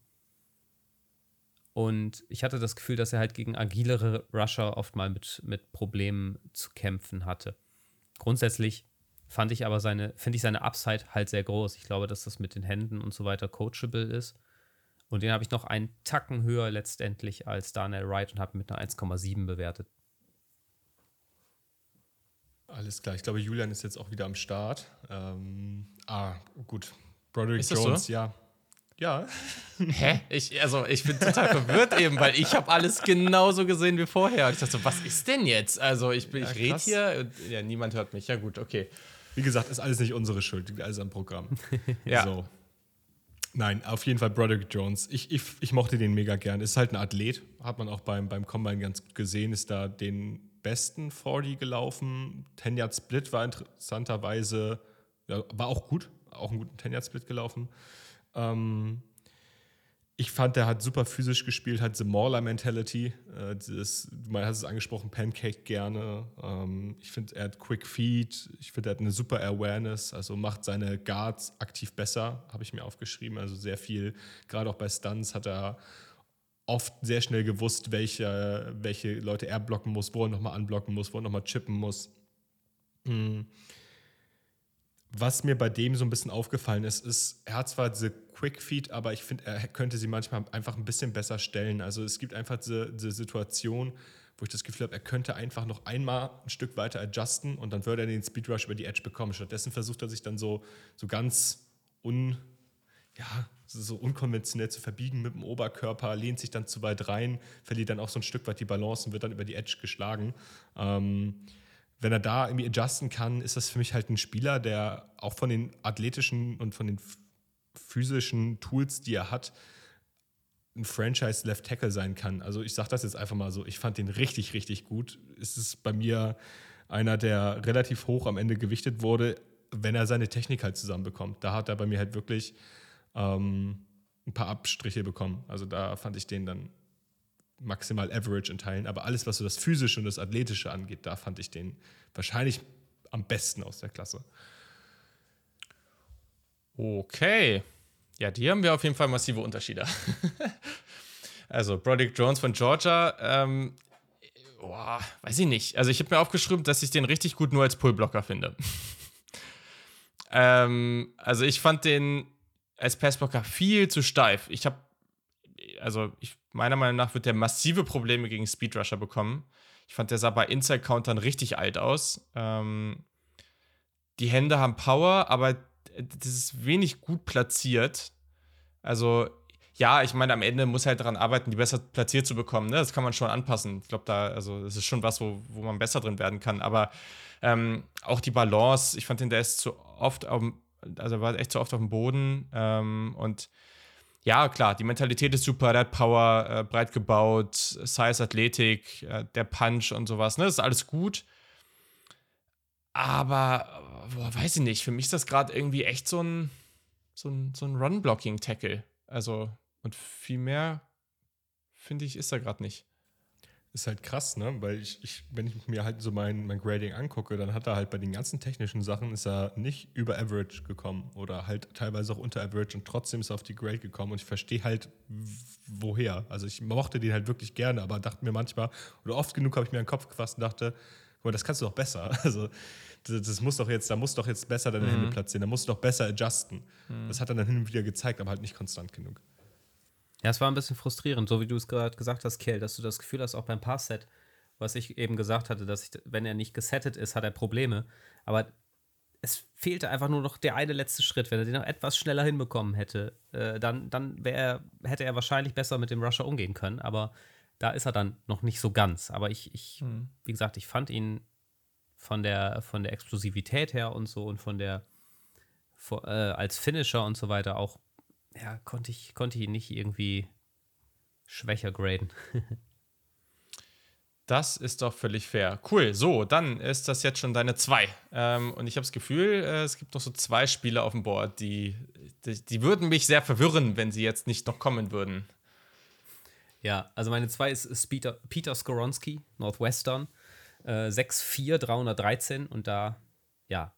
Speaker 3: Und ich hatte das Gefühl, dass er halt gegen agilere Rusher oft mal mit, mit Problemen zu kämpfen hatte. Grundsätzlich fand ich aber seine, finde ich seine Upside halt sehr groß. Ich glaube, dass das mit den Händen und so weiter coachable ist. Und den habe ich noch einen Tacken höher letztendlich als Daniel Wright und habe mit einer 1,7 bewertet.
Speaker 2: Alles klar. Ich glaube, Julian ist jetzt auch wieder am Start. Ähm, ah, gut. Broderick Jones, so? ja. Ja.
Speaker 1: Hä? Ich, also, ich bin total verwirrt eben, weil ich habe alles genauso gesehen wie vorher. Und ich dachte so, was ist denn jetzt? Also, ich, ja, ich rede hier und ja, niemand hört mich. Ja, gut, okay.
Speaker 2: Wie gesagt, ist alles nicht unsere Schuld, liegt alles am Programm. ja. So. Nein, auf jeden Fall Broderick Jones. Ich, ich, ich mochte den mega gern. Ist halt ein Athlet, hat man auch beim, beim Combine ganz gut gesehen, ist da den besten 40 gelaufen. 10 Yard Split war interessanterweise, ja, war auch gut, auch einen guten 10 Yard Split gelaufen. Ähm, ich fand, der hat super physisch gespielt, hat The Mauler Mentality. Äh, das, du hast es angesprochen, Pancake gerne. Ähm, ich finde, er hat Quick Feed. Ich finde, er hat eine super Awareness. Also macht seine Guards aktiv besser, habe ich mir aufgeschrieben. Also sehr viel, gerade auch bei Stunts hat er oft sehr schnell gewusst, welche, welche Leute er blocken muss, wo er nochmal anblocken muss, wo er nochmal chippen muss. Mhm. Was mir bei dem so ein bisschen aufgefallen ist, ist, er hat zwar diese Quick Feed, aber ich finde, er könnte sie manchmal einfach ein bisschen besser stellen. Also es gibt einfach diese, diese Situation, wo ich das Gefühl habe, er könnte einfach noch einmal ein Stück weiter adjusten und dann würde er den Speed Rush über die Edge bekommen. Stattdessen versucht er sich dann so, so ganz un, ja, so unkonventionell zu verbiegen mit dem Oberkörper, lehnt sich dann zu weit rein, verliert dann auch so ein Stück weit die Balance und wird dann über die Edge geschlagen. Ähm, wenn er da irgendwie adjusten kann, ist das für mich halt ein Spieler, der auch von den athletischen und von den physischen Tools, die er hat, ein Franchise Left Tackle sein kann. Also ich sage das jetzt einfach mal so, ich fand den richtig, richtig gut. Es ist bei mir einer, der relativ hoch am Ende gewichtet wurde, wenn er seine Technik halt zusammenbekommt. Da hat er bei mir halt wirklich ähm, ein paar Abstriche bekommen. Also da fand ich den dann maximal average in Teilen. Aber alles, was so das Physische und das Athletische angeht, da fand ich den wahrscheinlich am besten aus der Klasse.
Speaker 1: Okay. Ja, die haben wir auf jeden Fall massive Unterschiede. also, Broderick Jones von Georgia, ähm, boah, weiß ich nicht. Also, ich habe mir aufgeschrieben, dass ich den richtig gut nur als Pullblocker finde. ähm, also, ich fand den als Passblocker viel zu steif. Ich habe, also, ich meiner Meinung nach wird der massive Probleme gegen Speedrusher bekommen. Ich fand, der sah bei Inside-Countern richtig alt aus. Ähm, die Hände haben Power, aber das ist wenig gut platziert. Also, ja, ich meine, am Ende muss er halt daran arbeiten, die besser platziert zu bekommen. Ne? Das kann man schon anpassen. Ich glaube, da, also, das ist schon was, wo, wo man besser drin werden kann. Aber ähm, auch die Balance, ich fand den, der ist zu oft auf also war echt zu oft auf dem Boden. Ähm, und ja, klar, die Mentalität ist super, der hat Power, äh, breit gebaut, Size, Athletik, äh, der Punch und sowas, ne? Das ist alles gut. Aber, boah, weiß ich nicht, für mich ist das gerade irgendwie echt so ein, so ein, so ein Run-Blocking-Tackle. Also, und viel mehr, finde ich, ist er gerade nicht
Speaker 2: ist halt krass, ne? Weil ich, ich, wenn ich mir halt so mein, mein Grading angucke, dann hat er halt bei den ganzen technischen Sachen ist er nicht über Average gekommen oder halt teilweise auch unter Average und trotzdem ist er auf die Grade gekommen und ich verstehe halt woher. Also ich mochte den halt wirklich gerne, aber dachte mir manchmal, oder oft genug habe ich mir an den Kopf gefasst und dachte, guck mal, das kannst du doch besser. Also das, das muss doch jetzt, da muss doch jetzt besser deine mhm. Hände platzieren, da musst du doch besser adjusten. Mhm. Das hat er dann hin und wieder gezeigt, aber halt nicht konstant genug.
Speaker 3: Ja, es war ein bisschen frustrierend, so wie du es gerade gesagt hast, Kell, dass du das Gefühl hast, auch beim Pass-Set, was ich eben gesagt hatte, dass ich, wenn er nicht gesettet ist, hat er Probleme. Aber es fehlte einfach nur noch der eine letzte Schritt. Wenn er den noch etwas schneller hinbekommen hätte, äh, dann, dann er, hätte er wahrscheinlich besser mit dem Rusher umgehen können. Aber da ist er dann noch nicht so ganz. Aber ich, ich hm. wie gesagt, ich fand ihn von der, von der Explosivität her und so und von der, vor, äh, als Finisher und so weiter auch ja, konnte ich, konnte ihn nicht irgendwie schwächer graden.
Speaker 1: Das ist doch völlig fair. Cool. So, dann ist das jetzt schon deine zwei. Ähm, und ich habe das Gefühl, äh, es gibt noch so zwei Spieler auf dem Board, die, die, die, würden mich sehr verwirren, wenn sie jetzt nicht noch kommen würden.
Speaker 3: Ja, also meine zwei ist, ist Peter, Peter Skoronski, Northwestern. Äh, 6'4, 313. Und da, ja,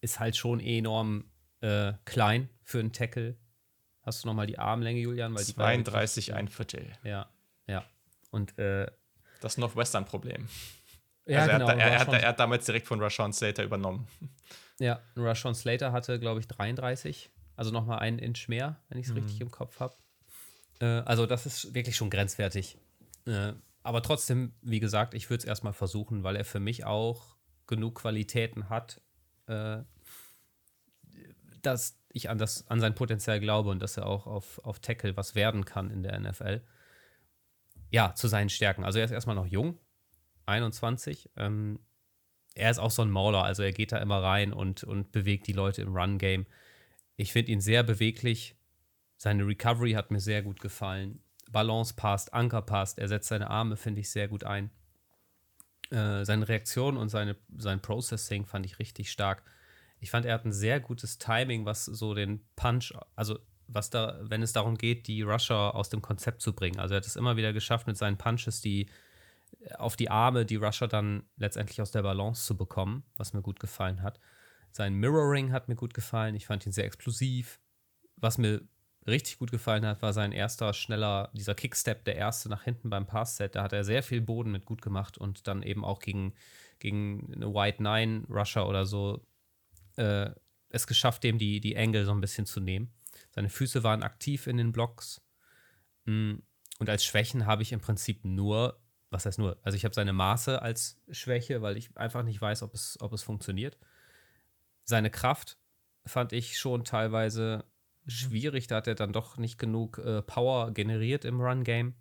Speaker 3: ist halt schon enorm äh, klein für einen Tackle. Hast du nochmal die Armlänge, Julian?
Speaker 1: Weil 32, die ein Viertel.
Speaker 3: Ja, ja. Und äh,
Speaker 1: das Northwestern-Problem. Ja, also genau, er, hat, er, hat, er, hat, damals direkt von Rashawn Slater übernommen.
Speaker 3: Ja, Rashawn Slater hatte, glaube ich, 33. Also nochmal einen Inch mehr, wenn ich es mhm. richtig im Kopf habe. Äh, also das ist wirklich schon grenzwertig. Äh, aber trotzdem, wie gesagt, ich würde es erstmal versuchen, weil er für mich auch genug Qualitäten hat, äh, dass ich an, das, an sein Potenzial glaube und dass er auch auf, auf Tackle was werden kann in der NFL ja, zu seinen Stärken. Also er ist erstmal noch jung, 21. Ähm, er ist auch so ein Mauler, also er geht da immer rein und, und bewegt die Leute im Run-Game. Ich finde ihn sehr beweglich. Seine Recovery hat mir sehr gut gefallen. Balance passt, Anker passt. Er setzt seine Arme, finde ich, sehr gut ein. Äh, seine Reaktion und seine, sein Processing fand ich richtig stark. Ich fand, er hat ein sehr gutes Timing, was so den Punch, also was da, wenn es darum geht, die Rusher aus dem Konzept zu bringen. Also er hat es immer wieder geschafft, mit seinen Punches die auf die Arme die Rusher dann letztendlich aus der Balance zu bekommen, was mir gut gefallen hat. Sein Mirroring hat mir gut gefallen. Ich fand ihn sehr explosiv. Was mir richtig gut gefallen hat, war sein erster schneller, dieser Kickstep, der erste nach hinten beim Pass-Set. Da hat er sehr viel Boden mit gut gemacht und dann eben auch gegen, gegen eine White Nine Rusher oder so äh, es geschafft, dem die, die Angle so ein bisschen zu nehmen. Seine Füße waren aktiv in den Blocks. Mm, und als Schwächen habe ich im Prinzip nur, was heißt nur, also ich habe seine Maße als Schwäche, weil ich einfach nicht weiß, ob es, ob es funktioniert. Seine Kraft fand ich schon teilweise schwierig, da hat er dann doch nicht genug äh, Power generiert im Run-Game.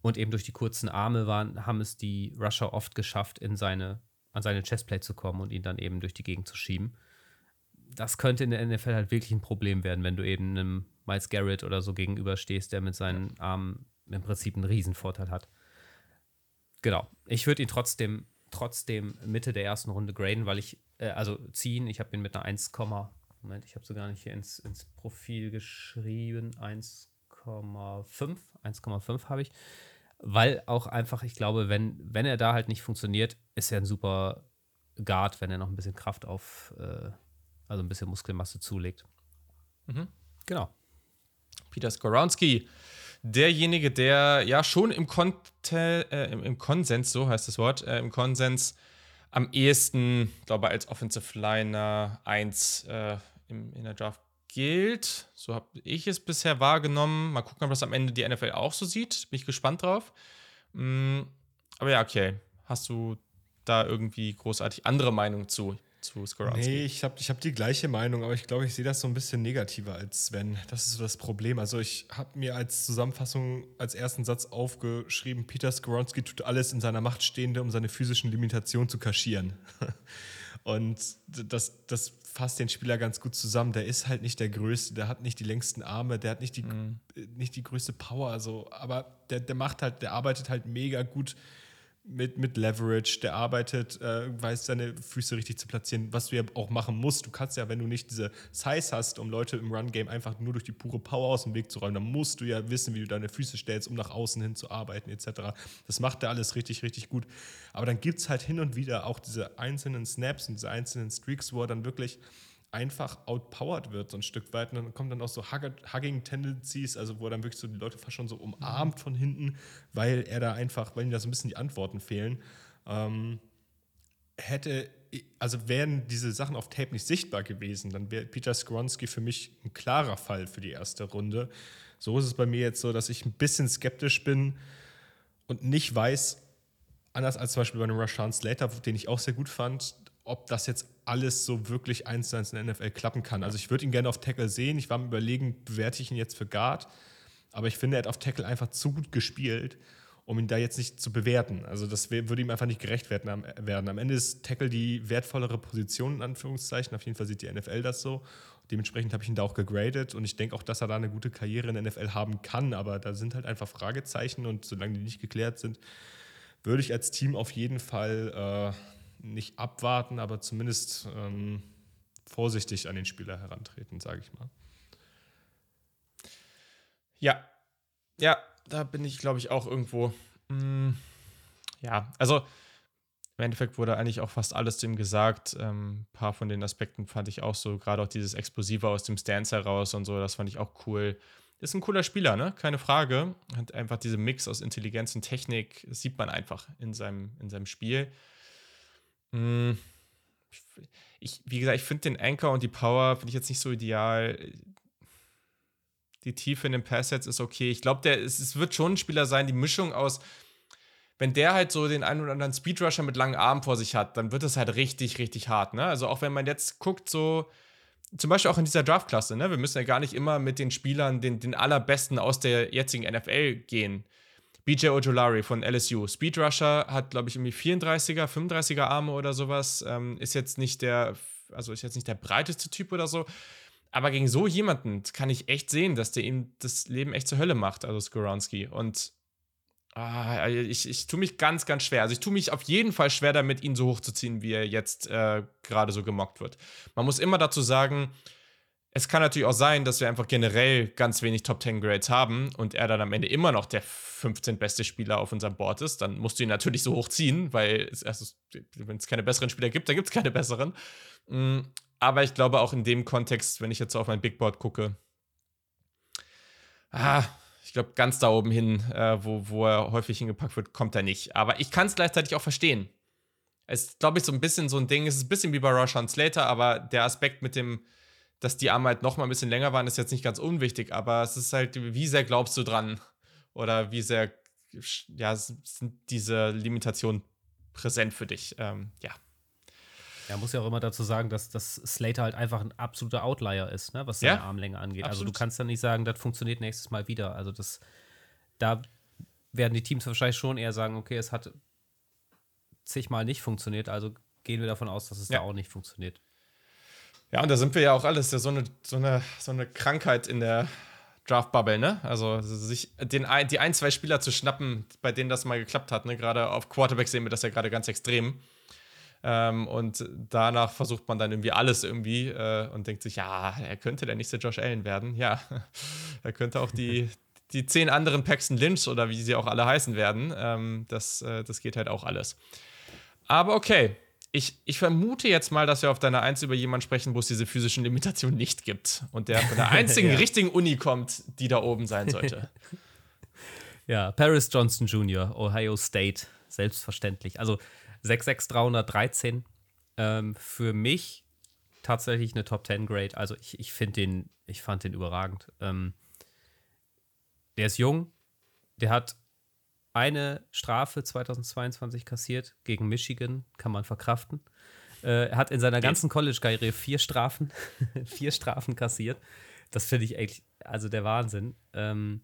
Speaker 3: Und eben durch die kurzen Arme waren, haben es die Rusher oft geschafft, in seine, an seine Chestplate zu kommen und ihn dann eben durch die Gegend zu schieben das könnte in der NFL halt wirklich ein Problem werden, wenn du eben einem Miles Garrett oder so gegenüberstehst, der mit seinen Armen im Prinzip einen Riesenvorteil hat. Genau. Ich würde ihn trotzdem, trotzdem Mitte der ersten Runde graden, weil ich, äh, also ziehen, ich habe ihn mit einer 1, Moment, ich habe sogar nicht hier ins, ins Profil geschrieben, 1,5, 1,5 habe ich. Weil auch einfach, ich glaube, wenn, wenn er da halt nicht funktioniert, ist er ein super Guard, wenn er noch ein bisschen Kraft auf, äh, also ein bisschen Muskelmasse zulegt.
Speaker 1: Mhm. Genau. Peter Skoronski, derjenige, der ja schon im, Konte, äh, im, im, Konsens, so heißt das Wort, äh, im Konsens am ehesten, glaube ich, als Offensive Liner 1 äh, im, in der Draft gilt. So habe ich es bisher wahrgenommen. Mal gucken, ob das am Ende die NFL auch so sieht. Bin ich gespannt drauf. Mm, aber ja, okay. Hast du da irgendwie großartig andere Meinung zu? zu.
Speaker 2: Nee, ich habe ich hab die gleiche Meinung, aber ich glaube, ich sehe das so ein bisschen negativer als Sven. Das ist so das Problem. Also ich habe mir als Zusammenfassung als ersten Satz aufgeschrieben, Peter Skoronski tut alles in seiner Macht Stehende, um seine physischen Limitationen zu kaschieren. Und das, das fasst den Spieler ganz gut zusammen. Der ist halt nicht der Größte, der hat nicht die längsten Arme, der hat nicht die, mhm. nicht die größte Power, also, aber der, der macht halt, der arbeitet halt mega gut mit, mit Leverage, der arbeitet, äh, weiß seine Füße richtig zu platzieren, was du ja auch machen musst. Du kannst ja, wenn du nicht diese Size hast, um Leute im Run-Game einfach nur durch die pure Power aus dem Weg zu räumen, dann musst du ja wissen, wie du deine Füße stellst, um nach außen hin zu arbeiten, etc. Das macht er alles richtig, richtig gut. Aber dann gibt es halt hin und wieder auch diese einzelnen Snaps und diese einzelnen Streaks, wo er dann wirklich einfach outpowered wird, so ein Stück weit. Und dann kommen dann auch so Hugging-Tendencies, also wo er dann wirklich so die Leute fast schon so umarmt von hinten, weil er da einfach, weil ihm da so ein bisschen die Antworten fehlen. Ähm, hätte, also wären diese Sachen auf Tape nicht sichtbar gewesen, dann wäre Peter Skronski für mich ein klarer Fall für die erste Runde. So ist es bei mir jetzt so, dass ich ein bisschen skeptisch bin und nicht weiß, anders als zum Beispiel bei einem Rashawn Slater, den ich auch sehr gut fand, ob das jetzt alles so wirklich eins zu eins in der NFL klappen kann. Also ich würde ihn gerne auf Tackle sehen. Ich war am überlegen, bewerte ich ihn jetzt für Guard. Aber ich finde, er hat auf Tackle einfach zu gut gespielt, um ihn da jetzt nicht zu bewerten. Also das würde ihm einfach nicht gerecht werden. Am Ende ist Tackle die wertvollere Position, in Anführungszeichen. Auf jeden Fall sieht die NFL das so. Dementsprechend habe ich ihn da auch gegradet und ich denke auch, dass er da eine gute Karriere in der NFL haben kann. Aber da sind halt einfach Fragezeichen und solange die nicht geklärt sind, würde ich als Team auf jeden Fall äh, nicht abwarten, aber zumindest ähm, vorsichtig an den Spieler herantreten, sage ich mal.
Speaker 1: Ja, ja, da bin ich, glaube ich, auch irgendwo. Mh, hm, ja, also im Endeffekt wurde eigentlich auch fast alles zu ihm gesagt. Ähm, ein paar von den Aspekten fand ich auch so, gerade auch dieses Explosive aus dem Stance heraus und so, das fand ich auch cool. Ist ein cooler Spieler, ne? Keine Frage. Hat einfach diese Mix aus Intelligenz und Technik, das sieht man einfach in seinem, in seinem Spiel. Hm, ich, wie gesagt, ich finde den Anchor und die Power finde ich jetzt nicht so ideal. Die Tiefe in den Passsets ist okay. Ich glaube, es, es wird schon ein Spieler sein, die Mischung aus wenn der halt so den einen oder anderen Speedrusher mit langen Armen vor sich hat, dann wird es halt richtig, richtig hart. Ne? Also auch wenn man jetzt guckt, so zum Beispiel auch in dieser Draftklasse, ne? wir müssen ja gar nicht immer mit den Spielern, den, den allerbesten aus der jetzigen NFL gehen. BJ Ojolari von LSU. Speedrusher hat, glaube ich, irgendwie 34er, 35er Arme oder sowas. Ähm, ist jetzt nicht der, also ist jetzt nicht der breiteste Typ oder so. Aber gegen so jemanden kann ich echt sehen, dass der ihm das Leben echt zur Hölle macht, also Skoronski. Und Ah, ich, ich tue mich ganz, ganz schwer. Also ich tue mich auf jeden Fall schwer damit, ihn so hochzuziehen, wie er jetzt äh, gerade so gemockt wird. Man muss immer dazu sagen, es kann natürlich auch sein, dass wir einfach generell ganz wenig Top 10 Grades haben und er dann am Ende immer noch der 15 beste Spieler auf unserem Board ist. Dann musst du ihn natürlich so hochziehen, weil also, wenn es keine besseren Spieler gibt, dann gibt es keine besseren. Mm, aber ich glaube auch in dem Kontext, wenn ich jetzt auf mein Big Board gucke, ah, ich glaube, ganz da oben hin, äh, wo, wo er häufig hingepackt wird, kommt er nicht. Aber ich kann es gleichzeitig auch verstehen. Es ist, glaube ich, so ein bisschen so ein Ding. Es ist ein bisschen wie bei Roshan Slater, aber der Aspekt mit dem, dass die Arme halt noch mal ein bisschen länger waren, ist jetzt nicht ganz unwichtig. Aber es ist halt, wie sehr glaubst du dran? Oder wie sehr, ja, sind diese Limitationen präsent für dich? Ähm, ja.
Speaker 3: Er muss ja auch immer dazu sagen, dass, dass Slater halt einfach ein absoluter Outlier ist, ne, was seine ja, Armlänge angeht. Absolut. Also du kannst dann nicht sagen, das funktioniert nächstes Mal wieder. Also das, da werden die Teams wahrscheinlich schon eher sagen, okay, es hat zigmal nicht funktioniert, also gehen wir davon aus, dass es ja. da auch nicht funktioniert.
Speaker 1: Ja, und da sind wir ja auch alles ja so eine, so eine, so eine Krankheit in der Draft-Bubble, ne? Also sich den die ein, zwei Spieler zu schnappen, bei denen das mal geklappt hat, ne? Gerade auf Quarterback sehen wir das ja gerade ganz extrem. Ähm, und danach versucht man dann irgendwie alles irgendwie äh, und denkt sich, ja, er könnte der nächste Josh Allen werden. Ja, er könnte auch die, die zehn anderen Paxton Lynch oder wie sie auch alle heißen werden. Ähm, das, äh, das geht halt auch alles. Aber okay, ich, ich, vermute jetzt mal, dass wir auf deiner Eins über jemanden sprechen, wo es diese physischen Limitationen nicht gibt und der von der einzigen ja. richtigen Uni kommt, die da oben sein sollte.
Speaker 3: ja, Paris Johnson Jr., Ohio State, selbstverständlich. Also 66313. Ähm, für mich tatsächlich eine Top 10 Grade. Also ich, ich finde den, ich fand den überragend. Ähm, der ist jung, der hat eine Strafe 2022 kassiert gegen Michigan, kann man verkraften. Äh, er hat in seiner ganzen College-Karriere vier Strafen, vier Strafen kassiert. Das finde ich echt, also der Wahnsinn. Ähm,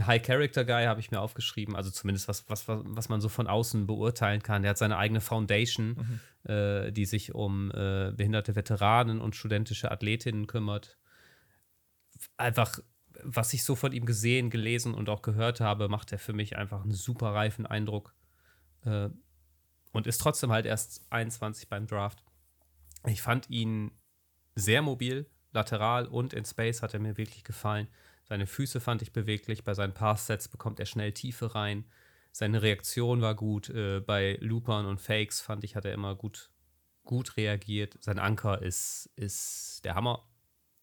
Speaker 3: High-Character-Guy habe ich mir aufgeschrieben, also zumindest was, was, was man so von außen beurteilen kann. Der hat seine eigene Foundation, mhm. äh, die sich um äh, behinderte Veteranen und studentische Athletinnen kümmert. Einfach, was ich so von ihm gesehen, gelesen und auch gehört habe, macht er für mich einfach einen super reifen Eindruck. Äh, und ist trotzdem halt erst 21 beim Draft. Ich fand ihn sehr mobil, lateral und in Space hat er mir wirklich gefallen. Seine Füße fand ich beweglich. Bei seinen Pass-Sets bekommt er schnell Tiefe rein. Seine Reaktion war gut. Äh, bei Loopern und Fakes fand ich, hat er immer gut, gut reagiert. Sein Anker ist, ist der Hammer.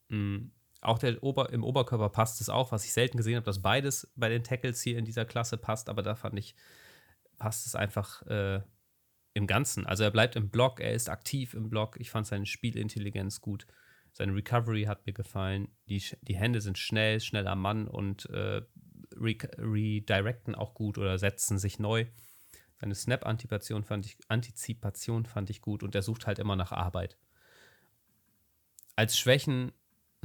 Speaker 3: Mhm. Auch der Ober, im Oberkörper passt es auch, was ich selten gesehen habe, dass beides bei den Tackles hier in dieser Klasse passt, aber da fand ich, passt es einfach äh, im Ganzen. Also er bleibt im Block, er ist aktiv im Block. Ich fand seine Spielintelligenz gut. Seine Recovery hat mir gefallen. Die, die Hände sind schnell, schnell am Mann und äh, re redirecten auch gut oder setzen sich neu. Seine Snap-Antizipation fand, ich, Antizipation fand ich gut und er sucht halt immer nach Arbeit. Als Schwächen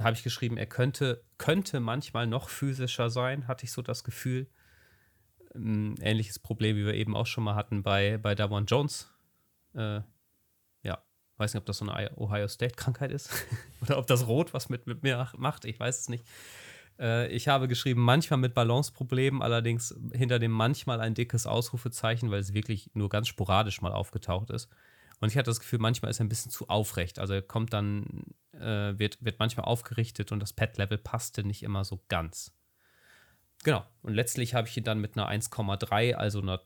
Speaker 3: habe ich geschrieben, er könnte, könnte manchmal noch physischer sein, hatte ich so das Gefühl. Ein ähnliches Problem, wie wir eben auch schon mal hatten bei, bei Davon Jones. Äh, weiß nicht, ob das so eine Ohio State-Krankheit ist oder ob das Rot was mit, mit mir macht, ich weiß es nicht. Äh, ich habe geschrieben, manchmal mit Balanceproblemen, allerdings hinter dem manchmal ein dickes Ausrufezeichen, weil es wirklich nur ganz sporadisch mal aufgetaucht ist. Und ich hatte das Gefühl, manchmal ist er ein bisschen zu aufrecht. Also er kommt dann, äh, wird, wird manchmal aufgerichtet und das Pad-Level passte nicht immer so ganz. Genau. Und letztlich habe ich ihn dann mit einer 1,3, also einer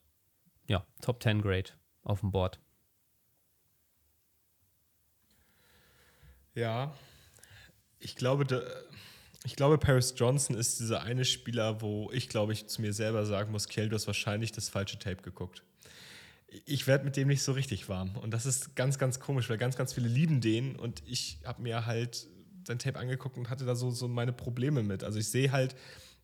Speaker 3: ja, Top 10 Grade auf dem Board.
Speaker 2: Ja, ich glaube, da, ich glaube, Paris Johnson ist dieser eine Spieler, wo ich, glaube ich, zu mir selber sagen muss, Kiel, du hast wahrscheinlich das falsche Tape geguckt. Ich werde mit dem nicht so richtig warm. Und das ist ganz, ganz komisch, weil ganz, ganz viele lieben den. Und ich habe mir halt sein Tape angeguckt und hatte da so, so meine Probleme mit. Also ich sehe halt,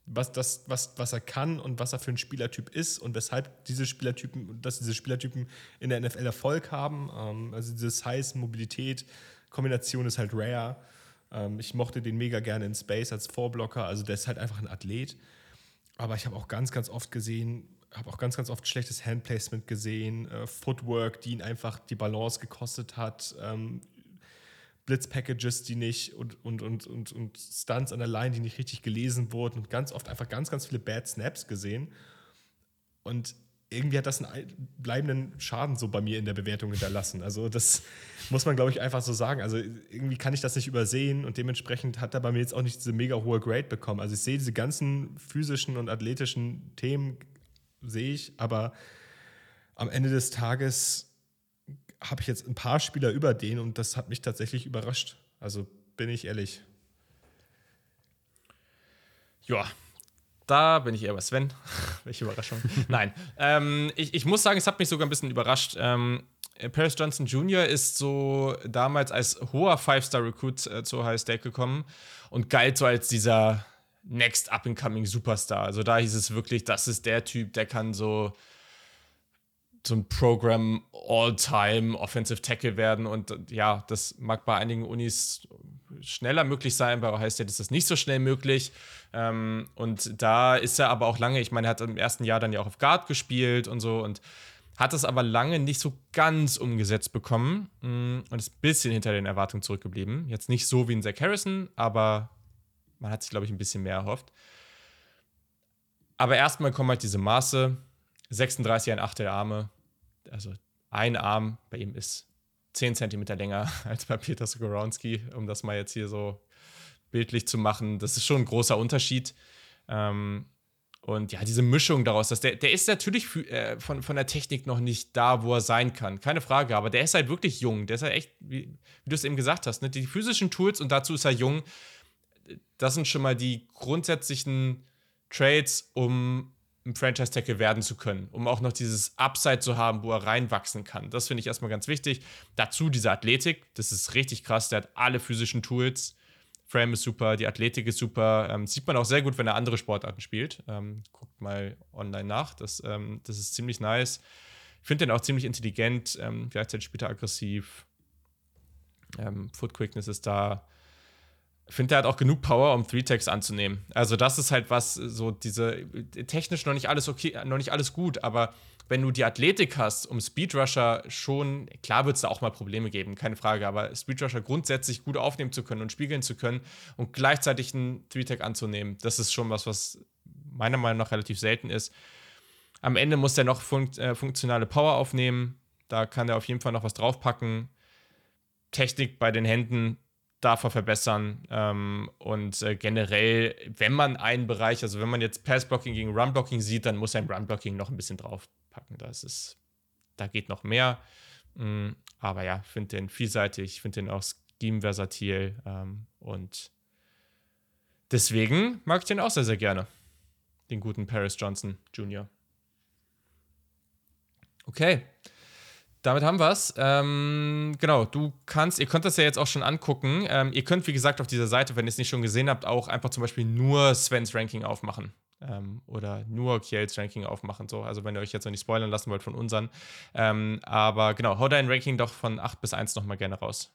Speaker 2: was, das, was, was er kann und was er für ein Spielertyp ist und weshalb diese Spielertypen, dass diese Spielertypen in der NFL Erfolg haben. Ähm, also diese Size, Mobilität, Kombination ist halt rare. Ähm, ich mochte den mega gerne in Space als Vorblocker, also der ist halt einfach ein Athlet. Aber ich habe auch ganz, ganz oft gesehen, habe auch ganz, ganz oft schlechtes Handplacement gesehen, äh, Footwork, die ihn einfach die Balance gekostet hat, ähm, Blitzpackages, die nicht und, und, und, und, und Stunts an der Line, die nicht richtig gelesen wurden und ganz oft einfach ganz, ganz viele Bad Snaps gesehen. Und irgendwie hat das einen bleibenden Schaden so bei mir in der Bewertung hinterlassen. Also das muss man, glaube ich, einfach so sagen. Also irgendwie kann ich das nicht übersehen und dementsprechend hat er bei mir jetzt auch nicht diese mega hohe Grade bekommen. Also ich sehe diese ganzen physischen und athletischen Themen, sehe ich, aber am Ende des Tages habe ich jetzt ein paar Spieler über den und das hat mich tatsächlich überrascht. Also bin ich ehrlich.
Speaker 1: Ja, da bin ich eher bei Sven. Welche Überraschung. Nein. Ähm, ich, ich muss sagen, es hat mich sogar ein bisschen überrascht. Ähm, Paris Johnson Jr. ist so damals als hoher Five-Star-Recruit äh, zu Ohio State gekommen und galt so als dieser Next Up-and-Coming Superstar. Also da hieß es wirklich, das ist der Typ, der kann so so ein Programm All-Time Offensive Tackle werden. Und ja, das mag bei einigen Unis schneller möglich sein, bei Ohio State ist das nicht so schnell möglich. Ähm, und da ist er aber auch lange, ich meine, er hat im ersten Jahr dann ja auch auf Guard gespielt und so und hat es aber lange nicht so ganz umgesetzt bekommen mm, und ist ein bisschen hinter den Erwartungen zurückgeblieben. Jetzt nicht so wie ein Zach Harrison, aber man hat sich, glaube ich, ein bisschen mehr erhofft. Aber erstmal kommen halt diese Maße. 36 ein Achtel Arme. Also ein Arm bei ihm ist 10 cm länger als bei Peter Skoronski, um das mal jetzt hier so bildlich zu machen. Das ist schon ein großer Unterschied. Ähm, und ja, diese Mischung daraus, dass der, der ist natürlich äh, von, von der Technik noch nicht da, wo er sein kann. Keine Frage, aber der ist halt wirklich jung. Der ist halt echt, wie, wie du es eben gesagt hast, ne? die physischen Tools und dazu ist er jung. Das sind schon mal die grundsätzlichen Trades, um ein Franchise-Tackle werden zu können, um auch noch dieses Upside zu haben, wo er reinwachsen kann. Das finde ich erstmal ganz wichtig. Dazu diese Athletik, das ist richtig krass. Der hat alle physischen Tools. Frame ist super, die Athletik ist super. Ähm, sieht man auch sehr gut, wenn er andere Sportarten spielt. Ähm, guckt mal online nach. Das, ähm, das ist ziemlich nice. Ich finde den auch ziemlich intelligent. Gleichzeitig spielt er aggressiv. Ähm, Foot Quickness ist da finde, er hat auch genug Power, um Three-Tags anzunehmen. Also, das ist halt was, so diese, technisch noch nicht alles okay, noch nicht alles gut, aber wenn du die Athletik hast, um Speedrusher schon, klar wird es da auch mal Probleme geben, keine Frage, aber Speedrusher grundsätzlich gut aufnehmen zu können und spiegeln zu können und gleichzeitig einen Three-Tag anzunehmen, das ist schon was, was meiner Meinung nach relativ selten ist. Am Ende muss er noch fun äh, funktionale Power aufnehmen, da kann er auf jeden Fall noch was draufpacken. Technik bei den Händen, darf er verbessern. Ähm, und äh, generell, wenn man einen Bereich, also wenn man jetzt Passblocking gegen Runblocking sieht, dann muss er im Runblocking noch ein bisschen draufpacken. Das ist, da geht noch mehr. Mhm, aber ja, ich finde den vielseitig, ich finde den auch scheme-versatil ähm, und deswegen mag ich den auch sehr, sehr gerne. Den guten Paris Johnson Jr. Okay damit haben wir es. Ähm, genau, du kannst, ihr könnt das ja jetzt auch schon angucken. Ähm, ihr könnt, wie gesagt, auf dieser Seite, wenn ihr es nicht schon gesehen habt, auch einfach zum Beispiel nur Svens Ranking aufmachen. Ähm, oder nur Kiels Ranking aufmachen. So. Also wenn ihr euch jetzt noch nicht spoilern lassen wollt von unseren. Ähm, aber genau, hau dein Ranking doch von 8 bis 1 nochmal gerne raus.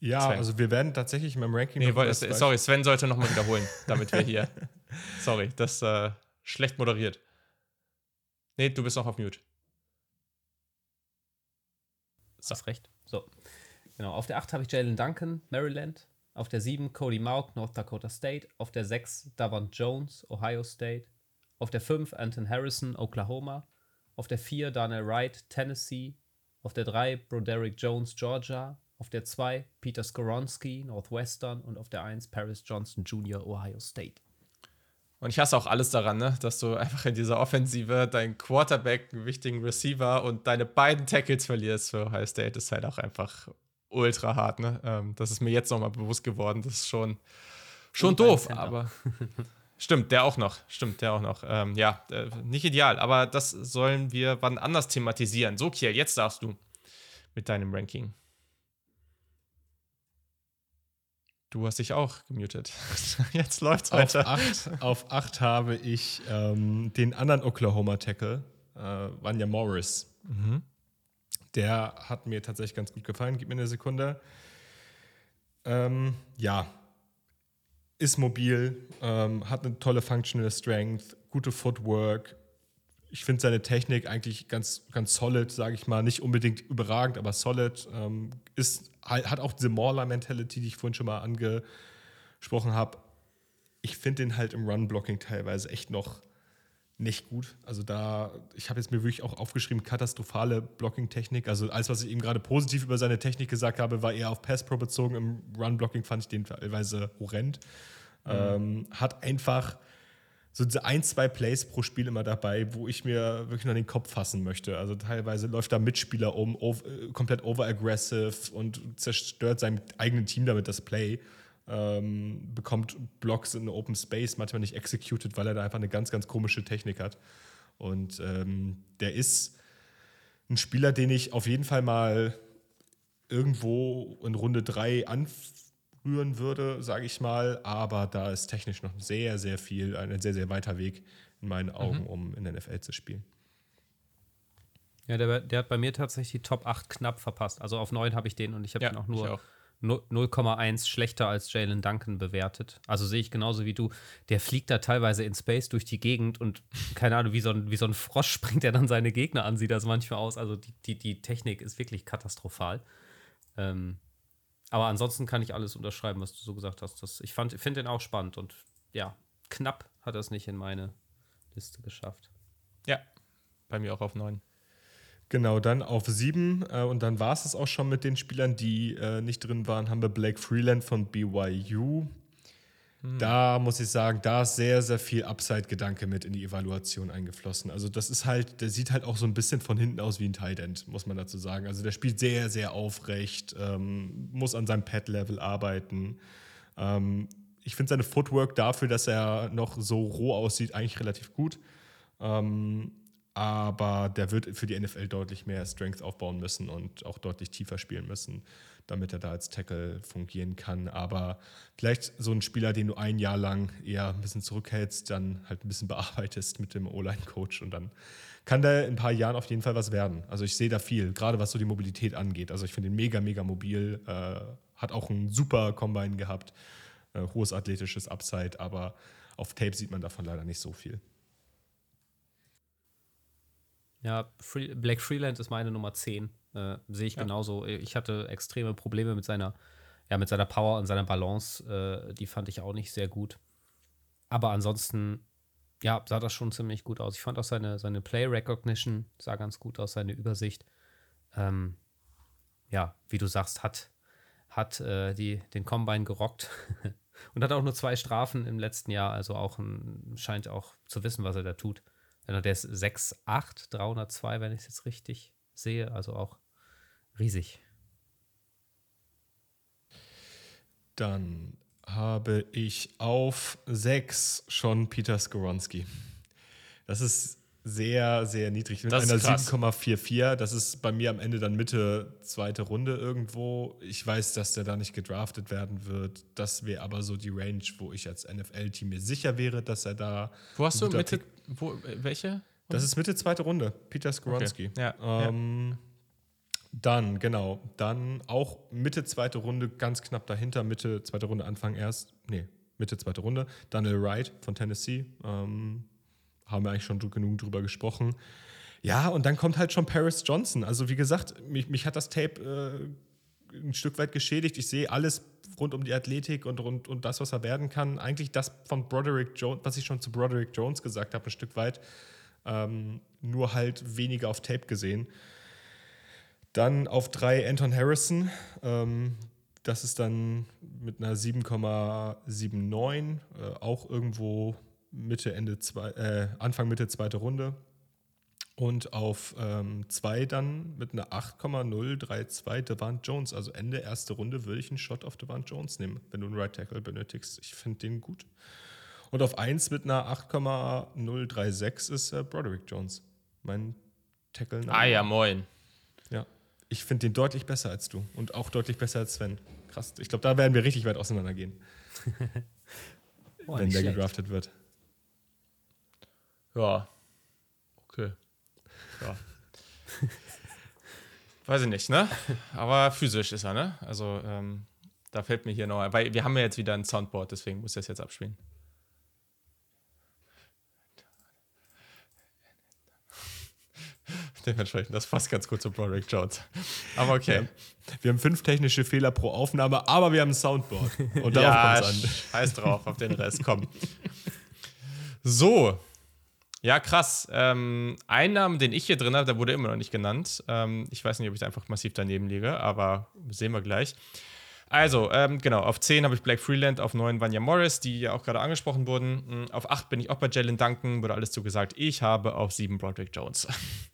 Speaker 2: Ja, Sven. also wir werden tatsächlich mit dem Ranking.
Speaker 1: Nee, sorry, Sven sollte nochmal wiederholen, damit wir hier. sorry, das äh, schlecht moderiert. Nee, du bist auch auf Mute.
Speaker 3: So. Hast recht. So. Genau, auf der 8 habe ich Jalen Duncan, Maryland. Auf der 7 Cody Mauk, North Dakota State. Auf der 6 Davon Jones, Ohio State. Auf der 5 Anton Harrison, Oklahoma. Auf der 4 Daniel Wright, Tennessee. Auf der 3 Broderick Jones, Georgia. Auf der 2 Peter Skoronski, Northwestern. Und auf der 1 Paris Johnson Jr., Ohio State.
Speaker 1: Und ich hasse auch alles daran, ne? dass du einfach in dieser Offensive deinen Quarterback, einen wichtigen Receiver und deine beiden Tackles verlierst für Ohio State. Das ist halt auch einfach ultra hart. Ne? Ähm, das ist mir jetzt nochmal bewusst geworden. Das ist schon, schon doof, aber. Stimmt, der auch noch. Stimmt, der auch noch. Ähm, ja, äh, nicht ideal, aber das sollen wir wann anders thematisieren. So, Kiel, jetzt darfst du mit deinem Ranking. Du hast dich auch gemutet. Jetzt läuft's weiter.
Speaker 2: Auf acht, auf acht habe ich ähm, den anderen Oklahoma-Tackle, äh, Vanya Morris. Mhm. Der hat mir tatsächlich ganz gut gefallen. Gib mir eine Sekunde. Ähm, ja, ist mobil, ähm, hat eine tolle Functional Strength, gute Footwork. Ich finde seine Technik eigentlich ganz, ganz solid, sage ich mal. Nicht unbedingt überragend, aber solid. Ähm, ist, hat auch diese Mauler-Mentality, die ich vorhin schon mal angesprochen habe. Ich finde den halt im Run-Blocking teilweise echt noch nicht gut. Also da, ich habe jetzt mir wirklich auch aufgeschrieben, katastrophale Blocking-Technik. Also alles, was ich eben gerade positiv über seine Technik gesagt habe, war eher auf Pass-Pro bezogen. Im Run-Blocking fand ich den teilweise horrend. Mhm. Ähm, hat einfach so ein, zwei Plays pro Spiel immer dabei, wo ich mir wirklich nur den Kopf fassen möchte. Also teilweise läuft da Mitspieler um, over, komplett over-aggressive und zerstört seinem eigenen Team damit das Play ähm, bekommt Blocks in Open Space manchmal nicht executed, weil er da einfach eine ganz, ganz komische Technik hat. Und ähm, der ist ein Spieler, den ich auf jeden Fall mal irgendwo in Runde 3 anrühren würde, sage ich mal. Aber da ist technisch noch sehr, sehr viel, ein sehr, sehr weiter Weg in meinen mhm. Augen, mhm. um in der NFL zu spielen.
Speaker 3: Ja, der, der, hat bei mir tatsächlich die Top 8 knapp verpasst. Also auf 9 habe ich den und ich habe ja, ihn auch nur 0,1 schlechter als Jalen Duncan bewertet. Also sehe ich genauso wie du. Der fliegt da teilweise in Space durch die Gegend und keine Ahnung, wie so ein, wie so ein Frosch springt er dann seine Gegner an, sieht das manchmal aus. Also die, die, die Technik ist wirklich katastrophal. Ähm, aber ansonsten kann ich alles unterschreiben, was du so gesagt hast. Das, ich finde den auch spannend und ja, knapp hat er es nicht in meine Liste geschafft.
Speaker 1: Ja, bei mir auch auf 9.
Speaker 2: Genau, dann auf sieben äh, und dann war es es auch schon mit den Spielern, die äh, nicht drin waren, haben wir Blake Freeland von BYU. Hm. Da muss ich sagen, da ist sehr, sehr viel Upside-Gedanke mit in die Evaluation eingeflossen. Also das ist halt, der sieht halt auch so ein bisschen von hinten aus wie ein Tight End, muss man dazu sagen. Also der spielt sehr, sehr aufrecht, ähm, muss an seinem Pad-Level arbeiten. Ähm, ich finde seine Footwork dafür, dass er noch so roh aussieht, eigentlich relativ gut. Ähm, aber der wird für die NFL deutlich mehr Strength aufbauen müssen und auch deutlich tiefer spielen müssen, damit er da als Tackle fungieren kann. Aber vielleicht so ein Spieler, den du ein Jahr lang eher ein bisschen zurückhältst, dann halt ein bisschen bearbeitest mit dem O-Line-Coach und dann kann der in ein paar Jahren auf jeden Fall was werden. Also ich sehe da viel, gerade was so die Mobilität angeht. Also ich finde ihn mega, mega mobil, äh, hat auch einen super Combine gehabt, äh, hohes athletisches Upside, aber auf Tape sieht man davon leider nicht so viel.
Speaker 3: Ja, Free, Black Freeland ist meine Nummer 10. Äh, Sehe ich ja. genauso. Ich hatte extreme Probleme mit seiner, ja, mit seiner Power und seiner Balance. Äh, die fand ich auch nicht sehr gut. Aber ansonsten, ja, sah das schon ziemlich gut aus. Ich fand auch seine, seine Play Recognition sah ganz gut aus, seine Übersicht. Ähm, ja, wie du sagst, hat, hat äh, die, den Combine gerockt und hat auch nur zwei Strafen im letzten Jahr. Also auch ein, scheint auch zu wissen, was er da tut. Der ist 6'8, 302, wenn ich es jetzt richtig sehe. Also auch riesig.
Speaker 2: Dann habe ich auf 6 schon Peter Skoronski. Das ist sehr, sehr niedrig. Mit das einer 7,44. Das ist bei mir am Ende dann Mitte zweite Runde irgendwo. Ich weiß, dass der da nicht gedraftet werden wird. Das wäre aber so die Range, wo ich als NFL-Team mir sicher wäre, dass er da.
Speaker 1: Wo hast du Mitte? Wo, welche?
Speaker 2: Das ist Mitte zweite Runde. Peter Skoronski. Okay. Ja, ähm, ja. Dann, genau. Dann auch Mitte zweite Runde, ganz knapp dahinter. Mitte zweite Runde, Anfang erst. Nee, Mitte zweite Runde. Daniel Wright von Tennessee. Ähm, haben wir eigentlich schon genug drüber gesprochen. Ja, und dann kommt halt schon Paris Johnson. Also, wie gesagt, mich, mich hat das Tape ein Stück weit geschädigt. Ich sehe alles rund um die Athletik und, rund, und das, was er werden kann. Eigentlich das von Broderick Jones, was ich schon zu Broderick Jones gesagt habe, ein Stück weit. Ähm, nur halt weniger auf Tape gesehen. Dann auf drei Anton Harrison. Ähm, das ist dann mit einer 7,79, äh, auch irgendwo Mitte, Ende zwei, äh, Anfang, Mitte zweite Runde. Und auf 2 ähm, dann mit einer 8,032 Devant Jones. Also Ende erste Runde würde ich einen Shot auf Devant Jones nehmen, wenn du einen Right Tackle benötigst. Ich finde den gut. Und auf 1 mit einer 8,036 ist äh, Broderick Jones. Mein Tackle.
Speaker 1: Ah ja, moin.
Speaker 2: Ich finde den deutlich besser als du und auch deutlich besser als Sven. Krass. Ich glaube, da werden wir richtig weit auseinandergehen. oh, wenn der schlecht. gedraftet wird.
Speaker 1: Ja. Okay. Ja. Weiß ich nicht, ne? Aber physisch ist er, ne? Also, ähm, da fällt mir hier noch ein. Weil wir haben ja jetzt wieder ein Soundboard, deswegen muss ich das jetzt abspielen. Dementsprechend, das passt ganz gut zu Broderick Jones. Aber okay.
Speaker 2: Ja. Wir haben fünf technische Fehler pro Aufnahme, aber wir haben ein Soundboard.
Speaker 1: Und darauf ja, kommt es an. Scheiß drauf, auf den Rest, komm. So, ja, krass. Ähm, ein Name, den ich hier drin habe, der wurde immer noch nicht genannt. Ähm, ich weiß nicht, ob ich da einfach massiv daneben liege, aber sehen wir gleich. Also, ähm, genau, auf 10 habe ich Black Freeland, auf 9 Vanya Morris, die ja auch gerade angesprochen wurden. Hm, auf 8 bin ich auch bei Jalen Duncan, wurde alles zugesagt. Ich habe auf 7 Broderick Jones.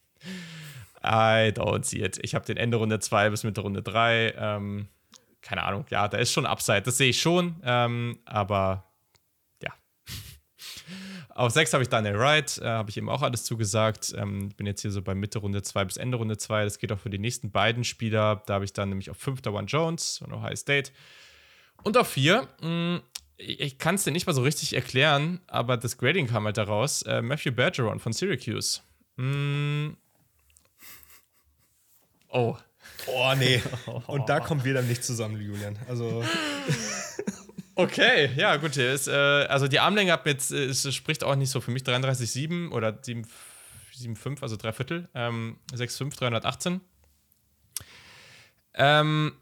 Speaker 1: I don't see it. Ich habe den Ende Runde 2 bis Mitte Runde 3. Ähm, keine Ahnung, ja, da ist schon Upside, das sehe ich schon, ähm, aber auf 6 habe ich Daniel Wright, äh, habe ich eben auch alles zugesagt. Ähm, bin jetzt hier so bei Mitte Runde 2 bis Ende Runde 2. Das geht auch für die nächsten beiden Spieler. Da habe ich dann nämlich auf 5 One Jones von Ohio State. Und auf 4, hm, ich kann es dir nicht mal so richtig erklären, aber das Grading kam halt daraus. Äh, Matthew Bergeron von Syracuse. Mm.
Speaker 2: Oh. Oh, nee. Und da kommen wir dann nicht zusammen, Julian. Also.
Speaker 1: Okay, ja, gut. Ist, äh, also die Armlänge hat jetzt, äh, es spricht auch nicht so für mich 33,7 oder 7,5, also drei Viertel. Ähm, 6,5, 318. Ähm,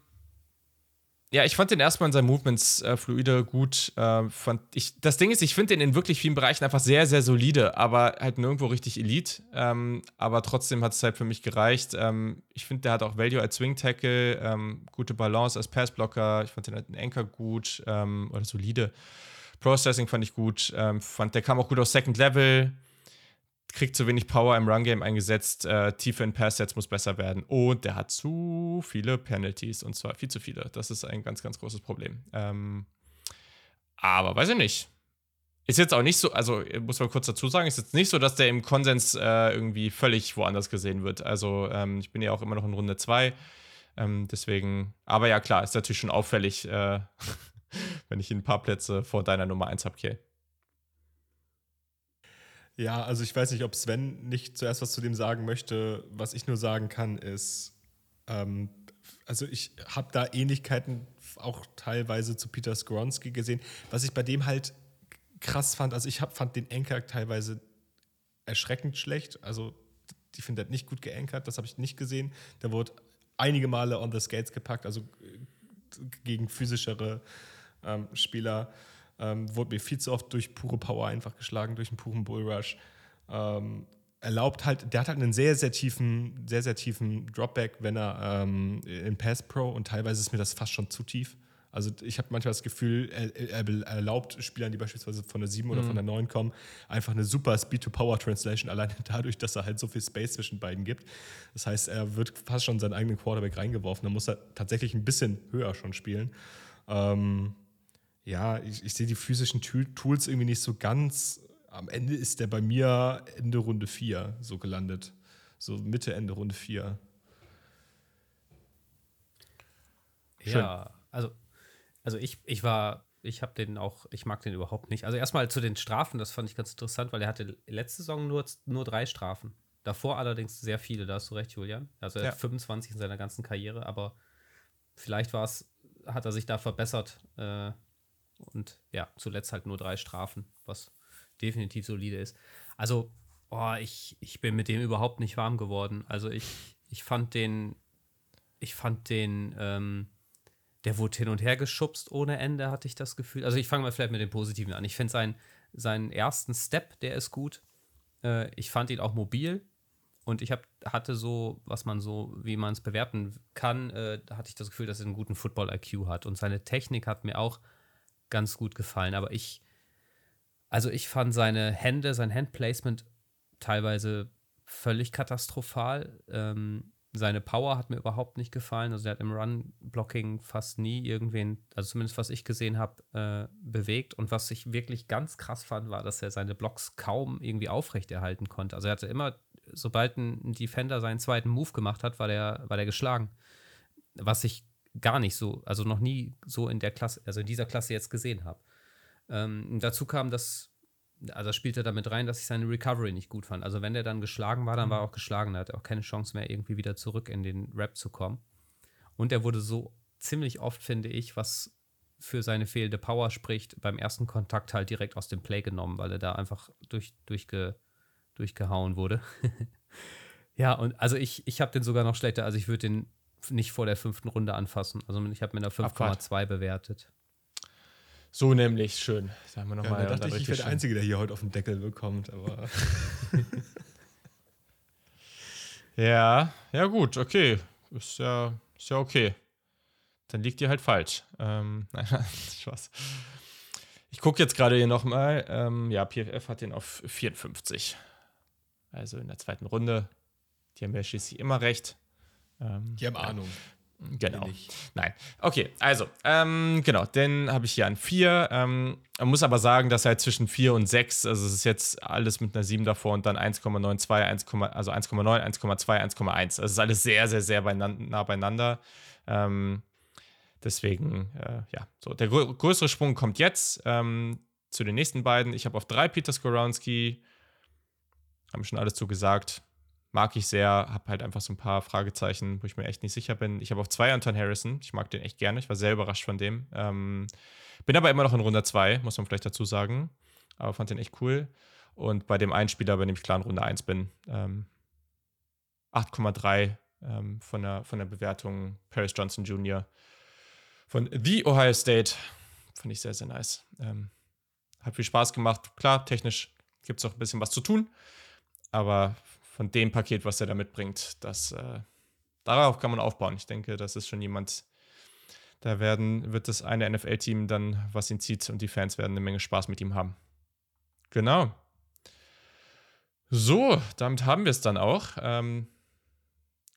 Speaker 1: ja, ich fand den erstmal in seinen Movements äh, fluide gut. Äh, fand ich, das Ding ist, ich finde den in wirklich vielen Bereichen einfach sehr, sehr solide, aber halt nirgendwo richtig Elite. Ähm, aber trotzdem hat es halt für mich gereicht. Ähm, ich finde, der hat auch Value als Swing Tackle, ähm, gute Balance als Passblocker. Ich fand den halt einen Anchor gut ähm, oder solide. Processing fand ich gut. Ähm, fand, der kam auch gut aus Second Level kriegt zu wenig Power im Run-Game eingesetzt, äh, Tiefe in Pass-Sets muss besser werden und der hat zu viele Penalties und zwar viel zu viele. Das ist ein ganz, ganz großes Problem. Ähm, aber weiß ich nicht. Ist jetzt auch nicht so, also muss man kurz dazu sagen, ist jetzt nicht so, dass der im Konsens äh, irgendwie völlig woanders gesehen wird. Also ähm, ich bin ja auch immer noch in Runde 2. Ähm, deswegen, aber ja klar, ist natürlich schon auffällig, äh, wenn ich ein paar Plätze vor deiner Nummer 1 habe, okay.
Speaker 2: Ja, also ich weiß nicht, ob Sven nicht zuerst was zu dem sagen möchte. Was ich nur sagen kann, ist, ähm, also ich habe da Ähnlichkeiten auch teilweise zu Peter Skronski gesehen. Was ich bei dem halt krass fand, also ich hab, fand den Anker teilweise erschreckend schlecht. Also ich finde, hat nicht gut geankert, das habe ich nicht gesehen. Der wurde einige Male on the skates gepackt, also äh, gegen physischere ähm, Spieler. Ähm, wurde mir viel zu oft durch pure Power einfach geschlagen, durch einen puren Bullrush. Ähm, erlaubt halt, der hat halt einen sehr, sehr tiefen, sehr, sehr tiefen Dropback, wenn er ähm, in Pass Pro und teilweise ist mir das fast schon zu tief. Also ich habe manchmal das Gefühl, er, er, erlaubt Spielern, die beispielsweise von der 7 oder mhm. von der 9 kommen, einfach eine super Speed-to-Power-Translation, allein dadurch, dass er halt so viel Space zwischen beiden gibt. Das heißt, er wird fast schon seinen eigenen Quarterback reingeworfen. Da muss er tatsächlich ein bisschen höher schon spielen. Ähm, ja, ich, ich sehe die physischen Tools irgendwie nicht so ganz. Am Ende ist der bei mir Ende Runde 4 so gelandet. So Mitte, Ende Runde 4.
Speaker 3: Ja, also, also ich, ich war, ich habe den auch, ich mag den überhaupt nicht. Also erstmal zu den Strafen, das fand ich ganz interessant, weil er hatte letzte Saison nur, nur drei Strafen. Davor allerdings sehr viele, da hast du recht, Julian. Also er ja. hat 25 in seiner ganzen Karriere, aber vielleicht war es, hat er sich da verbessert. Äh, und ja, zuletzt halt nur drei Strafen, was definitiv solide ist. Also, oh, ich, ich bin mit dem überhaupt nicht warm geworden. Also ich, ich fand den, ich fand den, ähm, der wurde hin und her geschubst ohne Ende, hatte ich das Gefühl. Also ich fange mal vielleicht mit dem Positiven an. Ich finde seinen, seinen ersten Step, der ist gut. Äh, ich fand ihn auch mobil. Und ich hab, hatte so, was man so, wie man es bewerten kann, äh, hatte ich das Gefühl, dass er einen guten Football-IQ hat. Und seine Technik hat mir auch ganz gut gefallen. Aber ich, also ich fand seine Hände, sein Handplacement teilweise völlig katastrophal. Ähm, seine Power hat mir überhaupt nicht gefallen. Also er hat im Run-Blocking fast nie irgendwen, also zumindest was ich gesehen habe, äh, bewegt. Und was ich wirklich ganz krass fand, war, dass er seine Blocks kaum irgendwie aufrechterhalten konnte. Also er hatte immer, sobald ein Defender seinen zweiten Move gemacht hat, war der, war der geschlagen. Was ich gar nicht so, also noch nie so in der Klasse, also in dieser Klasse jetzt gesehen habe. Ähm, dazu kam, dass also spielte damit rein, dass ich seine Recovery nicht gut fand. Also wenn der dann geschlagen war, dann war er mhm. auch geschlagen. Er hatte auch keine Chance mehr, irgendwie wieder zurück in den Rap zu kommen. Und er wurde so ziemlich oft, finde ich, was für seine fehlende Power spricht, beim ersten Kontakt halt direkt aus dem Play genommen, weil er da einfach durch, durchge, durchgehauen wurde. ja, und also ich, ich habe den sogar noch schlechter, also ich würde den nicht vor der fünften Runde anfassen. Also ich habe mir da 5,2 bewertet.
Speaker 1: So nämlich schön.
Speaker 2: Sagen wir noch ja, da dachte ich, ich wäre der Einzige, der hier heute auf den Deckel bekommt, aber.
Speaker 1: ja, ja, gut, okay. Ist ja, ist ja okay. Dann liegt ihr halt falsch. Ähm, nein, Spaß. Ich gucke jetzt gerade hier nochmal. Ähm, ja, PFF hat den auf 54. Also in der zweiten Runde. Die haben ja schließlich immer recht.
Speaker 2: Ähm, die haben Ahnung.
Speaker 1: Genau. Nein. Okay, also, ähm, genau, den habe ich hier an 4. Ähm, man muss aber sagen, dass er halt zwischen 4 und 6, also es ist jetzt alles mit einer 7 davor und dann 1,92, 1, also 1,9, 1,2, 1,1. Also es ist alles sehr, sehr, sehr beieinander, nah beieinander. Ähm, deswegen, äh, ja, so, der grö größere Sprung kommt jetzt ähm, zu den nächsten beiden. Ich habe auf 3 Peter Skoronski, haben schon alles zugesagt mag ich sehr, habe halt einfach so ein paar Fragezeichen, wo ich mir echt nicht sicher bin. Ich habe auf zwei Anton Harrison, ich mag den echt gerne, ich war sehr überrascht von dem. Ähm, bin aber immer noch in Runde 2, muss man vielleicht dazu sagen, aber fand den echt cool. Und bei dem einen Spieler, bei dem ich klar in Runde 1 bin, ähm, 8,3 ähm, von, der, von der Bewertung Paris Johnson Jr. von The Ohio State. Fand ich sehr, sehr nice. Ähm, hat viel Spaß gemacht. Klar, technisch gibt es auch ein bisschen was zu tun, aber von dem Paket, was er da mitbringt, das, äh, darauf kann man aufbauen. Ich denke, das ist schon jemand, da werden, wird das eine NFL-Team dann, was ihn zieht und die Fans werden eine Menge Spaß mit ihm haben. Genau. So, damit haben wir es dann auch. Ähm,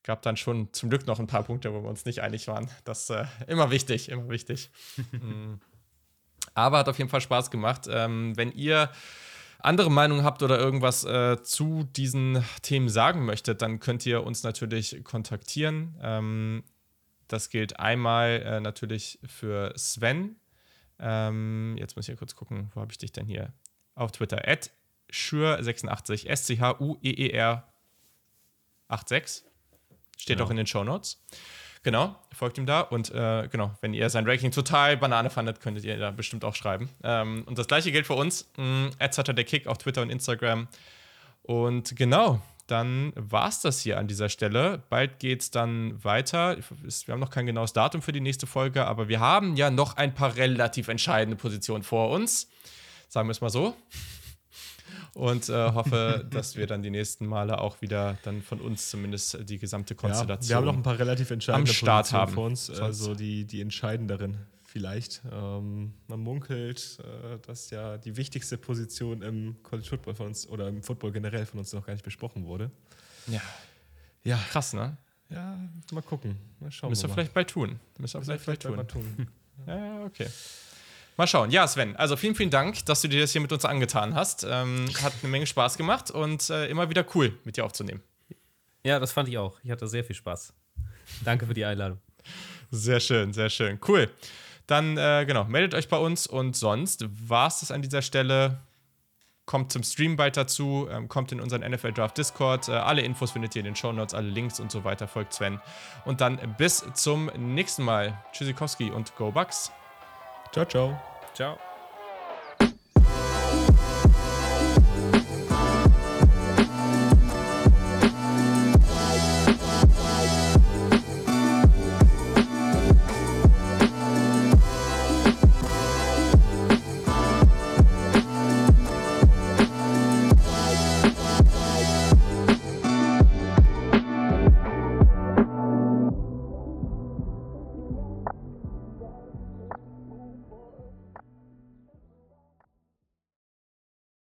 Speaker 1: gab dann schon zum Glück noch ein paar Punkte, wo wir uns nicht einig waren. Das ist äh, immer wichtig, immer wichtig. Mm. Aber hat auf jeden Fall Spaß gemacht. Ähm, wenn ihr andere Meinungen habt oder irgendwas äh, zu diesen Themen sagen möchtet, dann könnt ihr uns natürlich kontaktieren. Ähm, das gilt einmal äh, natürlich für Sven. Ähm, jetzt muss ich ja kurz gucken, wo habe ich dich denn hier? Auf Twitter. At Schür86, S-C-H-U-E-E-R 86. Steht genau. auch in den Show Notes. Genau, folgt ihm da. Und äh, genau, wenn ihr sein Ranking total Banane fandet, könntet ihr da bestimmt auch schreiben. Ähm, und das gleiche gilt für uns. Mm, der Kick auf Twitter und Instagram. Und genau, dann war es das hier an dieser Stelle. Bald geht es dann weiter. Wir haben noch kein genaues Datum für die nächste Folge, aber wir haben ja noch ein paar relativ entscheidende Positionen vor uns. Sagen wir es mal so und äh, hoffe, dass wir dann die nächsten Male auch wieder dann von uns zumindest die gesamte Konstellation.
Speaker 2: Ja, wir haben noch ein paar relativ entscheidende am Start Positionen haben. vor uns, also die, die entscheidenderen vielleicht. Ähm, man munkelt, äh, dass ja die wichtigste Position im College Football von uns oder im Football generell von uns noch gar nicht besprochen wurde.
Speaker 1: Ja. Ja. Krass, ne?
Speaker 2: Ja, mal gucken. Mal
Speaker 1: schauen Müssen wir, mal. vielleicht bald tun.
Speaker 2: Müssen wir vielleicht, vielleicht bald, bald tun.
Speaker 1: ja, okay. Mal schauen. Ja, Sven, also vielen, vielen Dank, dass du dir das hier mit uns angetan hast. Ähm, hat eine Menge Spaß gemacht und äh, immer wieder cool, mit dir aufzunehmen.
Speaker 3: Ja, das fand ich auch. Ich hatte sehr viel Spaß. Danke für die Einladung.
Speaker 1: Sehr schön, sehr schön. Cool. Dann, äh, genau, meldet euch bei uns und sonst war es das an dieser Stelle. Kommt zum Stream bald dazu, ähm, kommt in unseren NFL Draft Discord. Äh, alle Infos findet ihr in den Show Notes, alle Links und so weiter. Folgt Sven. Und dann bis zum nächsten Mal. Tschüssikowski und Go Bucks.
Speaker 2: Ciao, ciao.
Speaker 3: Ciao.